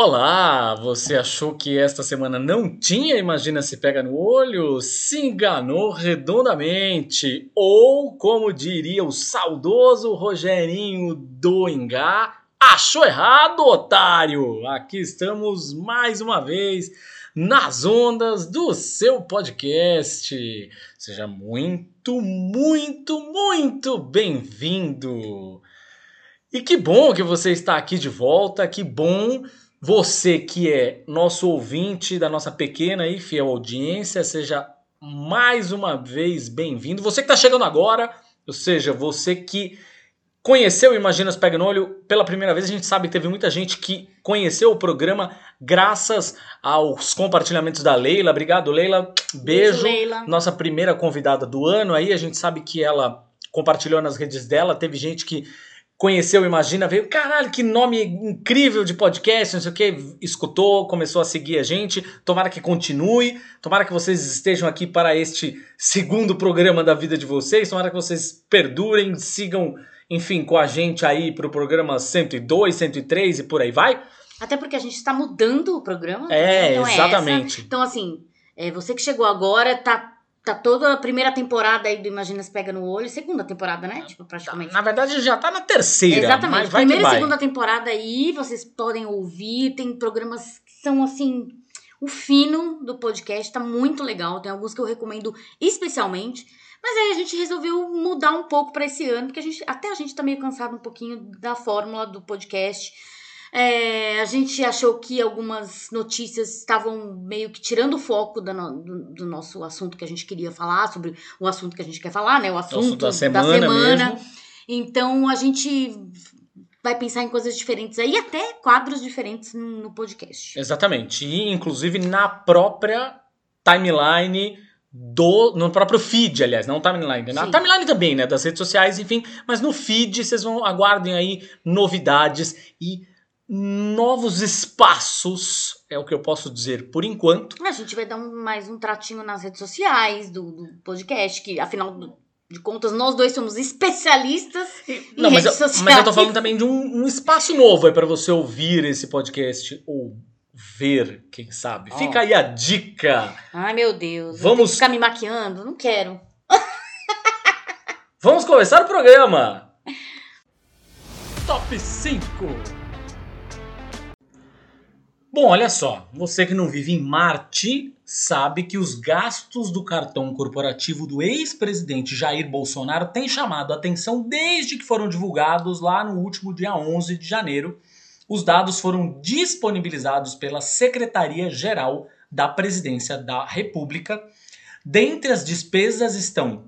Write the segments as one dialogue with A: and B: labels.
A: Olá! Você achou que esta semana não tinha Imagina se pega no olho? Se enganou redondamente! Ou, como diria o saudoso Rogerinho do Ingá, achou errado, otário! Aqui estamos mais uma vez nas ondas do seu podcast. Seja muito, muito, muito bem-vindo! E que bom que você está aqui de volta, que bom você que é nosso ouvinte da nossa pequena e fiel audiência, seja mais uma vez bem-vindo. Você que está chegando agora, ou seja, você que conheceu Imaginas Pega no Olho pela primeira vez, a gente sabe que teve muita gente que conheceu o programa graças aos compartilhamentos da Leila. Obrigado, Leila. Beijo.
B: Beijo Leila.
A: Nossa primeira convidada do ano aí, a gente sabe que ela compartilhou nas redes dela, teve gente que conheceu Imagina, veio, caralho, que nome incrível de podcast, não sei o que, escutou, começou a seguir a gente. Tomara que continue, tomara que vocês estejam aqui para este segundo programa da vida de vocês, tomara que vocês perdurem, sigam, enfim, com a gente aí para o programa 102, 103 e por aí vai.
B: Até porque a gente está mudando o programa.
A: É,
B: então
A: exatamente.
B: essa. Então, assim, é, você que chegou agora, tá, tá toda a primeira temporada aí do Imagina se Pega no Olho, segunda temporada, né? Tipo, praticamente.
A: Na verdade, já tá na terceira,
B: Exatamente. Primeira e segunda temporada aí, vocês podem ouvir. Tem programas que são assim. O fino do podcast tá muito legal. Tem alguns que eu recomendo especialmente. Mas aí a gente resolveu mudar um pouco para esse ano, porque a gente, até a gente tá meio cansado um pouquinho da fórmula do podcast. É, a gente achou que algumas notícias estavam meio que tirando o foco da no- do, do nosso assunto que a gente queria falar, sobre o assunto que a gente quer falar, né? O assunto,
A: assunto da semana, mesmo.
B: então a gente vai pensar em coisas diferentes aí, até quadros diferentes no no podcast.
A: Exatamente. E inclusive na própria timeline do. No próprio feed, aliás, não timeline. Na
B: Sim.
A: timeline também, né? Das redes sociais, enfim. Mas no feed vocês vão aguardem aí novidades e novos espaços. É o que eu posso dizer por enquanto.
B: A gente vai dar um- mais um tratinho nas redes sociais do, do podcast, que afinal de contas nós dois somos especialistas em
A: Não, mas eu,
B: redes sociais.
A: mas eu tô falando também de um, um espaço novo aí para você ouvir esse podcast ou ver, quem sabe.
B: Ó.
A: Fica aí a dica.
B: Ai meu Deus, eu
A: Vamos-
B: ficar me maquiando? Não quero.
A: Vamos começar o programa! Top 5 Bom, olha só, você que não vive em Marte sabe que os gastos do cartão corporativo do ex-presidente Jair Bolsonaro têm chamado a atenção desde que foram divulgados lá no último dia 11 de janeiro. Os dados foram disponibilizados pela Secretaria-Geral da Presidência da República. Dentre as despesas estão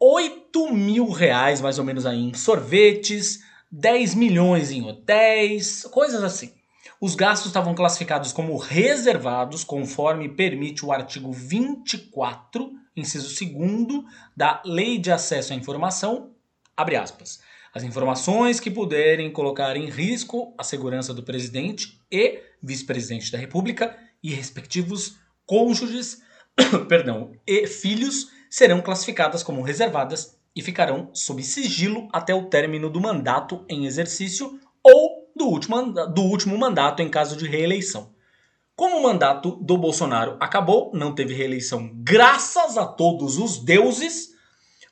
A: 8 mil reais, mais ou menos, aí em sorvetes, 10 milhões em hotéis, coisas assim. Os gastos estavam classificados como reservados, conforme permite o artigo 24, inciso 2 da Lei de Acesso à Informação, abre aspas. As informações que puderem colocar em risco a segurança do presidente e vice-presidente da República e respectivos cônjuges, perdão, e filhos serão classificadas como reservadas e ficarão sob sigilo até o término do mandato em exercício ou do último, do último mandato em caso de reeleição. Como o mandato do Bolsonaro acabou, não teve reeleição graças a todos os deuses,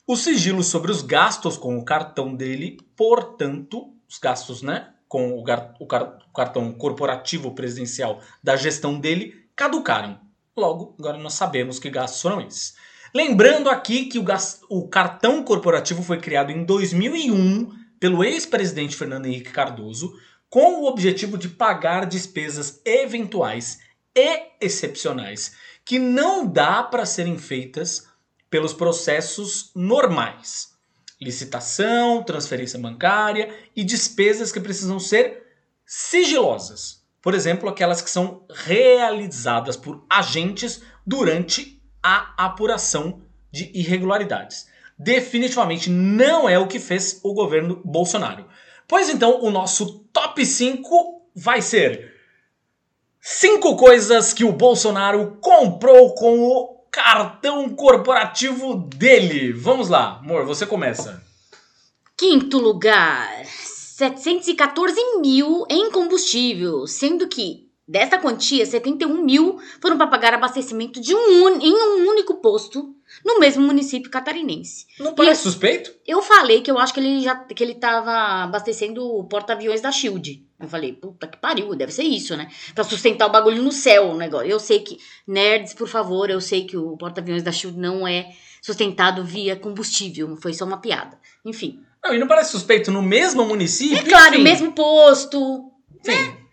A: o sigilo sobre os gastos com o cartão dele, portanto, os gastos, né, com o, o car- o cartão corporativo presidencial da gestão dele, caducaram. Logo, agora nós sabemos que gastos foram esses. Lembrando aqui que o, o cartão corporativo foi criado em 2001 pelo ex-presidente Fernando Henrique Cardoso, com o objetivo de pagar despesas eventuais e excepcionais que não dá para serem feitas pelos processos normais. Licitação, transferência bancária e despesas que precisam ser sigilosas. Por exemplo, aquelas que são realizadas por agentes durante a apuração de irregularidades. Definitivamente não é o que fez o governo Bolsonaro. Pois então, o nosso top 5 vai ser cinco coisas que o Bolsonaro comprou com o cartão corporativo dele. Vamos lá, amor, você começa.
B: Quinto lugar, 714 mil em combustível, sendo que dessa quantia, 71 mil foram para pagar abastecimento de um em um único posto no mesmo município catarinense.
A: Não parece suspeito?
B: Eu falei que eu acho que ele já que ele tava abastecendo o porta-aviões da Shield. Eu falei, puta que pariu, deve ser isso, né? Pra sustentar o bagulho no céu, o negócio. Eu sei que, nerds, por favor, eu sei que o porta-aviões da Shield não é sustentado via combustível, foi só uma piada. Enfim.
A: Não, e não parece suspeito no mesmo município?
B: É claro,
A: Enfim.
B: mesmo posto.
A: Sim.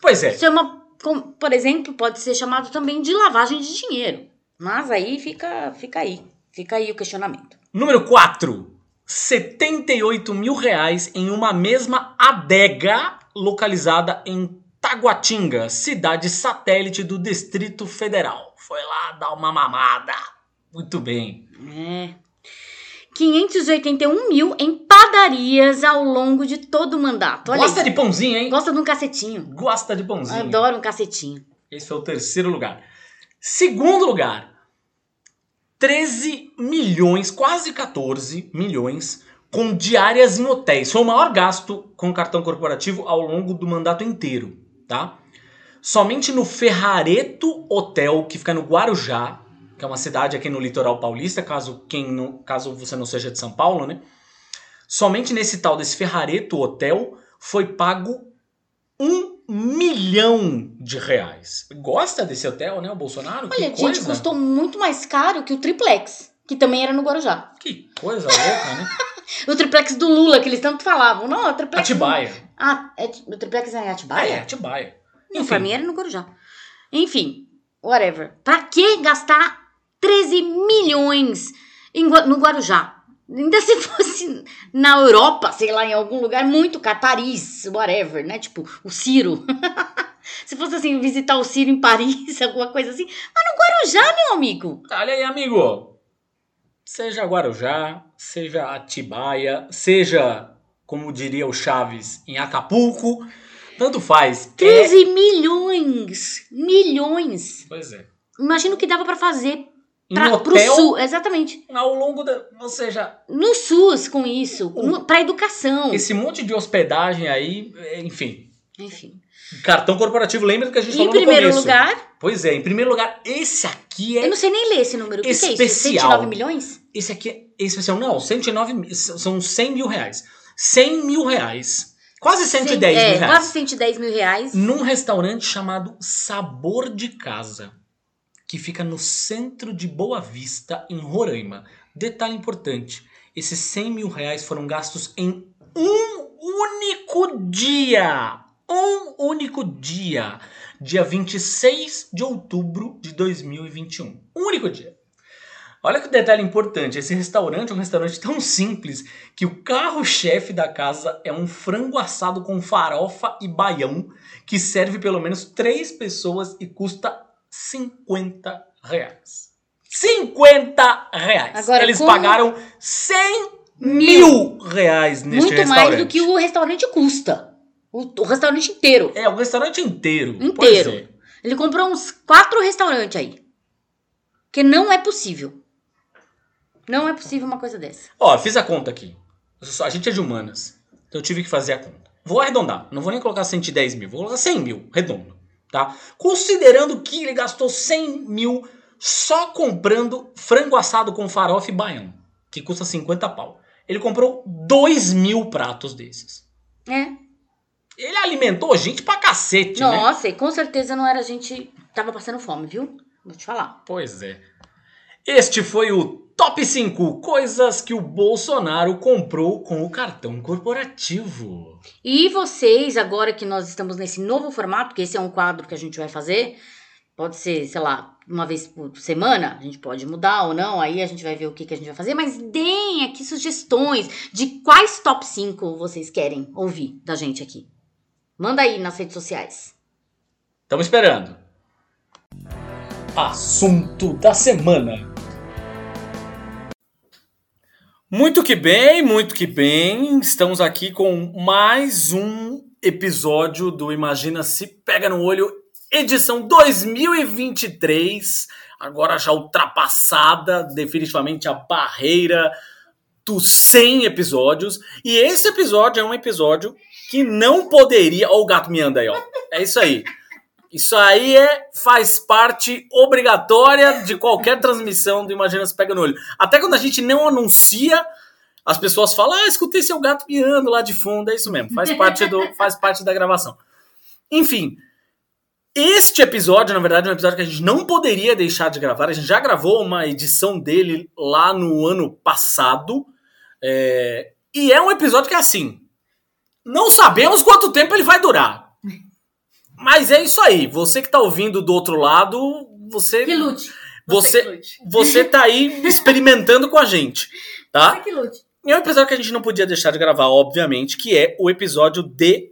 A: Pois é.
B: Isso é uma, com- por exemplo, pode ser chamado também de lavagem de dinheiro. Mas aí fica, fica aí. Fica aí o questionamento.
A: Número 4. 78 mil reais em uma mesma adega localizada em Taguatinga, cidade satélite do Distrito Federal. Foi lá dar uma mamada. Muito bem.
B: É. 581 mil em padarias ao longo de todo o mandato. Olha
A: Gosta de pãozinho, hein?
B: Gosta de um cacetinho.
A: Gosta de pãozinho.
B: Adoro um cacetinho.
A: Esse foi o terceiro lugar. Segundo lugar, 13 milhões, quase 14 milhões, com diárias em hotéis. Foi o maior gasto com cartão corporativo ao longo do mandato inteiro, tá? Somente no Ferrareto Hotel, que fica no Guarujá, que é uma cidade aqui no litoral paulista, caso, quem não, caso você não seja de São Paulo, né? Somente nesse tal desse Ferrareto Hotel foi pago um milhão de reais. Gosta desse hotel, né, o Bolsonaro?
B: Olha,
A: que
B: gente,
A: coisa.
B: custou muito mais caro que o triplex, que também era no Guarujá.
A: Que coisa louca, né?
B: O triplex do Lula, que eles tanto falavam. Não, o triplex. do-
A: Atibaia.
B: Ah, é, o triplex é Atibaia?
A: é, Atibaia.
B: Não, pra mim era no Guarujá. Enfim, whatever. Pra que gastar 13 milhões em no Guarujá? Ainda se fosse na Europa, sei lá, em algum lugar muito caro, Paris, whatever, né? Tipo, o Ciro. se fosse assim, visitar o Ciro em Paris, alguma coisa assim. Mas no Guarujá, meu amigo.
A: Olha aí, amigo. Seja Guarujá, seja Atibaia, seja, como diria o Chaves, em Acapulco, tanto faz. É...
B: 13 milhões! Milhões!
A: Pois é.
B: Imagina o que dava pra fazer pra, pro
A: hotel,
B: SUS. Exatamente.
A: ao longo da... Ou seja,
B: No SUS com isso. No, pra educação.
A: esse monte de hospedagem aí, é, enfim.
B: Enfim.
A: Cartão corporativo, lembra do que a gente
B: Em
A: falou no
B: primeiro
A: começo.
B: lugar,
A: Pois é, em primeiro lugar, esse aqui é
B: eu não sei nem ler esse número. O que, que é isso?
A: Especial.
B: 109 milhões?
A: Esse aqui é especial. Não, 109 mil, são 100 mil reais. 100 mil reais. Quase 110
B: Cem- é,
A: mil reais.
B: Quase 110 mil reais.
A: Num restaurante chamado Sabor de Casa, que fica no centro de Boa Vista, em Roraima. Detalhe importante: esses 100 mil reais foram gastos em um único dia. Um único dia. Dia 26 de outubro de 2021. Um único dia. Olha que detalhe importante, esse restaurante é um restaurante tão simples que o carro-chefe da casa é um frango assado com farofa e baião que serve pelo menos três pessoas e custa 50 reais. 50 reais!
B: Agora,
A: Eles
B: como-
A: pagaram 100 mil reais neste
B: Muito
A: restaurante.
B: mais do que o restaurante custa. O, o restaurante inteiro.
A: É, o restaurante inteiro.
B: Inteiro.
A: É.
B: Ele comprou uns quatro restaurantes aí. Porque não é possível. Não é possível uma coisa dessa.
A: Ó, fiz a conta aqui. A gente é de humanas. Então eu tive que fazer a conta. Vou arredondar. Não vou nem colocar 110 mil. Vou colocar 100 mil. Redondo. Tá? Considerando que ele gastou 100 mil só comprando frango assado com farofa e baião. Que custa 50 pau. Ele comprou 2 mil pratos desses.
B: É.
A: Ele alimentou gente pra cacete, né?
B: Nossa, e com certeza não era gente. Tava passando fome, viu? Vou te falar.
A: Pois é. Este foi o Top 5 coisas que o Bolsonaro comprou com o cartão corporativo.
B: E vocês, agora que nós estamos nesse novo formato, que esse é um quadro que a gente vai fazer, pode ser, sei lá, uma vez por semana, a gente pode mudar ou não, aí a gente vai ver o que, que a gente vai fazer, mas deem aqui sugestões de quais top 5 vocês querem ouvir da gente aqui. Manda aí nas redes sociais.
A: Estamos esperando. Assunto da semana. Muito que bem, muito que bem. Estamos aqui com mais um episódio do Imagina Se Pega no Olho, edição 2023. Agora já ultrapassada definitivamente a barreira dos 100 episódios. E esse episódio é um episódio que não poderia. Ó, o gato me anda aí, ó. É isso aí. Isso aí é, faz parte obrigatória de qualquer transmissão do Imagina Se Pega no Olho. Até quando a gente não anuncia, as pessoas falam: Ah, escutei seu gato miando lá de fundo. É isso mesmo, faz parte, do, faz parte da gravação. Enfim, este episódio, na verdade, é um episódio que a gente não poderia deixar de gravar. A gente já gravou uma edição dele lá no ano passado. É, e é um episódio que é assim. Não sabemos quanto tempo ele vai durar. Mas é isso aí. Você que tá ouvindo do outro lado, você.
B: Que lute.
A: Você,
B: lute.
A: você tá aí experimentando com a gente, tá?
B: Você que lute.
A: E é um episódio que a gente não podia deixar de gravar, obviamente, que é o episódio de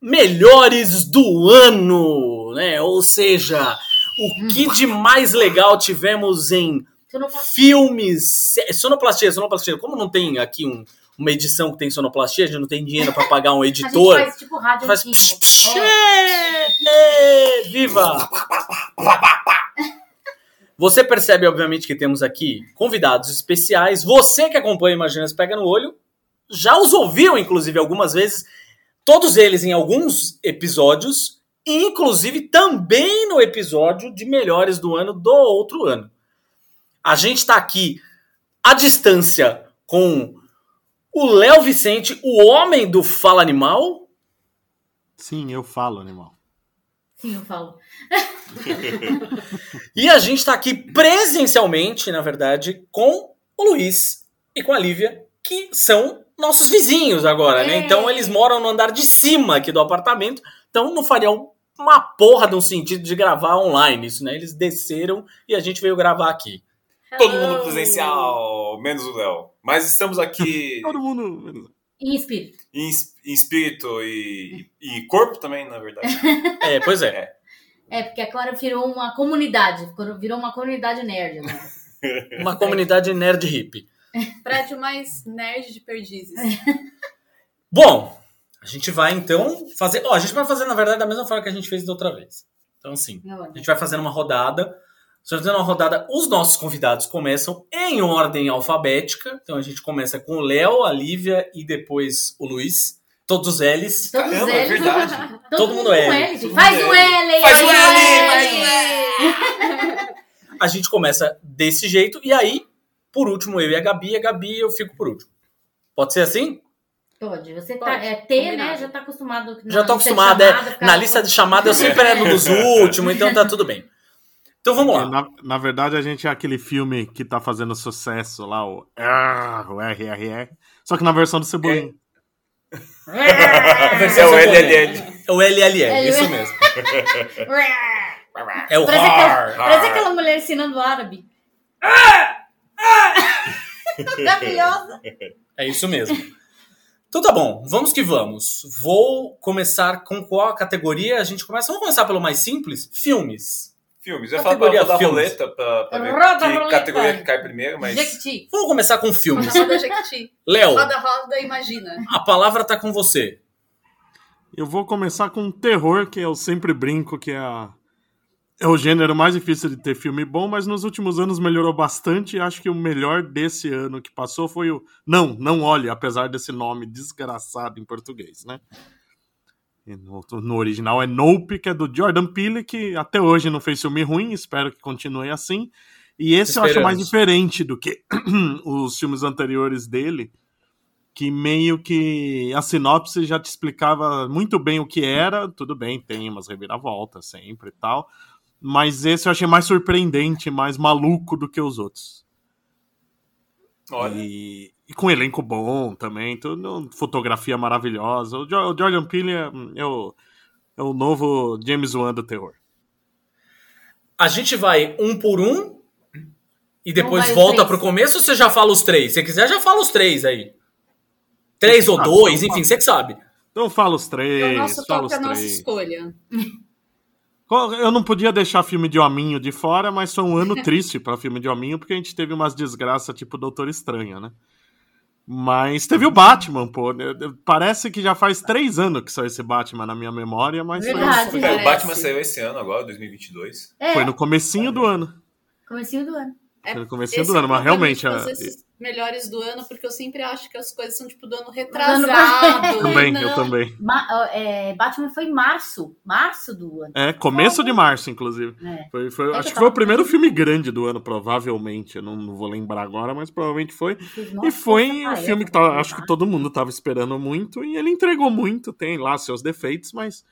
A: melhores do ano, né? Ou seja, o que de mais legal tivemos em filmes, sonoplastia, sonoplastia. Como não tem aqui um- uma edição que tem sonoplastia, a gente não tem dinheiro pra pagar um
B: A gente
A: editor.
B: faz tipo rádio
A: Faz
B: antigo.
A: psh, psh,
B: Ó,
A: é, é, viva! Você percebe, obviamente, que temos aqui convidados especiais. Você que acompanha Imagina Se Pega no Olho, já os ouviu, inclusive, algumas vezes. Todos eles em alguns episódios, inclusive também no episódio de Melhores do Ano do outro ano. A gente está aqui à distância com o Léo Vicente, o homem do Fala Animal.
C: Sim, eu falo, animal.
B: Sim, eu falo.
A: E a gente está aqui presencialmente, na verdade, com o Luiz e com a Lívia, que são nossos vizinhos agora, né?
B: É.
A: Então eles moram no andar de cima aqui do apartamento, então não faria uma porra de um sentido de gravar online isso, né? Eles desceram e a gente veio gravar aqui.
D: Todo mundo presencial, menos o Léo. Mas estamos aqui
C: Todo mundo.
B: Em espírito.
D: em, em espírito e, e corpo também, na verdade.
A: É, pois é.
B: É, porque agora virou uma comunidade. Virou uma comunidade nerd agora.
A: Uma comunidade nerd hippie.
E: Prédio mais nerd de perdizes.
A: Bom, a gente vai então fazer. Ó, a gente vai fazer, na verdade, da mesma forma que a gente fez da outra vez. Então, assim, A gente vai fazendo uma rodada. Gente fazendo uma rodada, os nossos convidados começam em ordem alfabética. Então a gente começa com o Léo, a Lívia e depois o Luiz. Todos os L's.
B: Todos
D: Caramba, é
B: eles.
D: verdade.
B: Todo,
A: Todo
B: mundo
A: L.
B: L. gente.
D: Todo
B: Faz
D: mundo
B: o L!
D: Faz
B: faz
D: L, faz o
B: L!
A: A gente começa desse jeito. E aí, por último, eu e a Gabi. A Gabi eu fico por último. Pode ser assim?
B: Pode. Você tá.
E: Pode,
B: É T, né? Já tá acostumado.
A: Já tô acostumado. é. na lista de chamada eu sempre era no dos últimos, então tá tudo bem. Então vamos lá.
C: Na, na verdade, a gente é aquele filme que tá fazendo sucesso lá, o, ah, o RRR. Só que na versão do Cebolinha.
A: Versão
D: É o. LLL.
A: É o LLL, isso mesmo. É o
B: Parece aquela,
A: RAR.
B: parece aquela mulher ensinando árabe. Maravilhosa.
A: É isso mesmo. Então tá bom, vamos que vamos. Vou começar com qual categoria? A gente começa. Vamos começar pelo mais simples: filmes.
D: Filmes. Eu ia falar pra
A: Categoria
D: rodar
A: filmes.
D: roleta pra, pra ver
B: Roda
D: que
B: a roleta.
D: categoria que cai primeiro, mas.
B: Jequiti.
A: Vamos começar com filmes.
E: Roda, roda, Jequiti.
A: Léo,
E: Roda, roda, imagina.
A: a palavra tá com você.
C: Eu vou começar com terror, que eu sempre brinco que é, a- é o gênero mais difícil de ter filme bom, mas nos últimos anos melhorou bastante. E acho que o melhor desse ano que passou foi o Não, Não Olhe, apesar desse nome desgraçado em português, né? No, no original é Nope, que é do Jordan Peele, que até hoje não fez filme ruim, espero que continue assim. E esse eu acho mais
A: Esperamos.
C: diferente do que os filmes anteriores dele, que meio que a sinopse já te explicava muito bem o que era. Tudo bem, tem umas reviravoltas sempre e tal. Mas esse eu achei mais surpreendente, mais maluco do que os outros.
D: Olha.
C: E, e com elenco bom também, tudo, fotografia maravilhosa. O, Jo- o Jordan Peele é, é o, é o novo James Wan do terror.
A: A gente vai um por um e depois volta pro começo ou você já fala os três? Se quiser, já fala os três aí. Três ou
C: Ah,
A: dois,
C: então
A: enfim, você que sabe.
C: Então fala os
E: É
C: três,
E: o nosso
C: fala os
E: a nossa escolha.
C: Eu não podia deixar filme de hominho de fora, mas foi um ano triste para filme de hominho, porque a gente teve umas desgraças tipo Doutor Estranho, né? Mas teve o Batman, pô. Parece que já faz três anos que saiu esse Batman na minha memória, mas
B: Verdade,
C: foi,
D: É, o Batman saiu esse ano agora, 2022.
B: É,
C: foi no comecinho do ano.
B: comecinho do ano.
E: É,
C: no comecinho
E: esse
C: do
E: é
C: ano, mas realmente... a-
E: esses melhores do ano, porque eu sempre acho que as coisas são tipo do ano
B: ano-
E: retrasado.
C: Também,
E: Não.
C: eu também.
B: Ma- é, Batman foi em março. Março do ano.
C: É, começo de março, inclusive.
B: É.
C: Foi, foi-
B: É
C: acho
B: que
C: foi o
B: tava-
C: primeiro filme grande do ano, provavelmente. Eu não, não vou lembrar agora, mas provavelmente foi. E foi um
B: tarefa
C: filme que tá- acho que todo mundo tava esperando muito e ele entregou muito. Tem lá seus defeitos, mas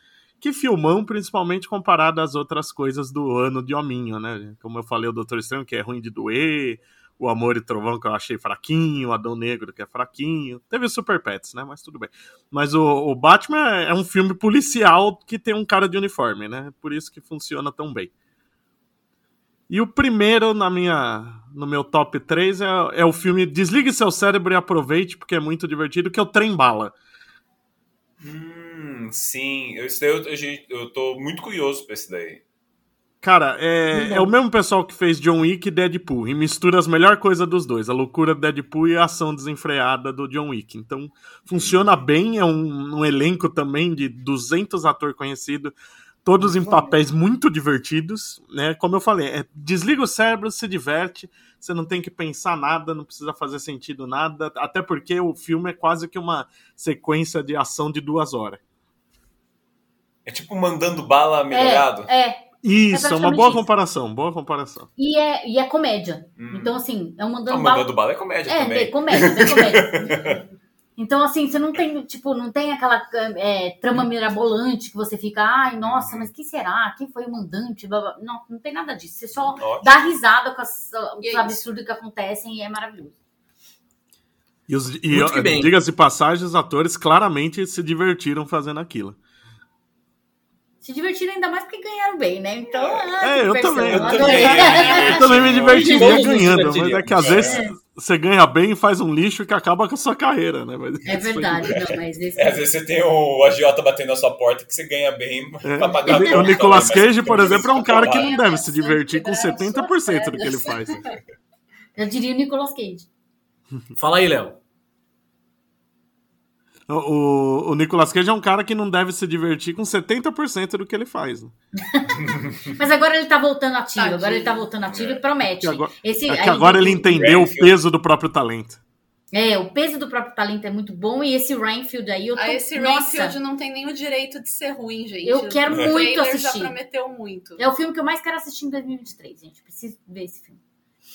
C: que filmão, principalmente comparado às outras coisas do ano de Hominho, né? Como eu falei, o Doutor Estranho, que é ruim de doer, o Amor e Trovão, que eu achei fraquinho, o Adão Negro, que é fraquinho. Teve o Super Pets, né? Mas tudo bem. Mas o, o Batman é um filme policial que tem um cara de uniforme, né? Por isso que funciona tão bem. E o primeiro na minha, no meu top 3 é, é o filme Desligue seu cérebro e aproveite, porque é muito divertido, que é o Trem Bala.
D: Hum, sim. Eu, eu, eu, eu tô muito curioso pra esse daí.
C: Cara, é, é o mesmo pessoal que fez John Wick e Deadpool, e mistura as melhores coisas dos dois, a loucura do Deadpool e a ação desenfreada do John Wick. Então, funciona bem, é um, um elenco também de 200 atores conhecidos, todos em papéis muito divertidos, né? Como eu falei, é, desliga o cérebro, se diverte, você não tem que pensar nada, não precisa fazer sentido nada, até porque o filme é quase que uma sequência de ação de duas horas.
D: É tipo mandando bala melhorado.
B: É, é.
C: Isso, é uma
B: praticamente
C: boa
B: isso.
C: comparação, boa comparação.
B: E é, e é comédia.
D: Hum.
B: Então, assim, é um
D: Ah,
B: mandando
D: o
B: bala.
D: mandando bala é comédia
B: É,
D: também.
B: bem comédia, bem comédia. Então, assim, você não tem, tipo, não tem aquela é, trama mirabolante que você fica, ai, nossa, mas quem será? Quem foi o mandante? Blá, blá. Não, não tem nada disso. Você só
D: Ótimo.
B: dá risada com as-
E: E é
B: os
E: isso.
B: absurdos que acontecem e é maravilhoso.
C: E, os- e, diga-se de passagem, os atores claramente se divertiram fazendo aquilo.
B: Se divertiram ainda mais porque ganharam bem, né? Então, ah,
C: É, eu também, eu
D: também.
C: Eu também me divertiria ganhando, mas é que às
A: É.
C: vezes você ganha bem e faz um lixo que acaba com a sua carreira, né? Mas
B: É verdade, não, mas esse...
D: É, às vezes você tem o agiota batendo na sua porta que você ganha bem
C: É.
D: pra pagar
C: O
D: conta,
C: Nicolas
D: mas-
C: Cage, por exemplo, é um cara que não deve se divertir com
E: né?
C: 70% do que ele faz.
B: Eu diria o Nicolas Cage.
A: Fala aí, Léo.
C: O, o- Nicolas Cage é um cara que não deve se divertir com 70% do que ele faz. né?
B: Mas agora ele tá voltando ativo,
E: Tadinho.
B: agora ele tá voltando ativo e promete.
C: Que agora-
B: Esse,
C: É que
B: aí-
C: agora ele entendeu o peso do próprio talento.
B: É, o peso do próprio talento é muito bom e esse Rainfield aí, eu tô...
E: Ah, esse
B: Nossa,
E: Rainfield não tem nem o direito de ser ruim, gente.
B: Eu quero
E: O
B: muito assistir.
E: já prometeu muito.
B: é o filme que eu mais quero assistir em 2023, gente. Preciso ver esse filme.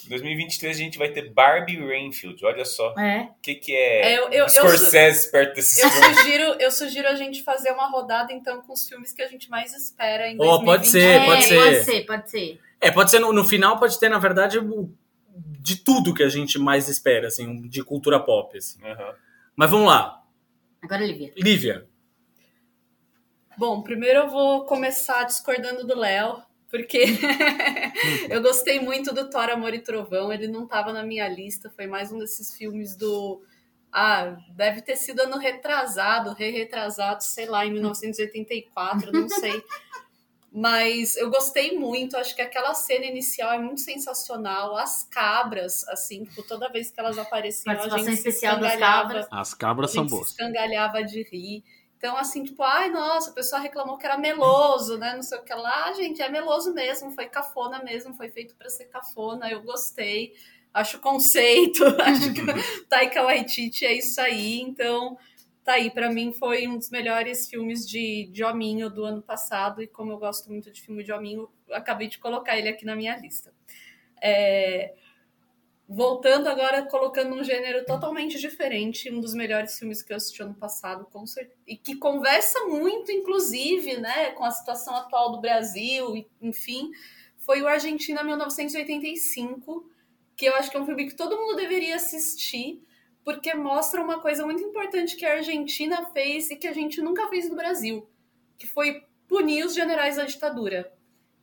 D: Em 2023 a gente vai ter Barbie Rainfield. Olha só.
B: É.
D: O que, que é,
E: É, eu- eu- eu
D: Scorsese perto desses
E: Eu
D: filmes?
E: sugiro, eu sugiro a gente fazer uma rodada, então, com os filmes que a gente mais espera em
A: Ó,
E: 2023.
A: pode ser,
B: é,
A: pode ser.
B: pode ser, pode ser.
A: É, pode ser no, no final, pode ter, na verdade, de tudo que a gente mais espera, assim, de cultura pop. Assim.
D: Aham.
A: Mas vamos lá.
B: Agora ele vira.
A: Lívia.
E: Bom, primeiro eu vou começar discordando do Léo, porque eu gostei muito do Thor, Amor e Trovão. Ele não estava na minha lista, foi mais um desses filmes do. Ah, deve ter sido ano retrasado, re-retrasado, sei lá, em 1984, não sei. Mas eu gostei muito, acho que aquela cena inicial é muito sensacional. As cabras, assim, tipo, toda vez que elas apareciam, a gente se
B: especial das
E: escangalhava
B: cabras.
C: As
E: a
C: cabras são
E: gente se
C: boas.
E: escangalhava de rir. Então, assim, tipo, ai, nossa, o pessoal reclamou que era meloso, né? Não sei o que lá. Ah, gente, é meloso mesmo, foi cafona mesmo, foi feito pra ser cafona. Eu gostei, acho conceito, acho que o Taika Waititi é isso aí. Então, tá aí, pra mim foi um dos melhores filmes de, de hominho do ano passado. E como eu gosto muito de filme de hominho, acabei de colocar ele aqui na minha lista. É, Voltando agora, colocando um gênero totalmente diferente, um dos melhores filmes que eu assisti ano passado, com cer- e que conversa muito, inclusive, né, com a situação atual do Brasil, enfim, foi o Argentina 1985, que eu acho que é um filme que todo mundo deveria assistir, porque mostra uma coisa muito importante que a Argentina fez e que a gente nunca fez no Brasil, que foi punir os generais da ditadura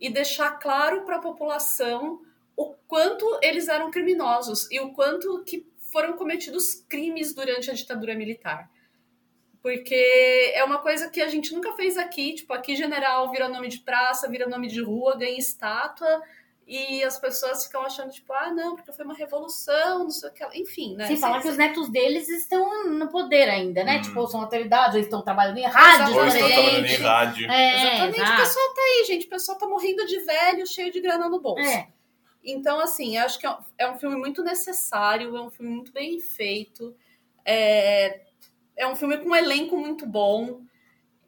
E: e deixar claro para a população o quanto eles eram criminosos e o quanto que foram cometidos crimes durante a ditadura militar. Porque é uma coisa que a gente nunca fez aqui. Tipo, aqui general vira nome de praça, vira nome de rua, ganha estátua. E as pessoas ficam achando, tipo, ah, não, porque foi uma revolução, não sei o que. Enfim, né?
B: Sem falar que os netos deles estão no poder ainda, né?
D: Hum.
B: Tipo, são autoridades, eles estão trabalhando em rádio,
D: Ou estão
E: Exatamente.
D: trabalhando em rádio.
B: É,
E: Exatamente, o
B: exato.
E: pessoal tá aí, gente. O pessoal tá morrendo de velho, cheio de grana no bolso.
B: É.
E: Então, assim, acho que é um, é um filme muito necessário, é um filme muito bem feito. É, é um filme com um elenco muito bom.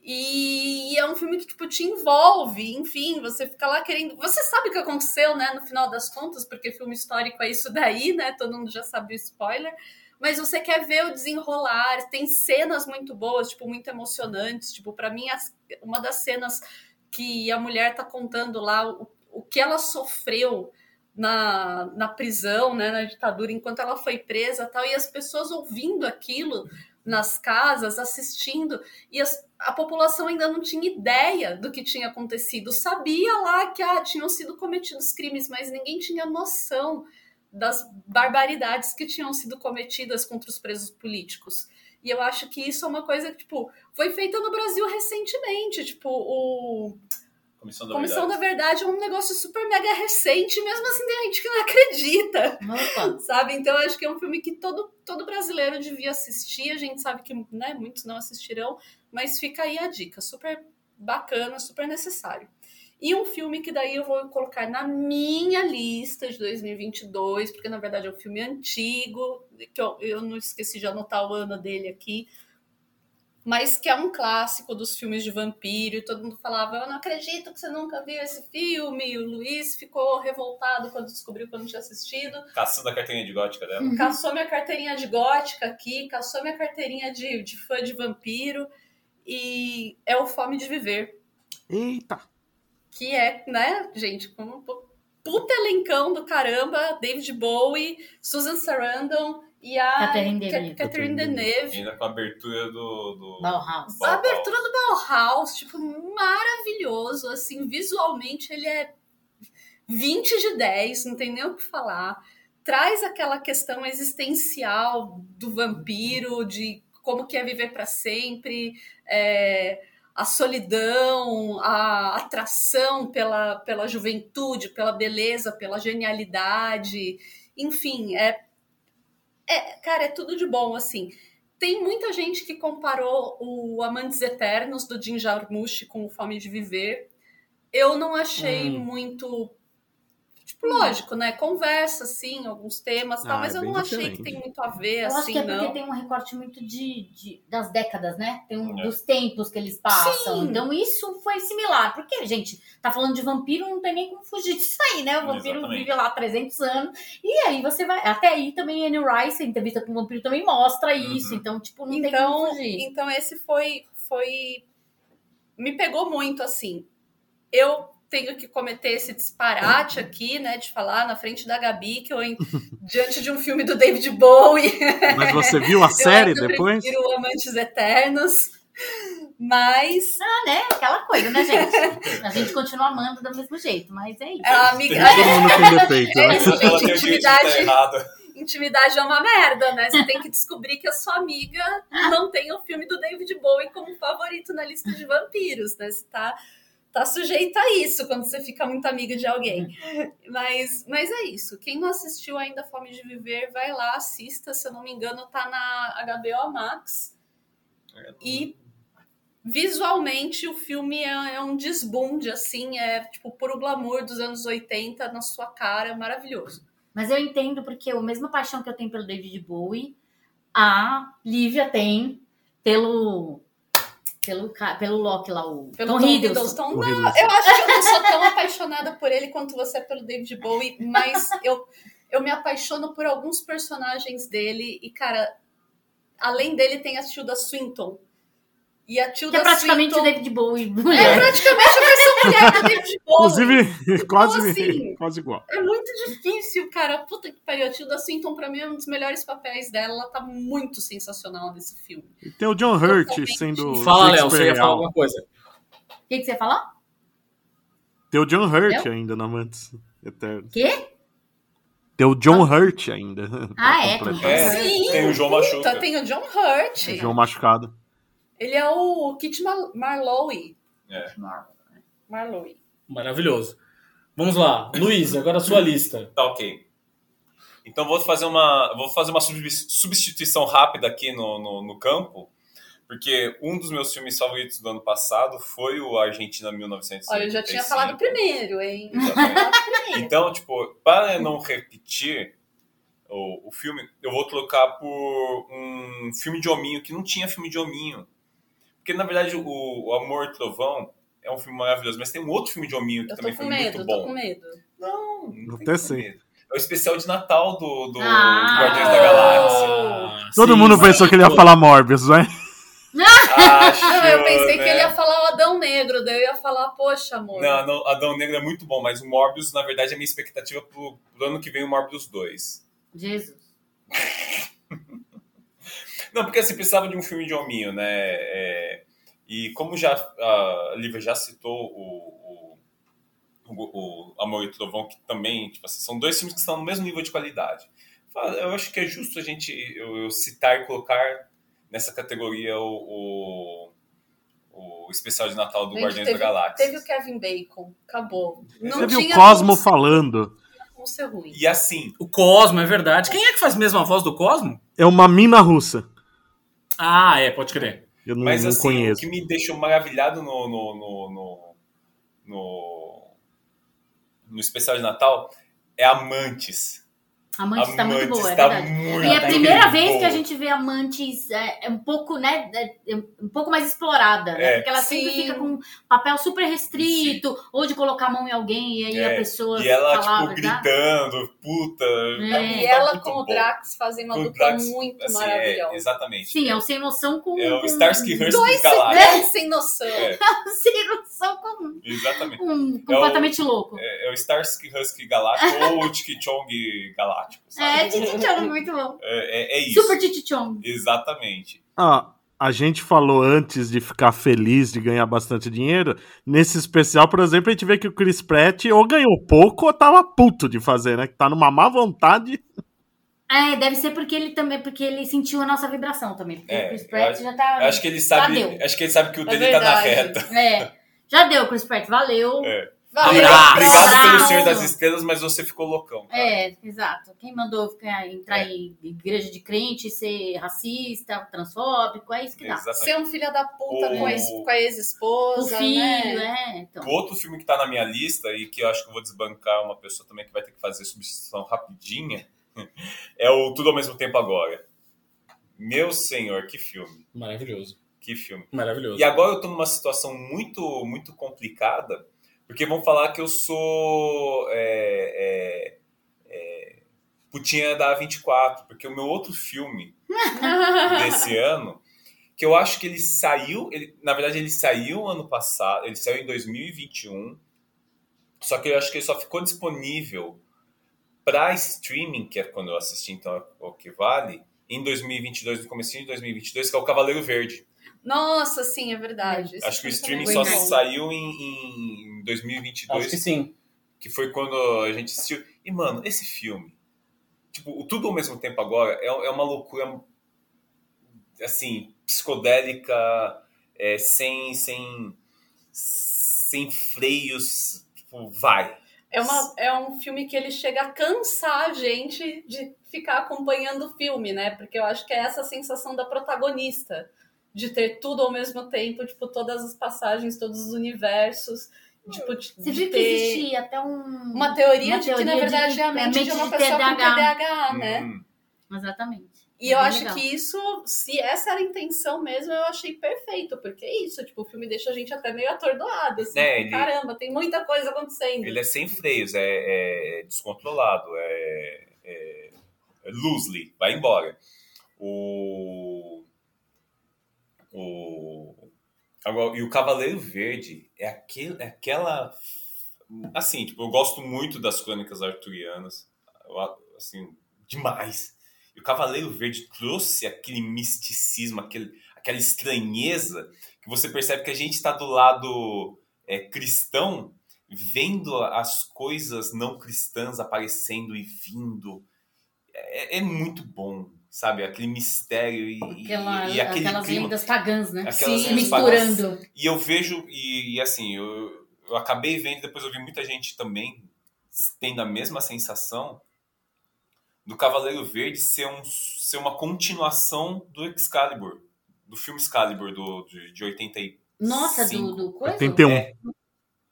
E: E é um filme que, tipo, te envolve, enfim, você fica lá querendo. Você sabe o que aconteceu, né, no final das contas, porque filme histórico é isso daí, né? Todo mundo já sabe o spoiler. Mas você quer ver o desenrolar, tem cenas muito boas, tipo, muito emocionantes. Tipo, para mim, uma das cenas que a mulher tá contando lá o, o que ela sofreu na, na prisão, né, na ditadura, enquanto ela foi presa tal, e as pessoas ouvindo aquilo nas casas, assistindo, e as- a população ainda não tinha ideia do que tinha acontecido. Sabia lá que ah, tinham sido cometidos crimes, mas ninguém tinha noção das barbaridades que tinham sido cometidas contra os presos políticos. E eu acho que isso é uma coisa que, tipo, foi feita no Brasil recentemente. Tipo, o
D: Comissão da
E: Comissão
D: Verdade.
E: da Verdade é um negócio super mega recente, mesmo assim tem gente que não acredita,
B: Opa.
E: sabe? Então eu acho que é um filme que todo, todo brasileiro devia assistir. A gente sabe que né, muitos não assistirão, mas fica aí a dica. Super bacana, super necessário. E um filme que daí eu vou colocar na minha lista de 2022, porque na verdade é um filme antigo, que eu, eu não esqueci de anotar o ano dele aqui, mas que é um clássico dos filmes de vampiro, e todo mundo falava, eu não acredito que você nunca viu esse filme, e o Luiz ficou revoltado quando descobriu que eu não tinha assistido,
D: Caçando a carteirinha de gótica dela.
E: caçou minha carteirinha de gótica aqui, caçou minha carteirinha de, de fã de vampiro, e é o Fome de Viver,
C: Eita!
E: que é, né, gente, com um puta elencão do caramba, David Bowie, Susan Sarandon e a
B: Catherine
E: Ca-
B: Deneuve.
E: Catherine Deneuve.
D: Ainda com a abertura do. do...
B: Bauhaus.
E: A abertura do Bauhaus, tipo, maravilhoso, assim, visualmente ele é 20 de 10, não tem nem o que falar. Traz aquela questão existencial do vampiro, de como que é viver para sempre, é, a solidão, a atração pela, pela juventude, pela beleza, pela genialidade, enfim, é, é, cara, é tudo de bom, assim. Tem muita gente que comparou o Amantes Eternos do Jim Jarmusch com o Fome de Viver. Eu não achei
C: Hum.
E: muito. Tipo, lógico, né? Conversa, assim, alguns temas, tal,
C: Ah,
E: mas
C: é
E: eu não achei
C: diferente.
E: que tem muito a ver,
B: Eu
E: assim,
B: acho que é
E: não.
B: porque tem um recorte muito de, de- das décadas, né? Tem um,
D: É.
B: dos tempos que eles passam.
E: Sim.
B: Então isso foi similar. Porque, gente, tá falando de vampiro, não tem nem como fugir disso aí, né? O vampiro
D: Exatamente.
B: vive lá há 300 anos. E aí você vai. Até aí também Anne Rice, a entrevista com o vampiro, também mostra isso.
D: Uhum.
B: Então, tipo, não tem
E: Então,
B: como fugir.
E: então esse foi, foi. Me pegou muito, assim. Eu tenho que cometer esse disparate aqui, né? De falar na frente da Gabi, que eu, em- diante de um filme do David Bowie.
C: Mas você viu a
E: eu
C: série
E: ainda
C: depois?
E: prefiro Amantes Eternos. Mas
B: Ah, né? Aquela coisa, né, gente? A gente continua amando do mesmo jeito, mas é isso.
E: a amiga.
C: Todo mundo tem defeito,
E: É
C: né?
E: isso,
D: tem o
E: gente,
D: direito de
E: intimidade.
D: estar errado.
E: Intimidade é uma merda, né? Você tem que descobrir que a sua amiga não tem o filme do David Bowie como favorito na lista de vampiros, né? Você tá, tá sujeita a isso quando você fica muito amiga de alguém. Mas, mas é isso. Quem não assistiu ainda Fome de Viver, vai lá, assista. Se eu não me engano, tá na HBO Max. E visualmente o filme é, é um desbunde, assim, é tipo puro glamour dos anos 80 na sua cara, maravilhoso.
B: Mas eu entendo porque a mesma paixão que eu tenho pelo David Bowie, a Lívia tem pelo pelo pelo Loki lá, o
E: Pelo
B: Tom
E: Tom
B: Hiddleston.
E: Não, eu acho que eu não sou tão apaixonada por ele quanto você é pelo David Bowie, mas eu, eu me apaixono por alguns personagens dele e, cara, além dele tem a Tilda Swinton. E a
B: Que
E: Tilda
B: é praticamente
E: Swinton
B: o David Bowie.
E: é
B: mulher.
E: praticamente a versão mulher do David Bowie.
C: Inclusive, quase,
E: assim?
C: quase igual.
E: É muito difícil, cara. Puta que pariu. A Tilda Swinton, pra mim, é um dos melhores papéis dela. Ela tá muito sensacional nesse filme.
C: E tem o John Hurt
E: Totalmente.
C: sendo.
A: Fala, Léo, você ia falar alguma coisa.
B: O que, que você falou?
C: Tem o John Hurt
B: Eu?
C: ainda na Amantes Eternos.
B: Quê?
C: Tem o John Hurt ainda.
B: Ah, é?
D: É,
E: Sim,
D: tem o João Machuca.
E: Tem o John Hurt.
C: O João machucado.
E: Ele é o Kit Mar Marlowe.
D: É.
E: Marlowe.
A: Maravilhoso. Vamos lá. Luiz, agora a sua lista.
D: Tá ok. Então vou fazer uma, vou fazer uma subs- substituição rápida aqui no, no, no campo, porque um dos meus filmes favoritos do ano passado foi o Argentina 1985.
E: Olha, eu já tinha falado primeiro, hein?
D: Então, tipo, para não repetir o, o filme, eu vou trocar por um filme de hominho que não tinha filme de hominho. Porque, na verdade, o, o Amor e Trovão é um filme maravilhoso, mas tem um outro filme de hominho que
E: Eu tô
D: também
E: com
D: foi
E: medo,
D: muito
E: tô
D: bom.
E: com medo.
D: Não, não
C: Até
D: tem
C: sei.
D: medo. É o especial de Natal do, do
B: Ah.
D: Guardiões da Galáxia.
A: Ah,
C: Todo
A: sim,
C: mundo
A: sim.
C: pensou que ele ia falar Morbius, né?
D: Acho,
E: Não, eu pensei
D: né?
E: que ele ia falar o Adão Negro, daí eu ia falar, poxa, amor.
D: Não, não, Adão Negro é muito bom, mas o Morbius, na verdade, é a minha expectativa pro, pro ano que vem o Morbius 2.
B: Jesus.
D: Não, porque assim, precisava de um filme de hominho, né? É, e como já a Lívia já citou o, o, o, o Amor e Trovão, que também, tipo assim, são dois filmes que estão no mesmo nível de qualidade. Eu acho que é justo a gente eu, eu citar e colocar nessa categoria o, o, o especial de Natal do
E: Gente,
D: Guardiões
E: teve,
D: da Galáxia.
E: Teve o Kevin Bacon, acabou. Não
C: Teve o Cosmo
E: como,
C: falando.
E: como ser ruim.
D: E assim,
A: O Cosmo, é verdade. Quem é que faz mesmo a voz do Cosmo?
C: É uma mina russa.
A: Ah, é, pode crer.
C: Eu não,
D: Mas
C: não
D: assim,
C: conheço.
D: o que me deixou maravilhado no, no, no, no, no, no especial de Natal é Amantes.
B: Amantes tá muito
D: Amantes
B: boa, é
D: tá
B: verdade.
D: muito
B: E é a primeira vez
D: boa.
B: que a gente vê Amantes é, é um pouco, né, é, é um pouco mais explorada, né?
D: É.
B: Porque ela sempre
E: Sim.
B: fica com um papel super restrito, ou de colocar a mão em alguém e aí
D: É,
B: a pessoa
D: E ela,
B: falar a
D: tipo,
B: verdade.
D: gritando, puta.
B: É.
E: E ela
D: muito
E: com o. Drax fazem uma
D: o
E: dupla
D: Drax,
E: muito
D: assim,
E: maravilhosa.
D: É, exatamente.
B: Sim, é o sem noção com...
D: É o Starsky Hutch
E: Dois
D: dos Galácticos.
E: É, sem noção.
D: É,
B: sem noção com
D: exatamente.
B: um completamente louco.
D: É, é o Starsky Husky Galáctico ou o Tiki Chong Galáctico, sabe?
B: É, Titi Chong, muito bom.
D: É, é, é isso.
B: Super Titi Chong.
D: Exatamente.
C: Ah, a gente falou antes de ficar feliz de ganhar bastante dinheiro. Nesse especial, por exemplo, a gente vê que o Chris Pratt ou ganhou pouco ou tava puto de fazer, né? Que tá numa má vontade.
B: É, deve ser porque ele também, porque ele sentiu a nossa vibração também. Porque
D: É,
B: o Chris Pratt
D: eu
B: já tá.
D: Eu acho que ele sabe,
B: deu.
D: acho que ele sabe que o
E: É
D: dele tá na
E: verdade.
D: reta.
B: É. Já deu, Chris Pratt, valeu.
D: É.
E: Valeu.
A: Abraço.
D: Obrigado pelo. Senhor das Estrelas, mas você ficou loucão. cara.
B: É, exato. Quem mandou ficar, entrar
D: É.
B: em igreja de crente, ser racista, transfóbico, é isso que dá.
D: Exatamente.
E: Ser um filho da puta
D: O-
E: com ex- com a
B: O
E: ex-esposa,
B: filho,
E: né?
B: é. Então.
D: O outro filme que tá na minha lista e que eu acho que eu vou desbancar uma pessoa também que vai ter que fazer substituição rapidinha é o Tudo ao Mesmo Tempo Agora. Meu senhor, que filme.
A: Maravilhoso.
D: Que filme.
A: Maravilhoso.
D: E agora eu tô numa situação muito, muito complicada, porque vão falar que eu sou é, é, é, putinha da 24, porque o meu outro filme desse ano, que eu acho que ele saiu, ele, na verdade ele saiu ano passado, ele saiu em 2021, só que eu acho que ele só ficou disponível para streaming, que é quando eu assisti, então é o que vale, em 2022, no comecinho de 2022, que é o Cavaleiro Verde.
E: Nossa, sim, é verdade. Esse
D: Acho que o streaming só
E: bom.
D: saiu em, em 2022,
A: Acho que sim.
D: que foi quando a gente assistiu. E, mano, esse filme, tipo, o tudo ao mesmo tempo agora é, é uma loucura, assim, psicodélica, é, sem, sem, sem freios, tipo, vai.
E: É, uma, é um filme que ele chega a cansar a gente de ficar acompanhando o filme, né? Porque eu acho que é essa sensação da protagonista, de ter tudo ao mesmo tempo, tipo, todas as passagens, todos os universos, tipo, de,
B: Você
E: de
B: viu que existia até um.
E: uma teoria
B: uma
E: de que, na
B: teoria de
E: verdade,
B: que
E: é a
B: é
E: mente de
B: mente
E: uma
B: de
E: pessoa com
B: TDAH.
E: TDAH, né?
D: Hum,
B: Exatamente.
E: E
B: É
E: eu acho
B: legal.
E: que isso, se essa era a intenção mesmo, eu achei perfeito, porque é isso, tipo, o filme deixa a gente até meio atordoado, assim,
D: É, ele-
E: caramba, tem muita coisa acontecendo.
D: ele é sem freios, é, é descontrolado, é, é, é loosely, vai embora. O, o, agora, e o Cavaleiro Verde é, aquele, é aquela. Assim, tipo, eu gosto muito das crônicas arturianas, assim, demais. E o Cavaleiro Verde trouxe aquele misticismo, aquele, aquela estranheza, que você percebe que a gente está do lado é, cristão, vendo as coisas não cristãs aparecendo e vindo. É, é muito bom. Sabe? Aquele mistério e,
B: Aquela,
D: e, e aquele
B: aquelas
D: clima.
B: lendas pagãs, né?
D: Lendas
B: misturando.
D: E eu vejo, e, e assim, eu, eu acabei vendo, depois eu vi muita gente também tendo a mesma sensação do Cavaleiro Verde ser, um, ser uma continuação do Excalibur, do filme Excalibur do, de, de 80 e
B: Nossa, do, do coisa?
C: 81.
D: É.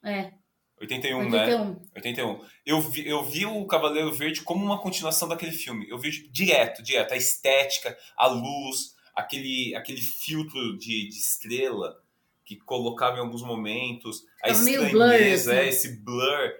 B: É,
D: 81, né?
B: 81.
D: 81. Eu vi, eu vi o Cavaleiro Verde como uma continuação daquele filme. Eu vi direto, direto. A estética, a luz, aquele, aquele filtro de, de estrela que colocava em alguns momentos, a
B: Ficava meio blur,
D: estranheza,
B: assim.
D: é, esse blur.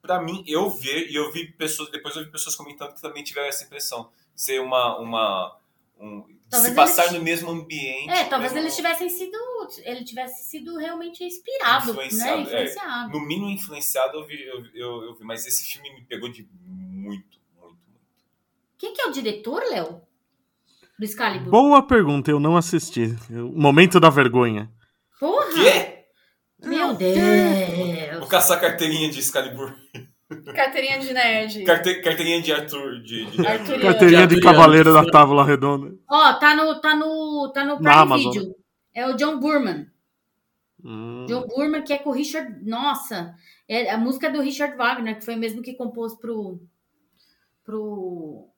D: Pra mim, eu vi, e eu vi pessoas, depois eu vi pessoas comentando que também tiveram essa impressão. Ser uma. uma um,
B: Talvez
D: se passar
B: eles-
D: no mesmo ambiente.
B: É, talvez
D: mesmo-
B: eles tivessem sido. Ele tivesse sido realmente inspirado,
D: Influenciado,
B: né?
D: é.
B: Influenciado.
D: No mínimo influenciado, eu vi, eu, eu, eu vi. Mas esse filme me pegou de muito, muito, muito.
B: Quem que é o diretor, Léo? Do Excalibur?
C: Boa pergunta, eu não assisti. O Momento da vergonha.
B: Porra!
D: Quê?
B: Meu
D: Vou
B: Deus!
D: caçar carteirinha de Excalibur.
E: Carteirinha de nerd.
D: Carte, carteirinha de Arthur. De, de...
C: Carteirinha de
A: Arturiano.
C: Cavaleiro da Távola Redonda.
B: Ó, tá no, tá no, tá no
C: Na
B: Prime
C: Amazon.
B: Video. É o John Burman.
C: Hum.
B: John Burman, que é com o Richard. Nossa! É a música do Richard Wagner, que foi o mesmo que compôs pro. pro.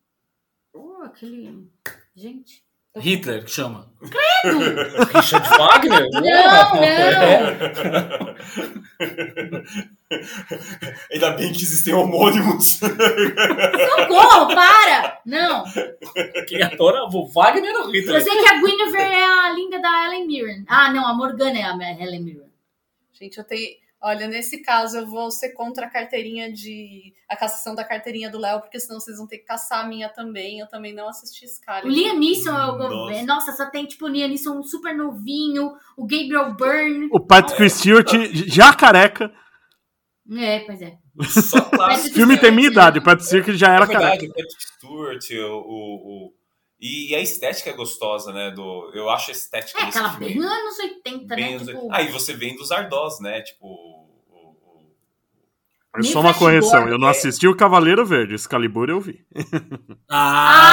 B: Oh, aquele. Gente.
A: Hitler, que chama. Richard Wagner?
B: Não,
A: É.
D: Ainda bem que existem homônimos.
B: Socorro, para! Não!
A: Quem adora o Wagner ou o
B: Eu
A: Hitler?
B: sei que a Guinevere é a linda da Helen Mirren. Ah, não, a Morgana é a Helen Mirren.
E: Gente, eu tenho. Olha, nesse caso eu vou ser contra a carteirinha de. a cassação da carteirinha do Léo, porque senão vocês vão ter que caçar a minha também. Eu também não assisti
B: O
E: Excalibur.
B: Liam Neeson é o
D: Nossa.
B: só tem tipo o Liam Neeson super novinho, o Gabriel Byrne.
C: O Patrick Stewart já careca.
B: É, pois é.
D: Só
C: O filme tem minha idade, o Patrick Stewart já
D: É
C: era
D: verdade,
C: careca.
D: o Patrick Stewart, o, o, o- E a estética é gostosa, né? Do, eu acho a estética
B: É aquela
D: filme
B: bem anos 80,
D: bem-
B: né? Tipo,
D: Aí você vem dos Ardós, né? Tipo.
B: Nem
C: Só uma correção, eu não
D: é.
C: assisti o Cavaleiro Verde, Excalibur eu vi.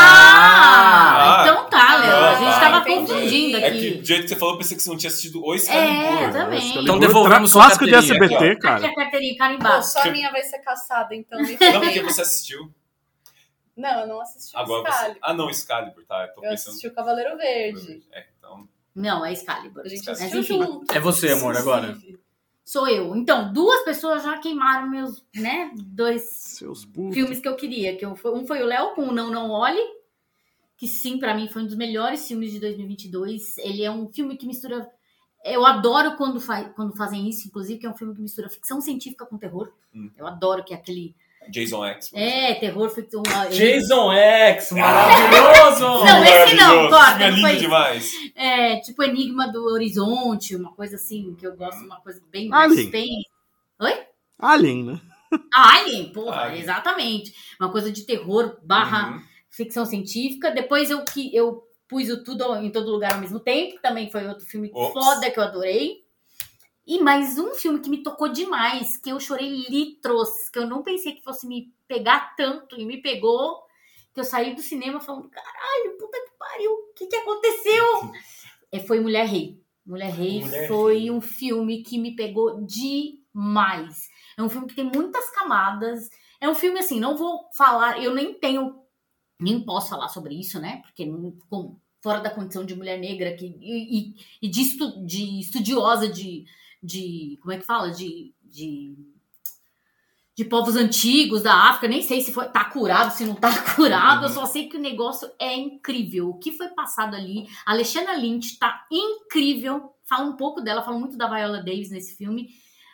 B: Ah! Então tá, Léo. a
D: Ah,
B: gente
D: tá,
B: tava
E: entendi.
B: confundindo
D: É que
B: aqui.
D: do jeito que você falou, eu pensei que você não tinha assistido o Excalibur.
B: É, também.
C: Excalibur,
A: Então devolvemos sua
C: clássico de SBT,
A: aqui,
B: Aqui
C: cara.
B: a carteirinha
E: Pô,
B: carimbada.
E: só a minha vai ser caçada, então.
D: Não, porque você assistiu.
E: Não, eu não assisti o
D: Agora você...
E: Excalibur.
D: Ah, não, Excalibur, tá? Eu tô
E: Eu
D: pensando.
E: assisti o Cavaleiro Verde.
D: É, então.
B: Não, é Excalibur.
E: A gente
B: Mas
E: assistiu
B: enfim,
E: junto.
A: É você, amor, agora.
B: sou eu. Então, duas pessoas já queimaram meus, né, dois filmes que eu queria. Que eu, um foi o Léo com o Não Não Olhe, que sim, pra mim foi um dos melhores filmes de 2022. Ele é um filme que mistura. Eu adoro quando, fa quando fazem isso, inclusive, que é um filme que mistura ficção científica com terror.
D: Hum.
B: Eu adoro que é aquele.
D: Jason X.
B: É, terror, ficção.
A: Jason X, maravilhoso!
B: Não, esse não, corta,
D: filme é
B: não
D: lindo demais.
B: É, tipo Enigma do Horizonte, uma coisa assim, que eu gosto, uma coisa bem mais
C: Alien.
B: suspense.
C: Alien, né?
B: Alien, porra,
D: Alien.
B: exatamente. Uma coisa de terror barra
D: Uhum.
B: ficção científica. Depois eu que eu pus o tudo em todo lugar ao mesmo tempo, que também foi outro filme
D: Ops.
B: foda que eu adorei. E mais um filme que me tocou demais, que eu chorei litros, que eu não pensei que fosse me pegar tanto e me pegou, que eu saí do cinema falando, caralho, puta que pariu, o que que aconteceu? É, foi Mulher Rei. Mulher Rei
D: Mulher
B: foi
D: Rei.
B: um filme que me pegou demais. É um filme que tem muitas camadas. É um filme assim, não vou falar, eu nem tenho, nem posso falar sobre isso, né? Porque não, com- fora da condição de mulher negra que, e, e- e de, estu- de estudiosa de, de. Como é que fala? De. de de povos antigos da África, nem sei se foi, tá curado, se não tá curado, eu só sei que o negócio é incrível. O que foi passado ali, a Alexandra Lynch tá incrível. Fala um pouco dela, fala muito da Viola Davis nesse filme,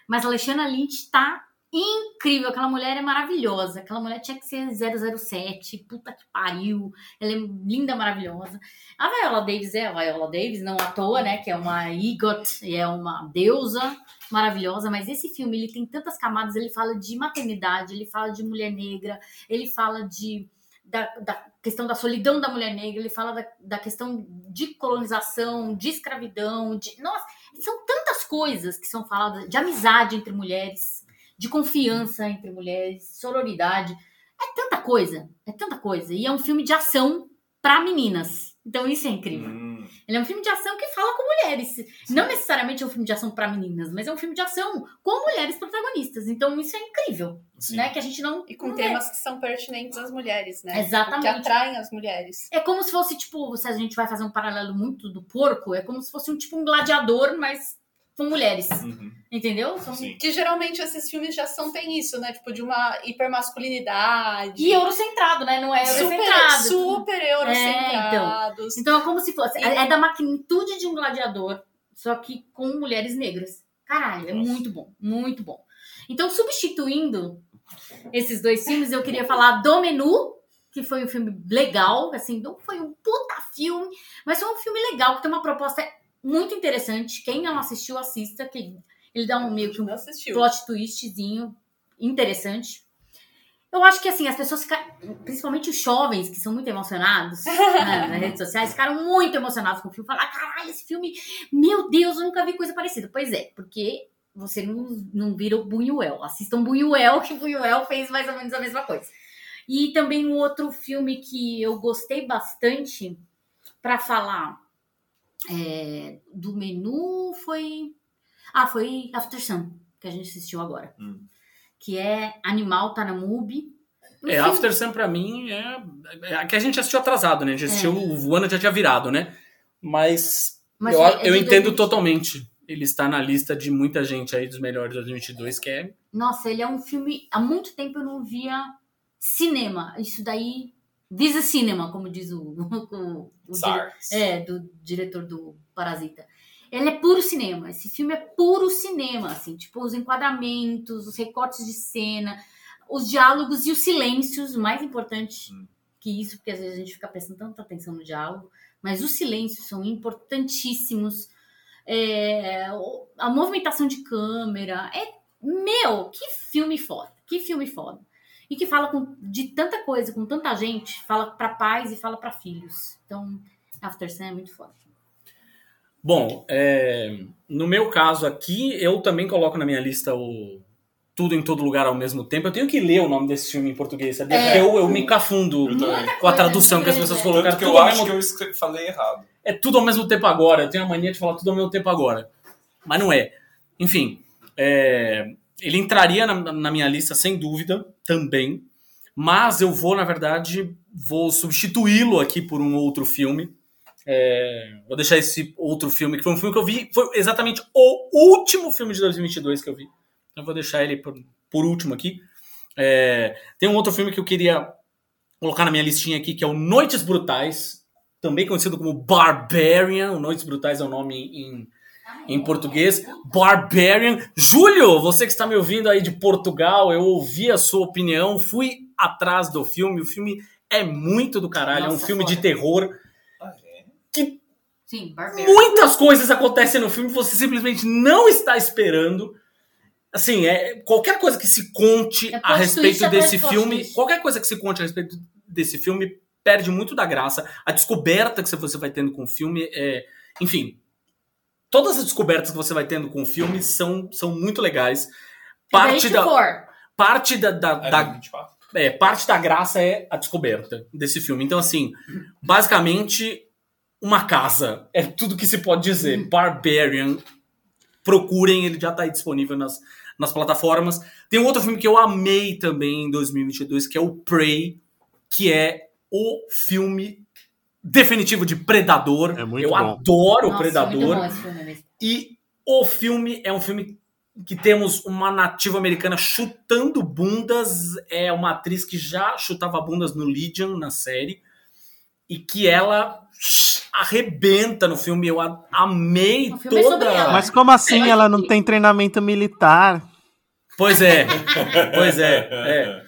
B: mas a Alexandra Lynch tá incrível. Aquela mulher é maravilhosa. Aquela mulher tinha que ser 007, puta que pariu. Ela é linda, maravilhosa. A Viola Davis é a Viola Davis, não à toa, né? Que é uma EGOT, é uma deusa maravilhosa. Mas esse filme, ele tem tantas camadas. Ele fala de maternidade, ele fala de mulher negra, ele fala de da, da questão da solidão da mulher negra, ele fala da, da questão de colonização, de escravidão, de. Nossa, são tantas coisas que são faladas, de amizade entre mulheres, de confiança entre mulheres, sororidade. É tanta coisa, é tanta coisa. E é um filme de ação, pra meninas. Então isso é incrível.
D: Hum,
B: Ele é um filme de ação que fala com mulheres. Não necessariamente é um filme de ação pra meninas, mas é um filme de ação com mulheres protagonistas. Então isso é incrível,
D: sim.
B: né? Que a gente não
E: E com
B: não
E: temas que são pertinentes às mulheres, né?
B: Exatamente.
E: Que atraem as mulheres.
B: É como se fosse, tipo, se a gente vai fazer um paralelo muito do porco, é como se fosse um tipo um gladiador, mas com mulheres.
D: Uhum,
B: Entendeu? São...
D: sim.
E: Que geralmente esses filmes de ação têm isso, né? Tipo, de uma hipermasculinidade.
B: E eurocentrado, né? Não é
E: super,
B: eurocentrado.
E: super eurocentrados.
B: Então é como se fosse.
E: E-
B: É da magnitude de um gladiador, só que com mulheres negras. Caralho, é
D: Nossa.
B: muito bom, muito bom. Então, substituindo esses dois filmes, eu queria falar do Menu, que foi um filme legal, assim, não foi um puta filme, mas foi um filme legal, que tem uma proposta muito interessante. Quem não assistiu, assista, que ele dá um meio que um plot twistzinho interessante. Eu acho que assim, as pessoas ficaram, principalmente os jovens, que são muito emocionados né, nas redes sociais, ficaram muito emocionados com o filme. Falaram, caralho, esse filme, meu Deus, eu nunca vi coisa parecida. Pois é, porque você não, não vira o Buñuel. Assistam Buñuel, que Buñuel fez mais ou menos a mesma coisa. E também um outro filme que eu gostei bastante para falar é, do menu foi. Ah, foi After Sun, que a gente assistiu agora.
D: Hum.
B: Que é Animal, tá na MUBI.
A: É, After Sun pra mim é, é que a gente assistiu atrasado, né? A gente assistiu,
B: É.
A: o ano já tinha virado, né? Mas,
B: Mas
A: eu,
B: é
A: eu entendo
B: 2020.
A: totalmente. Ele está na lista de muita gente aí dos melhores de 2022, que é
B: Nossa, ele é um filme. Há muito tempo eu não via cinema. Isso daí. Visa cinema, como diz o, o, o dire-. É, do diretor do Parasita. Ele é puro cinema. Esse filme é puro cinema, assim, tipo, os enquadramentos, os recortes de cena, os diálogos e os silêncios, mais importante
D: Hum.
B: que isso, porque às vezes a gente fica prestando tanta atenção no diálogo, mas os silêncios são importantíssimos. É, a movimentação de câmera é meu, que filme foda, que filme foda. E que fala com, de tanta coisa, com tanta gente, fala pra pais e fala pra filhos. Então, After Sun é muito foda.
A: Bom, é, no meu caso aqui, eu também coloco na minha lista o Tudo em Todo Lugar ao mesmo tempo. Eu tenho que ler o nome desse filme em português, sabia?
B: É.
A: Porque eu, eu me cafundo
D: Eu
A: com a tradução que as pessoas
B: coisa,
A: colocaram.
D: Tanto que
A: Tudo
D: eu acho
A: mesmo
D: que eu falei errado.
A: é tudo ao mesmo tempo agora. Eu tenho a mania de falar tudo ao mesmo tempo agora. Mas não é. Enfim, é, ele entraria na, na minha lista sem dúvida também. Mas eu vou, na verdade, vou substituí-lo aqui por um outro filme. É, vou deixar esse outro filme, que foi um filme que eu vi, foi exatamente o último filme de 2022 que eu vi. Eu vou deixar ele por, por último aqui. É, tem um outro filme que eu queria colocar na minha listinha aqui, que é o Noites Brutais, também conhecido como Barbarian. O Noites Brutais é o nome em, em português. Barbarian. Júlio, você que está me ouvindo aí de Portugal, eu ouvi a sua opinião, fui atrás do filme. O filme é muito do caralho, é um
B: Nossa,
A: filme de terror.
D: Ah, é?
B: Sim, Barbarian.
A: Muitas coisas acontecem no filme que você simplesmente não está esperando. Assim, é qualquer coisa que se conte
B: É
A: a respeito
B: atrás
A: desse filme, qualquer coisa que se conte a respeito desse filme perde muito da graça. A descoberta que você vai tendo com o filme é, enfim, todas as descobertas que você vai tendo com o filme são, são muito legais. Parte da,
B: For.
A: parte da, da,
D: É
A: da
D: 24?
A: é, parte da graça é a descoberta desse filme. Então, assim, basicamente, uma casa. É tudo que se pode dizer. Barbarian. Procurem, ele já tá aí disponível nas, nas plataformas. Tem um outro filme que eu amei também em 2022, que é o Prey, que é o filme definitivo de Predador.
C: É muito
A: eu
C: bom.
A: adoro o
B: Nossa,
A: Predador.
B: muito bom esse filme mesmo.
A: E o filme é um filme que temos uma nativa americana chutando bundas. É uma atriz que já chutava bundas no Legion, na série. E que ela arrebenta no filme. Eu a- amei
B: filme é
A: toda.
B: ela.
C: Mas como assim ela não tem treinamento militar?
A: Pois é. pois é. é.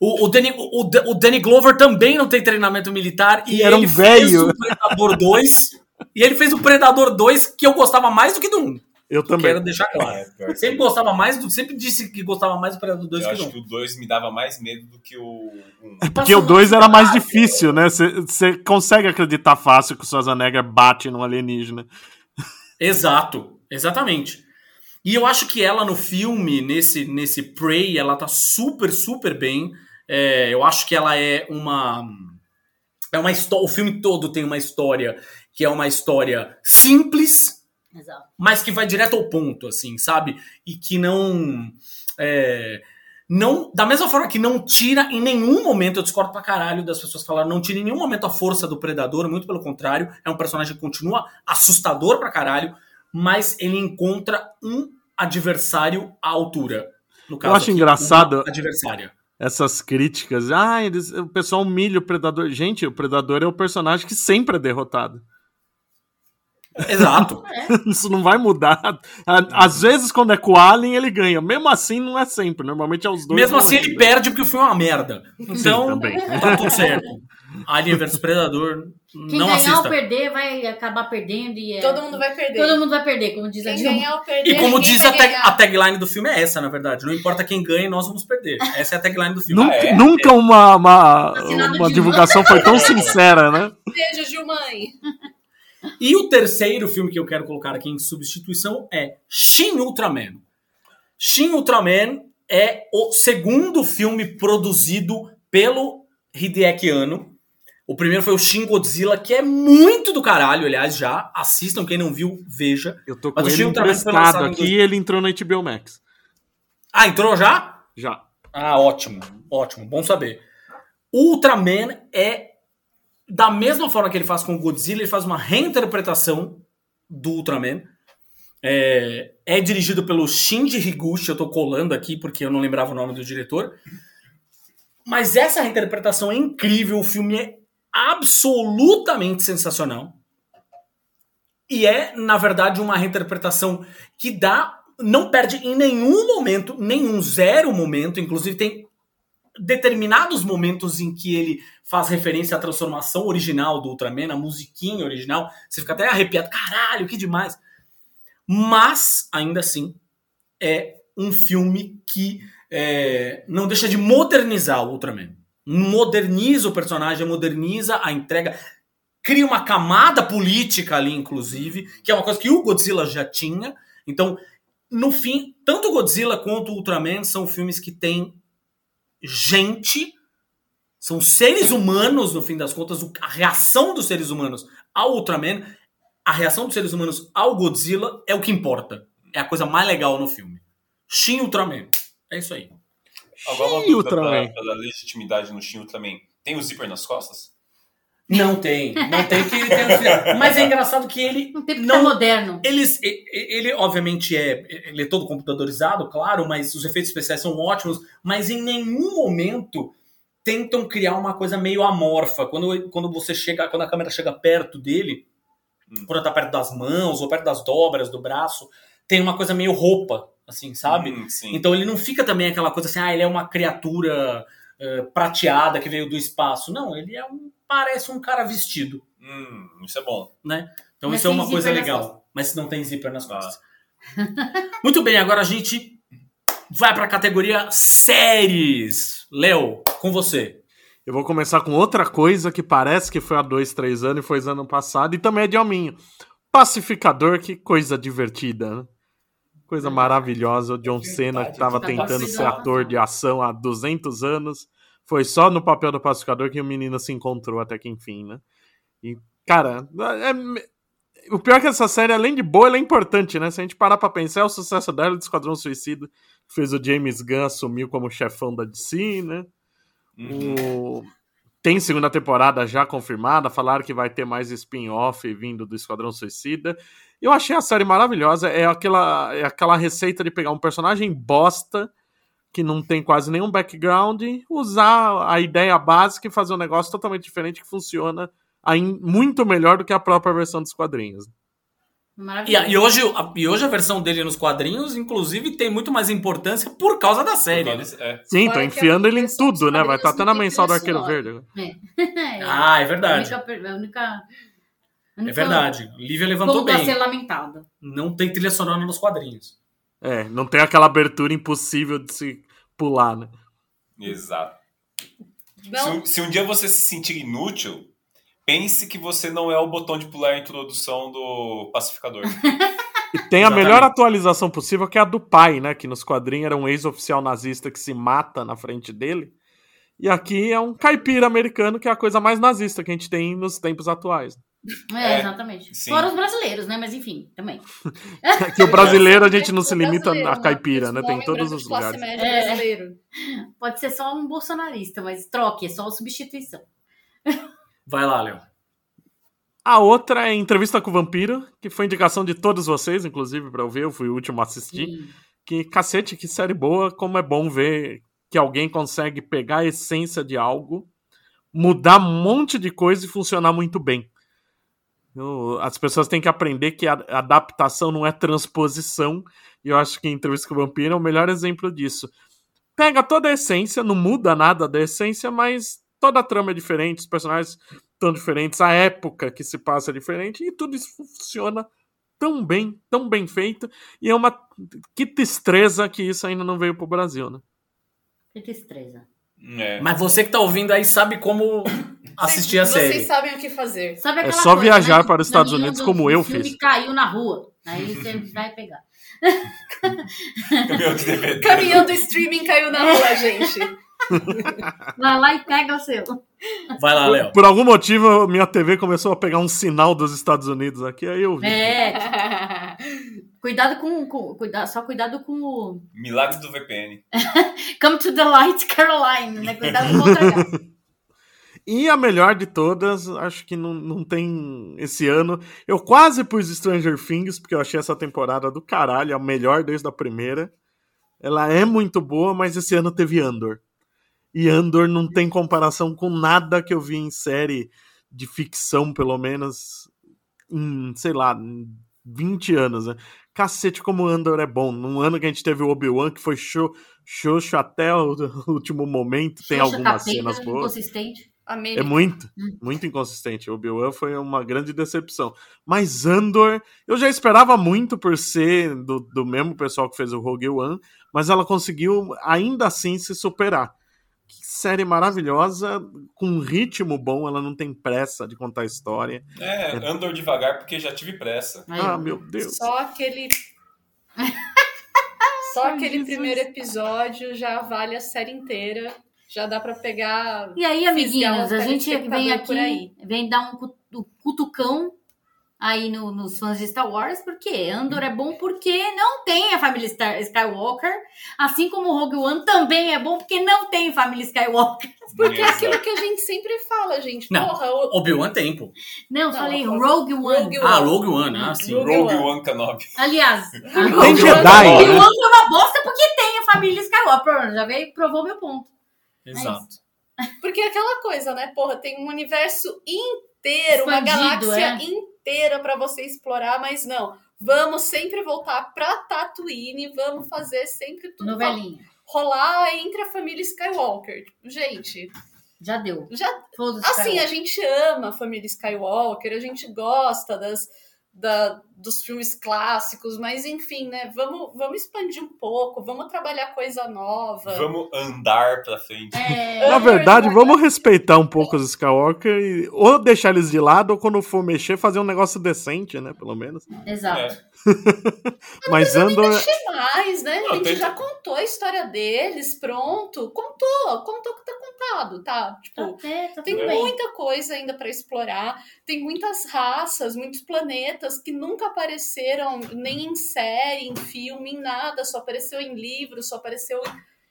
A: O, o, Danny, o, o Danny Glover também não tem treinamento militar. E
C: E era um
A: ele fez
C: velho.
A: o Predador 2. e ele fez o Predador 2 que eu gostava mais do que do 1.
C: Eu também.
A: Quero deixar claro.
D: É, pior que
A: Sempre gostava mais do. Sempre disse que gostava mais do Predador 2
D: Eu
A: que
D: acho
A: do 1.
D: que o 2 me dava mais medo do que o 1.
C: Porque o 2 era mais difícil, né? Você consegue acreditar fácil que o Schwarzenegger bate num alienígena.
A: Exato, exatamente. E eu acho que ela no filme, nesse, nesse Prey, ela tá super, super bem. É, eu acho que ela é uma. É uma história, o filme todo tem uma história que é uma história simples,
B: Exato.
A: mas que vai direto ao ponto, assim, sabe? E que não. é, não da mesma forma que não tira em nenhum momento, eu discordo pra caralho das pessoas que falaram, não tira em nenhum momento a força do predador, muito pelo contrário, é um personagem que continua assustador pra caralho, mas ele encontra um adversário à altura. No caso
C: acho
A: aqui,
C: engraçado-
A: adversária.
C: Essas críticas. Ah, eles, o pessoal humilha o Predador. Gente, o Predador é o personagem que sempre é derrotado.
A: Exato.
C: Isso não vai mudar. Às vezes, quando é com o Alien, ele ganha. Mesmo assim, não é sempre. Normalmente é os dois.
A: Mesmo assim, ele perde porque é uma merda. Então,
C: também.
A: tá tudo certo. Alien vs Predador,
B: Quem
A: não
B: ganhar
A: assista.
B: ou perder vai acabar perdendo e é-
E: Todo mundo vai perder.
B: todo mundo vai perder, como diz a
E: Quem
B: Dilma.
E: ganhar ou perder.
A: E como diz
E: vai
A: a, tag- a tagline do filme é essa, na verdade. Não importa quem ganha, nós vamos perder. Essa é a tagline do filme.
C: Nunca,
D: Ah, é?
C: nunca uma, uma, uma divulgação foi tão sincera, né?
E: Beijo, Gilmãe.
A: E o terceiro filme que eu quero colocar aqui em substituição é Shin Ultraman. Shin Ultraman é o segundo filme produzido pelo Hideaki Anno. O primeiro foi o Shin Godzilla, que é muito do caralho, aliás, já. Assistam, quem não viu, veja.
C: Eu tô com
A: Mas o
C: ele emprestado aqui e ele entrou na HBO Max.
A: Ah, entrou já?
C: Já.
A: Ah, ótimo, ótimo, bom saber. Ultraman é da mesma forma que ele faz com o Godzilla, ele faz uma reinterpretação do Ultraman. É, é dirigido pelo Shinji Higuchi, eu tô colando aqui porque eu não lembrava o nome do diretor. Mas essa reinterpretação é incrível, o filme é absolutamente sensacional. E é, na verdade, uma reinterpretação que dá. Não perde em nenhum momento, nenhum zero momento. Inclusive, tem determinados momentos em que ele faz referência à transformação original do Ultraman, a musiquinha original. Você fica até arrepiado. Caralho, que demais! Mas, ainda assim, é um filme que é, não deixa de modernizar o Ultraman. Moderniza o personagem, moderniza a entrega, cria uma camada política ali, inclusive, que é uma coisa que o Godzilla já tinha. Então, no fim, tanto Godzilla quanto Ultraman são filmes que têm gente, são seres humanos, no fim das contas, a reação dos seres humanos ao Ultraman, a reação dos seres humanos ao Godzilla é o que importa. É a coisa mais legal no filme. Shin Ultraman. É isso aí.
D: Agora uma
C: Shin Ultraman.
D: pra dar legitimidade no Shin Ultraman. Tem o zíper nas costas?
A: Não tem, não tem que ele tem. Mas é engraçado que ele
B: Não tem porque
A: não
B: tá moderno.
A: Eles, e- e- ele, obviamente é, ele é todo computadorizado, claro, mas os efeitos especiais são ótimos, mas em nenhum momento tentam criar uma coisa meio amorfa. Quando, quando você chega, quando a câmera chega perto dele,
D: Hum.
A: quando tá perto das mãos ou perto das dobras do braço, tem uma coisa meio roupa, assim, sabe?
D: Hum.
A: Então ele não fica também aquela coisa assim, ah, ele é uma criatura eh, prateada que veio do espaço. Não, ele é um parece um cara vestido.
D: Hum, isso é bom.
A: Então
B: Mas
A: isso é uma coisa legal. Mas não tem zíper nas
D: Ah.
A: costas. Muito bem, agora a gente vai pra categoria séries. Léo, com você.
C: Eu vou começar com outra coisa que parece que foi há dois, três anos e foi ano passado, e também é de hominho. Pacificador, que coisa divertida, né? Coisa maravilhosa. O John Cena, que tava
B: Tá
C: tentando ser ator de ação há 200 anos, foi só no papel do pacificador que o menino se encontrou até que enfim, né? E, cara, é- o pior é que essa série, além de boa, ela é importante, né? Se a gente parar pra pensar, é o sucesso dela do Esquadrão Suicida, que fez o James Gunn assumiu como chefão da DC, né?
D: Uhum.
C: O- Tem segunda temporada já confirmada, falaram que vai ter mais spin-off vindo do Esquadrão Suicida. Eu achei a série maravilhosa. É aquela, é aquela receita de pegar um personagem bosta, que não tem quase nenhum background, usar a ideia básica e fazer um negócio totalmente diferente que funciona muito melhor do que a própria versão dos quadrinhos.
A: E, a- e hoje, a, e hoje a versão dele nos quadrinhos, inclusive, tem muito mais importância por causa da série. né?
D: É.
C: Sim,
E: Fora
C: tô enfiando
E: a
C: ele em tudo, né? Vai estar
E: quadrinhos
C: até na mensal do Arqueiro. Verde.
B: É.
A: Ah, é
B: A
A: verdade.
B: única, a única, a
A: É
B: única
A: verdade. Lívia levantou
B: a
A: bem.
B: ser lamentado.
A: Não tem trilha sonora nos quadrinhos.
C: É, não tem aquela abertura impossível de se pular, né?
D: Exato. Se, um- se um dia você se sentir inútil, pense que você não é o botão de pular a introdução do pacificador.
C: E tem a
A: Exatamente.
C: melhor atualização possível, que é a do pai, né? Que nos quadrinhos era um ex-oficial nazista que se mata na frente dele. E aqui é um caipira americano, que é a coisa mais nazista que a gente tem nos tempos atuais.
B: É,
D: É,
B: exatamente.
D: sim.
B: Fora os brasileiros, né? Mas enfim, também.
C: É que o brasileiro a gente não se limita
E: brasileiro,
C: a caipira, né? Tem em todos
E: branco
C: os lugares.
E: média
B: É.
E: brasileiro.
B: Pode ser só um bolsonarista, mas troque, é só substituição.
A: Vai lá, Léo.
C: A outra é Entrevista com o Vampiro, que foi indicação de todos vocês, inclusive, pra eu ver, eu fui o último a assistir.
B: Sim.
C: Que, cacete, que série boa, como é bom ver que alguém consegue pegar a essência de algo, mudar um monte de coisa e funcionar muito bem. As pessoas têm que aprender que a adaptação não é transposição, e eu acho que Entrevista com o Vampiro é o melhor exemplo disso. Pega toda a essência, não muda nada da essência, mas toda a trama é diferente, os personagens estão diferentes, a época que se passa é diferente, e tudo isso funciona tão bem, tão bem feito, e é uma que tristeza que isso ainda não veio pro Brasil, né?
B: Que tristeza.
D: É.
A: Mas você que tá ouvindo aí sabe como assistir a
E: Vocês
A: série.
E: sabem o que fazer.
B: Sabe aquela
C: só
B: coisa,
C: viajar
B: né?
C: para os Estados Unidos
B: do-
C: como eu
B: filme
C: fiz.
B: caiu na rua. Aí você vai pegar.
D: Caminhão
E: do streaming caiu na rua, gente.
B: Vai lá e pega o seu.
A: Vai lá, Léo.
C: Por algum motivo, minha TV começou a pegar um sinal dos Estados Unidos aqui, aí eu vi.
B: É, cuidado com, com cuidado, só cuidado com o
D: Milagre do VPN.
B: Come to the Light Caroline, né? Cuidado com o outro H.
C: E a melhor de todas, acho que não, não tem esse ano. Eu quase pus Stranger Things, porque eu achei essa temporada do caralho, a melhor desde a primeira. Ela é muito boa, mas esse ano teve Andor. E Andor não tem comparação com nada que eu vi em série de ficção, pelo menos, em, sei lá, em 20 anos. Né? Cacete, como Andor é bom. Num ano que a gente teve o Obi-Wan, que foi show, xoxo até o último momento, tem
B: Xoxa,
C: algumas
B: capeta,
C: cenas boas.
B: Inconsistente.
E: Amei.
C: É muito, muito inconsistente. O Obi-Wan foi uma grande decepção. Mas Andor, eu já esperava muito por ser do, do mesmo pessoal que fez o Rogue One, mas ela conseguiu ainda assim se superar. Que série maravilhosa, com um ritmo bom, ela não tem pressa de contar a história.
D: É, Andor devagar porque já tive pressa.
B: Aí,
C: Ah, meu Deus.
E: Só aquele. Só
B: Ai,
E: aquele
B: Jesus.
E: primeiro episódio já vale a série inteira. Já dá pra pegar.
B: E aí, amiguinhos, a gente vem
E: aí.
B: aqui, vem dar um um cutucão aí no- nos fãs de Star Wars, porque Andor é bom porque não tem a família Star- Skywalker, assim como o Rogue One também é bom porque não tem família Skywalker.
E: Porque é aquilo que a gente sempre fala, gente.
A: Não.
E: Porra, o
A: Obi-Wan tem, pô.
B: Não, eu
E: Não,
B: falei
E: Rogue-
B: Rogue One.
E: Rogue
A: Ah, Rogue One, ah, sim.
E: Rogue
D: Rogue
E: One.
D: One Kenobi.
B: Aliás,
C: Tem
B: Rogue
C: Jedi,
B: One
C: né?
B: foi uma bosta porque tem a família Skywalker. Já veio, provou meu ponto.
A: Exato.
E: Porque é aquela coisa, né? Porra, tem um universo inteiro, uma
B: Expandido,
E: galáxia
B: é.
E: inteira pra você explorar, mas não. Vamos sempre voltar pra Tatooine, vamos fazer sempre tudo
B: Novelinha.
E: rolar entre a família Skywalker. Gente,
B: Já deu.
E: já assim, a gente ama a família Skywalker, a gente gosta das, da, dos filmes clássicos, mas enfim, né? Vamos, vamos expandir um pouco, vamos trabalhar coisa nova.
D: Vamos andar pra frente.
B: É,
C: Na verdade, vamos respeitar um pouco os Skywalker e ou deixar eles de lado, ou quando for mexer, fazer um negócio decente, né? Pelo menos.
B: exato.
D: É.
C: Mas Andor.
E: mexer mais, né?
D: Não,
E: a gente
D: tem-
E: já contou a história deles, pronto. Contou, contou que tá contado, tá?
B: Tá,
E: Tipo,
B: é, tá
E: tem
B: tudo bem.
E: muita coisa ainda pra explorar. Tem muitas raças, muitos planetas que nunca apareceram nem em série, em filme, em nada. Só apareceu em livro, só apareceu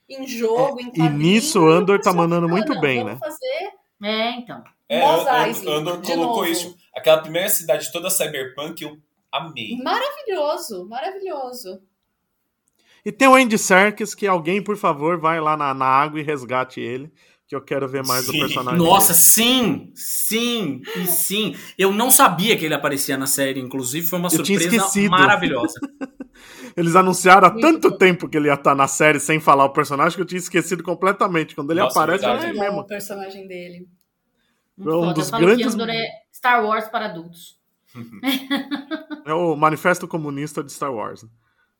E: em jogo, em
C: e
E: quadrinho.
C: nisso o
E: E
C: Andor tá mandando muito
E: "Não,
C: bem,
E: vamos
C: né?
E: fazer
B: É, então.
D: É,
E: Mos
D: An-
E: Eisley,
D: Andor colocou
E: novo.
D: isso. Aquela primeira cidade toda cyberpunk, eu amei.
E: maravilhoso, maravilhoso.
C: E tem o Andy Serkis, que alguém, por favor, vai lá na, na água e resgate ele, que eu quero ver mais do
D: Sim.
C: personagem.
A: Nossa,
C: dele.
A: sim! Sim! E sim! Eu não sabia que ele aparecia na série, inclusive foi uma
C: Eu tinha
A: surpresa
C: esquecido.
A: maravilhosa.
C: Eles anunciaram há
E: Muito
C: tanto
E: bom.
C: tempo que ele ia estar na série sem falar o personagem que eu tinha esquecido completamente. Quando ele
D: Nossa,
C: aparece,
D: verdade.
C: é
E: Muito bom
C: mesmo.
E: o personagem dele.
B: Muito
C: É um dos
B: eu
C: grandes-
B: é Star Wars para adultos.
C: É o manifesto comunista de Star Wars. né?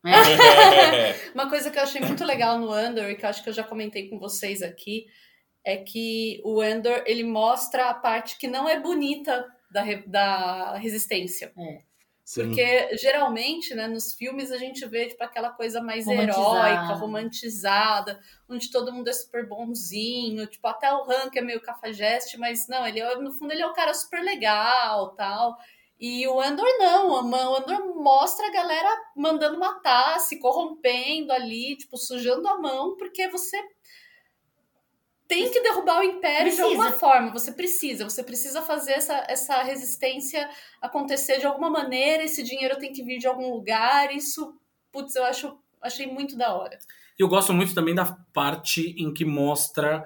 D: É.
E: Uma coisa que eu achei muito legal no Andor, e que eu acho que eu já comentei com vocês aqui, é que o Andor, ele mostra a parte que não é bonita da, da resistência.
B: É.
C: Sim.
E: Porque geralmente, né, nos filmes a gente vê tipo aquela coisa mais
B: Romantizada.
E: heróica, romantizada, onde todo mundo é super bonzinho, tipo até o Hank é meio cafajeste, mas não, ele é- no fundo ele é um cara super legal, tal. E o Andor não, o Andor mostra a galera mandando matar, se corrompendo ali, tipo sujando a mão, porque você tem que derrubar o império de
B: Precisa.
E: alguma forma, você precisa, você precisa fazer essa, essa resistência acontecer de alguma maneira, esse dinheiro tem que vir de algum lugar, isso, putz, eu acho, achei muito da hora.
A: E eu gosto muito também da parte em que mostra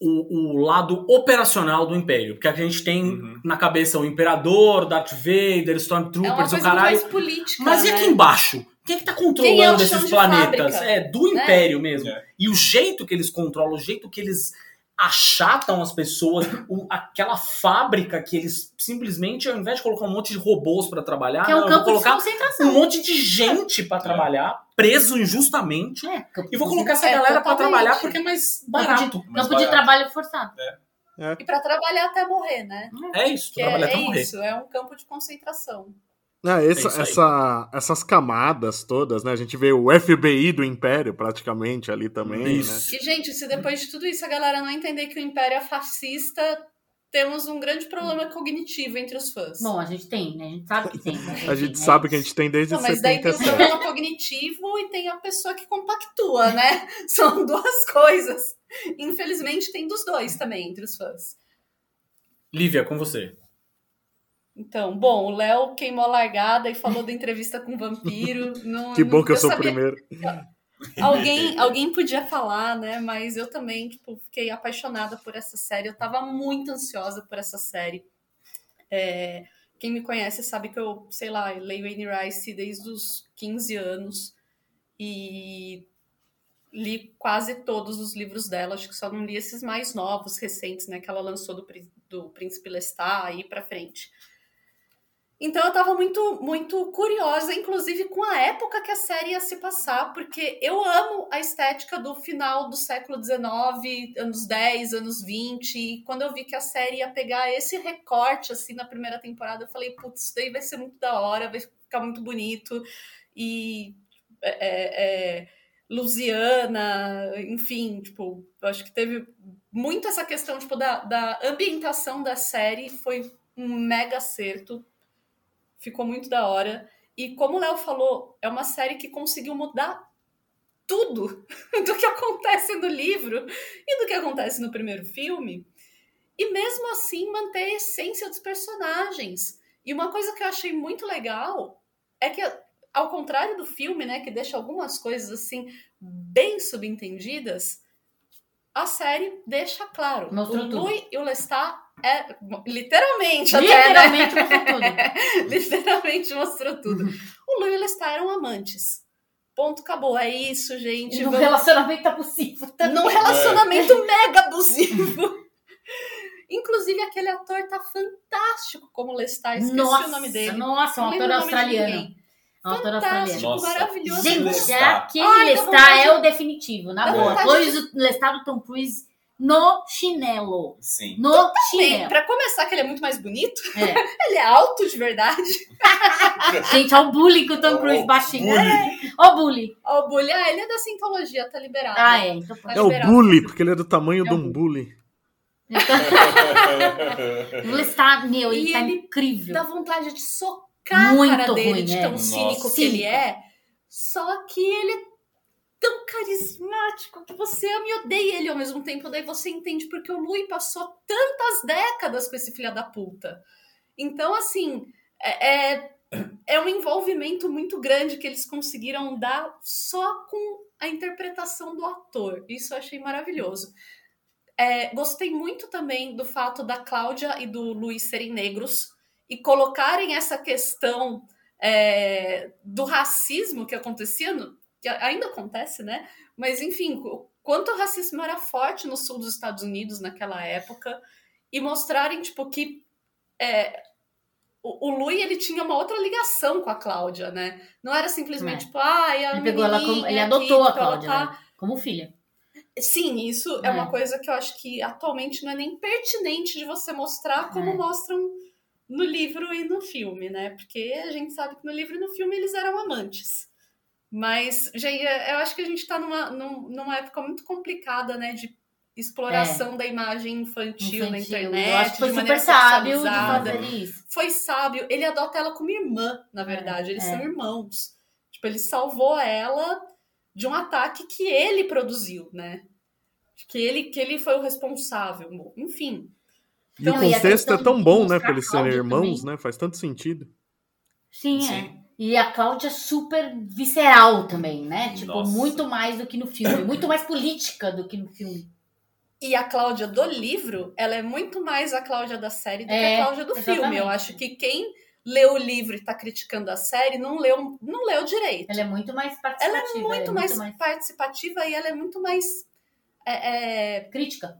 A: o, o lado operacional do Império. Porque a gente tem
D: Uhum.
A: na cabeça o Imperador, Darth Vader,
E: É uma
A: Stormtroopers,
E: coisa
A: o caralho.
E: mais política,
A: Mas e
E: né?
A: aqui embaixo? Quem é que tá
E: é
A: controlando
E: chão
A: esses planetas?
E: fábrica?
A: É, do
E: Né?
A: Império mesmo.
D: É.
A: E o jeito que eles controlam, o jeito que eles achatam as pessoas, o- aquela fábrica que eles simplesmente, ao invés de colocar um monte de robôs pra trabalhar,
B: Que é
A: não,
B: um
A: eu vou
B: campo de
A: colocar
B: concentração.
A: um monte de gente pra trabalhar, preso injustamente,
B: É, campo
A: e vou
B: de
A: colocar essa
E: É,
A: galera pra
E: totalmente.
A: trabalhar porque é mais barato.
B: Campo de
D: barato.
B: trabalho forçado.
E: E para trabalhar até morrer, né?
A: É isso,
E: Que é,
A: trabalhar até
E: é
A: morrer.
E: isso, é um campo de concentração.
C: Essa-
A: É isso aí.
C: essa- essas camadas todas, né? A gente vê o FBI do Império praticamente ali também, né?
A: Isso.
E: E, gente, se depois de tudo isso a galera não entender que o Império é fascista, temos um grande problema cognitivo entre os fãs.
B: Bom, a gente tem, né? A gente sabe que tem. né?
C: A gente sabe
B: é
C: que a gente tem desde
E: Não, mas daí tem o
C: 77.
E: problema cognitivo e tem a pessoa que compactua, né? São duas coisas. Infelizmente tem dos dois também entre os fãs.
A: Lívia, com você.
E: Então, bom, o Léo queimou a largada e falou da entrevista com o vampiro. Não-
C: Que bom
E: não-
C: que eu sou o primeiro.
E: Alguém, alguém podia falar, né? Mas eu também, tipo, fiquei apaixonada por essa série. Eu tava muito ansiosa por essa série. É, quem me conhece sabe que eu, sei lá, eu leio Anne Rice desde os 15 anos e li quase todos os livros dela. Acho que só não li esses mais novos, recentes, né? Que ela lançou do, do Príncipe Lestat aí pra frente. Então eu tava muito, muito curiosa, inclusive com a época que a série ia se passar, porque eu amo a estética do final do século XIX, anos 10, anos 20, e quando eu vi que a série ia pegar esse recorte, assim, na primeira temporada, eu falei, putz, isso daí vai ser muito da hora, vai ficar muito bonito, e é, é, é, Louisiana, enfim, tipo, acho que teve muito essa questão, tipo, da, da ambientação da série, foi um mega acerto, ficou muito da hora. E como o Léo falou, é uma série que conseguiu mudar tudo do que acontece no livro e do que acontece no primeiro filme. E mesmo assim manter a essência dos personagens. E uma coisa que eu achei muito legal é que, ao contrário do filme, né, que deixa algumas coisas assim bem subentendidas, a série deixa claro.
B: Mostrou
E: o. Louis e o Lestat é literalmente até, né?
B: Literalmente mostrou tudo.
E: Literalmente mostrou tudo. O Lu e o Lestat eram amantes. Ponto, acabou. É isso, gente.
B: E no
E: Vamos-
B: relacionamento abusivo também.
E: Num relacionamento mega abusivo. Inclusive, aquele ator tá fantástico como Lestat. Esqueci
B: Nossa,
E: o nome dele.
B: nossa, um ator
E: de
B: australiano. Um
E: Fantástico,
B: australiano.
D: Nossa.
E: maravilhoso.
B: Gente,
D: Lestat.
B: aquele
E: Ai,
B: Lestat é o definitivo, na
E: dá
B: boa.
E: vontade
B: Pois o Lestat do Tom Cruise no chinelo.
D: Sim.
B: No
E: Bem,
B: chinelo.
E: pra começar, que ele é muito mais bonito.
B: É.
E: Ele é alto de verdade.
B: Gente, olha o bullying que o Tom Cruise
D: o
B: baixinho. Olha o bullying.
E: Ó, o bully. Ah, ele é da Scientologia, tá liberado.
B: Ah, é. Então pode.
C: É o
E: liberado.
C: bully, porque ele é do tamanho
B: É
C: de
B: o
C: um bully.
B: O Lestat, meu, ele
E: E
B: tá
E: ele
B: incrível.
E: dá vontade de socar
B: Muito
E: a cara dele,
B: ruim,
E: de
B: é.
E: tão
D: Nossa.
E: cínico que ele é. Só que ele é tão carismático que você ama e odeia ele ao mesmo tempo. Daí você entende porque o Louis passou tantas décadas com esse filho da puta. Então, assim, é, é, é um envolvimento muito grande que eles conseguiram dar só com a interpretação do ator. Isso eu achei maravilhoso. É, gostei muito também do fato da Cláudia e do Luiz serem negros e colocarem essa questão é, do racismo que acontecia, no- que ainda acontece, né? Mas enfim, o quanto o racismo era forte no sul dos Estados Unidos naquela época e mostrarem tipo que é, o, o Louis ele tinha uma outra ligação com a Cláudia, né? Não era simplesmente
B: É.
E: tipo, ah, a
B: Ele pegou ela como- ele
E: aqui,
B: adotou a Cláudia,
E: tá-
B: né? Como filha.
E: Sim, isso é.
B: É.
E: uma coisa que eu acho que atualmente não é nem pertinente de você mostrar como
B: É.
E: mostram no livro e no filme, né? Porque a gente sabe que no livro e no filme eles eram amantes. Mas, gente, eu acho que a gente está numa, numa época muito complicada, né? De exploração é. da imagem infantil, infantil, na internet. Eu acho que
B: foi super sábio de fazer isso.
E: Foi sábio. Ele adota ela como irmã, na verdade. É, eles é. são irmãos. Tipo, ele salvou ela de um ataque que ele produziu, né? Que ele, que ele foi o responsável. Enfim.
C: E então, o contexto é tão bom, né? Pra eles serem irmãos, também. né? Faz tanto sentido.
B: Sim, Sim. é. E a Cláudia é super visceral também, né? Tipo, Nossa. muito mais do que no filme. Muito mais política do que no filme.
E: E a Cláudia do livro, ela é muito mais a Cláudia da série do é, que a é, Cláudia do exatamente. filme. Eu acho que quem leu o livro e está criticando a série não leu, não leu direito.
B: Ela é muito mais participativa.
E: Ela é muito, é mais, muito mais, participativa e ela é muito mais. É, é...
B: Crítica.